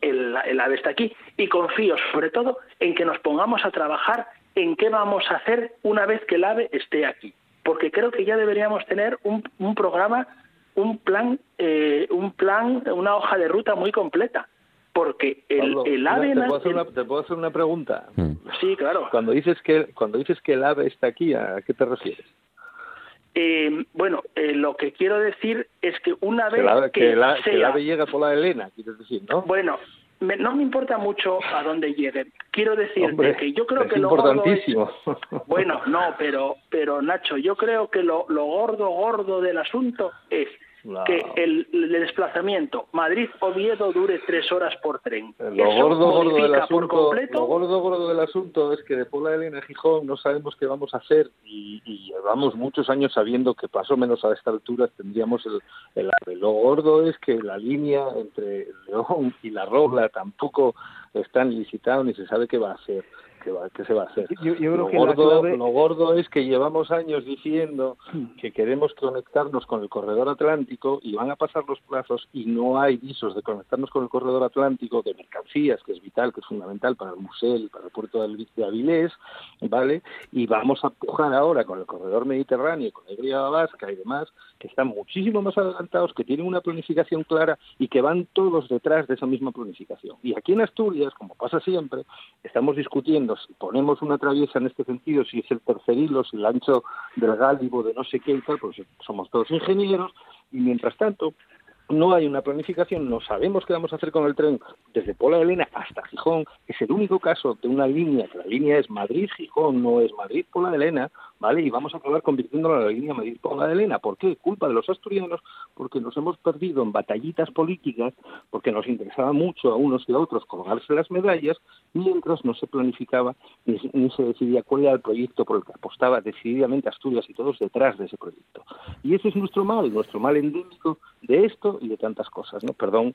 el, el AVE está aquí y confío sobre todo en que nos pongamos a trabajar en qué vamos a hacer una vez que el AVE esté aquí. Porque creo que ya deberíamos tener un, un programa, un plan, eh, un plan, una hoja de ruta muy completa. Porque el, el AVE... ¿te puedo, hacer una, ¿Te puedo hacer una pregunta? Mm. Sí, claro. Cuando dices que cuando dices que el AVE está aquí, ¿a qué te refieres? Eh, bueno, eh, lo que quiero decir es que una vez que, el ave, que, que, el, sea, que el ave llega por la Elena, quieres decir, ¿no? Bueno, me, no me importa mucho a dónde llegue. Quiero decirte Hombre, que yo creo es que lo gordo es, importantísimo. bueno, no, pero pero Nacho, yo creo que lo, lo gordo gordo del asunto es Que el, el desplazamiento Madrid-Oviedo dure tres horas por tren. Lo Eso gordo, gordo del asunto, completo lo gordo, gordo del asunto es que de Pola de Elena a Gijón no sabemos qué vamos a hacer y, y llevamos muchos años sabiendo que más o menos a esta altura tendríamos el, el AVE. Lo gordo es que la línea entre León y La Robla tampoco están licitados ni se sabe qué va a hacer. Qué, va, qué se va a hacer. Yo, yo creo lo, que gordo, la clave... lo gordo es que llevamos años diciendo que queremos conectarnos con el corredor atlántico y van a pasar los plazos y no hay visos de conectarnos con el corredor atlántico de mercancías, que es vital, que es fundamental para el museo para el puerto de Avilés, ¿vale? Y vamos a empujar ahora con el corredor mediterráneo, con la Ibria Vasca y demás, que están muchísimo más adelantados, que tienen una planificación clara y que van todos detrás de esa misma planificación. Y aquí en Asturias, como pasa siempre, estamos discutiendo si ponemos una traviesa en este sentido, si es el tercer hilo, si el ancho del gálibo, de no sé qué y tal, pues somos todos ingenieros, y mientras tanto no hay una planificación, no sabemos qué vamos a hacer con el tren desde Pola de Elena hasta Gijón. Es el único caso de una línea, que la línea es Madrid-Gijón, no es Madrid-Pola de Elena, ¿vale? Y vamos a acabar convirtiéndola en la línea Madrid-Pola de Elena. ¿Por qué? Culpa de los asturianos, porque nos hemos perdido en batallitas políticas, porque nos interesaba mucho a unos y a otros colgarse las medallas, mientras no se planificaba ni, ni se decidía cuál era el proyecto por el que apostaba decididamente Asturias y todos detrás de ese proyecto. Y ese es nuestro mal, nuestro mal endémico de esto y de tantas cosas, ¿no? Perdón,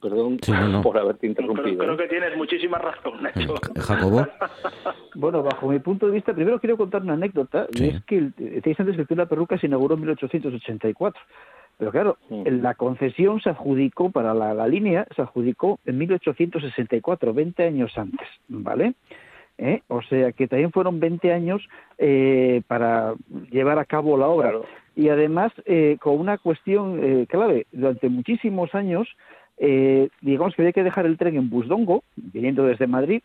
perdón Sí, no, no. por haberte Creo, interrumpido. creo ¿eh? que tienes muchísima razón, Nacho. Jacobo. Bueno, bajo mi punto de vista, primero quiero contar una anécdota, Sí. y es que el, decíais antes que el de la perruca se inauguró en 1884. Pero claro, la concesión se adjudicó para la, la línea, se adjudicó en 1864, 20 años antes, ¿vale? ¿Eh? O sea que también fueron 20 años eh, para llevar a cabo la obra. Y además, eh, con una cuestión eh, clave, durante muchísimos años, eh, digamos que había que dejar el tren en Busdongo, viniendo desde Madrid,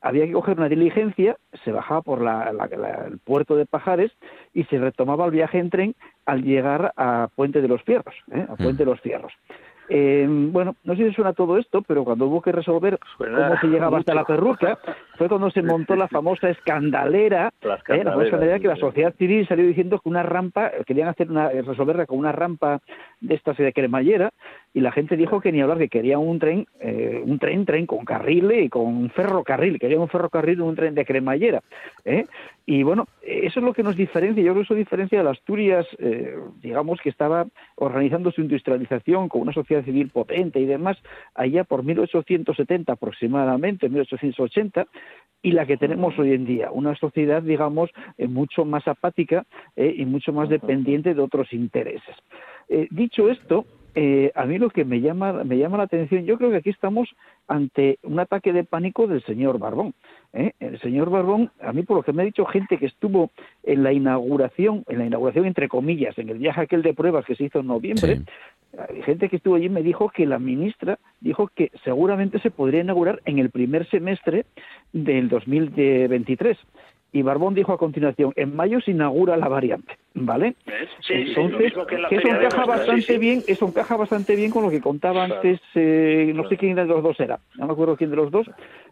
había que coger una diligencia, se bajaba por la- la- la- el puerto de Pajares y se retomaba el viaje en tren al llegar a Puente de los Fierros, ¿eh? a Puente de los Fierros. Eh, bueno, no sé si suena todo esto, pero cuando hubo que resolver Suena cómo se llegaba hasta la perruca, fue cuando se montó la famosa escandalera, La ¿eh? la famosa escandalera, que la sociedad civil salió diciendo que una rampa, querían hacer una, resolverla con una rampa de estas de cremallera, y la gente dijo que ni hablar, que querían un tren, eh, un tren, tren con carril y con un ferrocarril, querían un ferrocarril y un tren de cremallera. ¿eh? Y bueno, eso es lo que nos diferencia, yo creo que eso diferencia a las Asturias, eh, digamos, que estaba organizando su industrialización con una sociedad civil potente y demás, allá por 1870 aproximadamente, 1880, y la que tenemos hoy en día, una sociedad, digamos, eh, mucho más apática eh, y mucho más dependiente de otros intereses. Eh, dicho esto, eh, a mí lo que me llama, me llama la atención, yo creo que aquí estamos ante un ataque de pánico del señor Barbón. ¿eh? El señor Barbón, a mí por lo que me ha dicho gente que estuvo en la inauguración, en la inauguración entre comillas, en el viaje aquel de pruebas que se hizo en noviembre, gente que estuvo allí me dijo que la ministra dijo que seguramente se podría inaugurar en el primer semestre del 2023. Y Barbón dijo a continuación, en mayo se inaugura la variante, ¿vale? Entonces, mismo que en la que eso encaja bastante sí, sí. bien, eso encaja bastante bien con lo que contaba antes, eh, no sé quién de los dos era, no me acuerdo quién de los dos,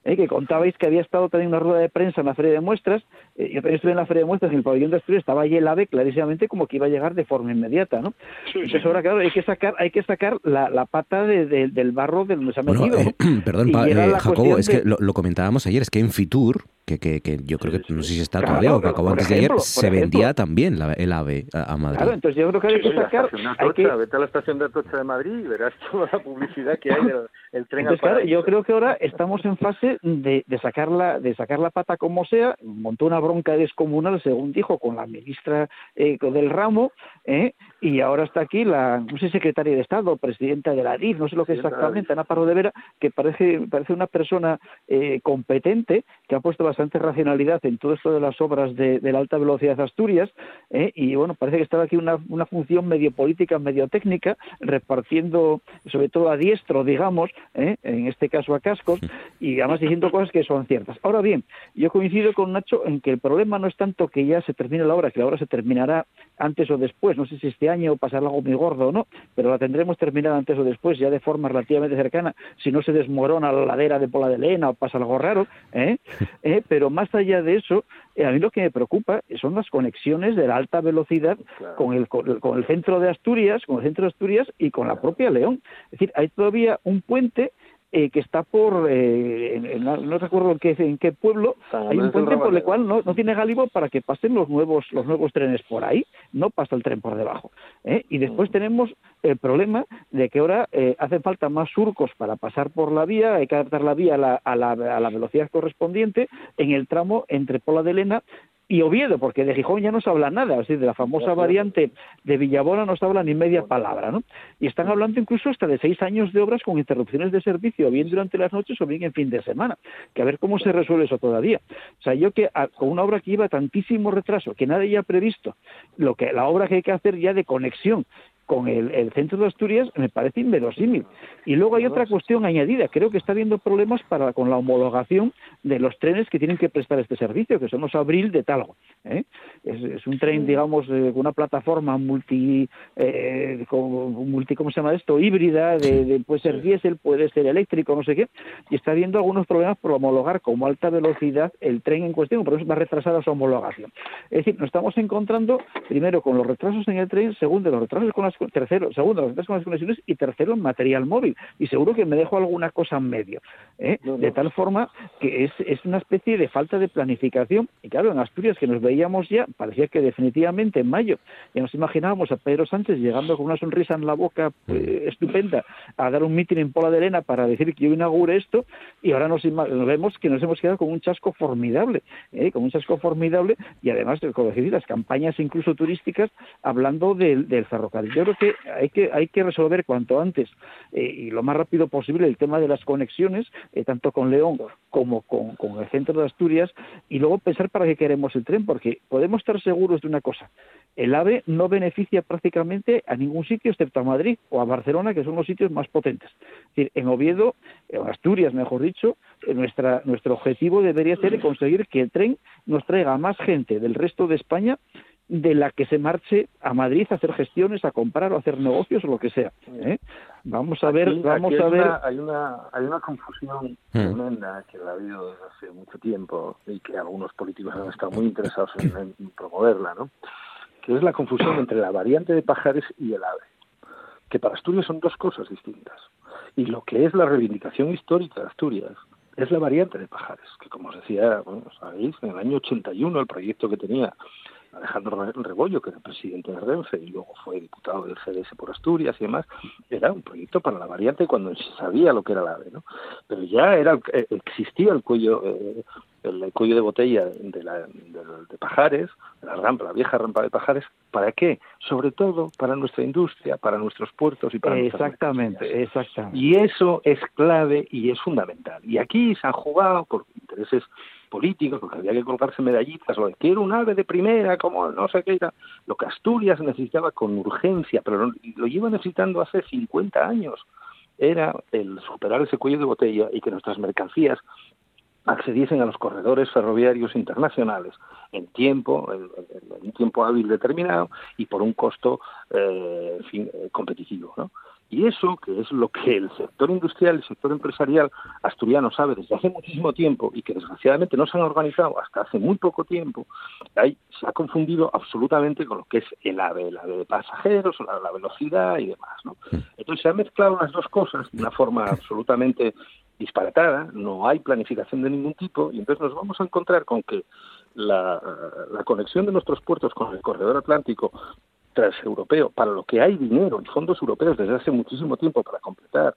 eh, que contabais que había estado también una rueda de prensa en la feria de muestras, eh, yo también estuve en la feria de muestras en el pabellón de Asturias, estaba allí el AVE clarísimamente como que iba a llegar de forma inmediata, ¿no? Entonces ahora claro, hay que sacar, hay que sacar la, la pata de- de- del barro de donde se ha Bueno, metido, ¿no? eh, perdón, pa- eh, Jacobo, es que de- lo, lo comentábamos ayer, es que en Fitur, que, que, que yo creo que no sé si está Claro, todavía o que acabó antes de ayer, se ejemplo. vendía también la- el AVE a, a Madrid. Claro, entonces yo creo que hay que sacar, hay que, vete a la estación de Atocha de Madrid y verás toda la publicidad que hay del el tren Entonces, claro, yo creo que ahora estamos en fase de, de sacar la, de sacar la pata como sea. Montó una bronca descomunal, según dijo, con la ministra eh, del ramo, ¿eh? Y ahora está aquí la, no sé, secretaria de Estado, presidenta de la DIF, no sé lo que exactamente, Ana Parro de Vera, que parece, parece una persona eh, competente, que ha puesto bastante racionalidad en todo esto de las obras de, la alta velocidad de Asturias, eh, y bueno, parece que estaba aquí una, una función medio política, medio técnica, repartiendo, sobre todo a diestro, digamos, eh, en este caso a cascos, y además diciendo cosas que son ciertas. Ahora bien, yo coincido con Nacho en que el problema no es tanto que ya se termine la obra, que la obra se terminará antes o después, no sé si este año pasará algo muy gordo o no, pero la tendremos terminada antes o después, ya de forma relativamente cercana, si no se desmorona la ladera de Pola de Lena o pasa algo raro, ¿eh? ¿Eh? pero más allá de eso, eh, a mí lo que me preocupa son las conexiones de la alta velocidad con, el, con el centro de Asturias, con el centro de Asturias y con la propia León. Es decir, hay todavía un puente eh, que está por, eh, no, recuerdo en qué, en qué pueblo, hay un puente por el cual no, no tiene Galibo para que pasen los nuevos, los nuevos trenes por ahí, no pasa el tren por debajo. ¿eh? Y después mm. tenemos el problema de que ahora eh, hacen falta más surcos para pasar por la vía, hay que adaptar la vía a la, a la, a la velocidad correspondiente en el tramo entre Pola de Lena y Oviedo, porque de Gijón ya no se habla nada, es decir, de la famosa variante de Villabona no se habla ni media palabra, ¿no? Y están hablando incluso hasta de seis años de obras con interrupciones de servicio, bien durante las noches o bien en fin de semana, que a ver cómo se resuelve eso todavía. O sea, yo que con una obra que lleva tantísimo retraso, que nadie ya ha previsto, lo que la obra que hay que hacer ya de conexión con el, centro de Asturias me parece inverosímil. Y luego hay otra cuestión añadida. Creo que está habiendo problemas para con la homologación de los trenes que tienen que prestar este servicio, que son los Abril de Talgo. ¿eh? Es, un tren, digamos, con una plataforma multi, eh, multi, ¿cómo se llama esto? Híbrida, de, puede ser diésel, puede ser eléctrico, no sé qué. Y está habiendo algunos problemas por homologar como alta velocidad el tren en cuestión, por eso va retrasada su homologación. Es decir, nos estamos encontrando primero con los retrasos en el tren, segundo, los retrasos con las tercero, segundo, las con las conexiones y tercero, en material móvil. Y seguro que me dejo alguna cosa en medio. ¿eh? De tal forma que es, es una especie de falta de planificación. Y claro, en Asturias, que nos veíamos ya, parecía que definitivamente en mayo ya nos imaginábamos a Pedro Sánchez llegando con una sonrisa en la boca pues, estupenda a dar un mitin en Pola de Elena para decir que yo inaugure esto y ahora nos, vemos que nos hemos quedado con un chasco formidable, ¿eh? con un chasco formidable y además, como las campañas incluso turísticas hablando del, del ferrocarril creo que hay que, hay que resolver cuanto antes eh, y lo más rápido posible el tema de las conexiones, eh, tanto con León como con, el centro de Asturias, y luego pensar para qué queremos el tren, porque podemos estar seguros de una cosa. El AVE no beneficia prácticamente a ningún sitio excepto a Madrid o a Barcelona, que son los sitios más potentes. Es decir, en Oviedo, en Asturias, mejor dicho, eh, nuestra, nuestro objetivo debería ser conseguir que el tren nos traiga más gente del resto de España de la que se marche a Madrid a hacer gestiones, a comprar o a hacer negocios o lo que sea. ¿eh? Vamos a ver, vamos a ver. hay una hay una confusión hmm. tremenda que ha habido desde hace mucho tiempo y que algunos políticos han estado muy interesados en, promoverla, ¿no? Que es la confusión entre la variante de Pajares y el AVE, que para Asturias son dos cosas distintas. Y lo que es la reivindicación histórica de Asturias es la variante de Pajares, que como os decía, bueno, sabéis, en el año 81 el proyecto que tenía Alejandro Rebollo, que era presidente de Renfe y luego fue diputado del CDS por Asturias y demás, era un proyecto para la variante cuando se sabía lo que era la AVE, ¿no? Pero ya era eh, existía el cuello eh, el cuello de botella de, la, de, Pajares, de la rampa, la vieja rampa de Pajares, ¿para qué? Sobre todo para nuestra industria, para nuestros puertos y para Exactamente, exactamente. Y eso es clave y es fundamental. Y aquí se han jugado por intereses políticos, porque había que colocarse medallitas, o quiero un ave de primera, como no sé qué, lo que Asturias necesitaba con urgencia, pero lo lleva necesitando hace 50 años, era el superar ese cuello de botella y que nuestras mercancías accediesen a los corredores ferroviarios internacionales en tiempo, en, un tiempo hábil determinado y por un costo eh, eh competitivo. ¿no? Y eso, que es lo que el sector industrial, el sector empresarial asturiano sabe desde hace muchísimo tiempo y que desgraciadamente no se han organizado hasta hace muy poco tiempo, ahí se ha confundido absolutamente con lo que es el AVE, el AVE de pasajeros, la, la velocidad y demás. ¿no? Entonces se han mezclado las dos cosas de una forma absolutamente disparatada, no hay planificación de ningún tipo y entonces nos vamos a encontrar con que la, la conexión de nuestros puertos con el corredor atlántico transeuropeo, para lo que hay dinero y fondos europeos desde hace muchísimo tiempo para completar,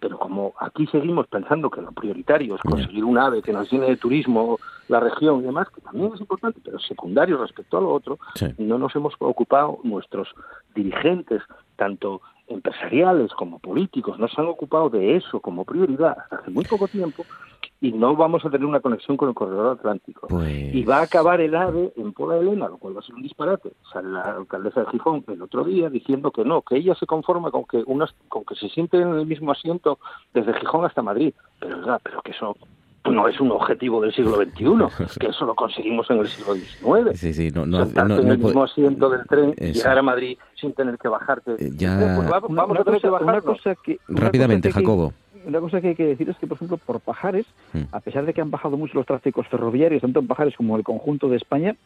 pero como aquí seguimos pensando que lo prioritario es conseguir un ave que nos llene de turismo la región y demás, que también es importante, pero secundario respecto a lo otro, no nos hemos ocupado nuestros dirigentes, tanto empresariales como políticos, no se han ocupado de eso como prioridad hasta hace muy poco tiempo y no vamos a tener una conexión con el corredor atlántico. Pues y va a acabar el AVE en Pola Elena, lo cual va a ser un disparate. Sale la alcaldesa de Gijón el otro día diciendo que no, que ella se conforma con que unas, con que se siente en el mismo asiento desde Gijón hasta Madrid. Pero, pero que eso no es un objetivo del siglo XXI, que eso lo conseguimos en el siglo XIX. Sí, sí, no, no, no, en el mismo asiento del tren, y llegar a Madrid sin tener que bajarte. Eh, ya... Pues vamos a tener que bajar. Rápidamente, Jacobo una cosa que hay que decir es que, por ejemplo, por Pajares, hmm. a pesar de que han bajado mucho los tráficos ferroviarios, tanto en Pajares como en el conjunto de España,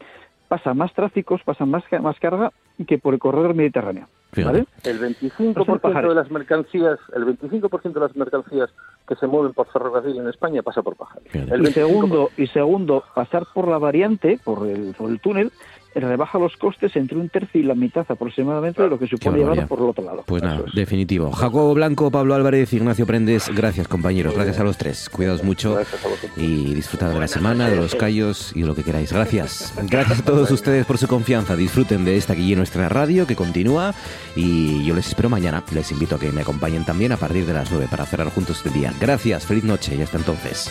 pasa más tráficos, pasa más, más carga que por el corredor mediterráneo. ¿vale? El 25% de las mercancías, el 25% de las mercancías que se mueven por ferrocarril en España pasa por Pajares. y segundo, y segundo, pasar por la variante, por el, por el túnel, rebaja los costes entre un tercio y la mitad aproximadamente de lo que supone llevarlo por el otro lado. Pues nada, definitivo. Jacobo Blanco, Pablo Álvarez, Ignacio Prendes, gracias compañeros, gracias a los tres. Cuidaos mucho y disfrutad de la semana, de los callos y de lo que queráis. Gracias. Gracias a todos ustedes por su confianza. Disfruten de esta guía nuestra radio que continúa y yo les espero mañana. Les invito a que me acompañen también a partir de las 9 para cerrar juntos este día. Gracias, feliz noche y hasta entonces.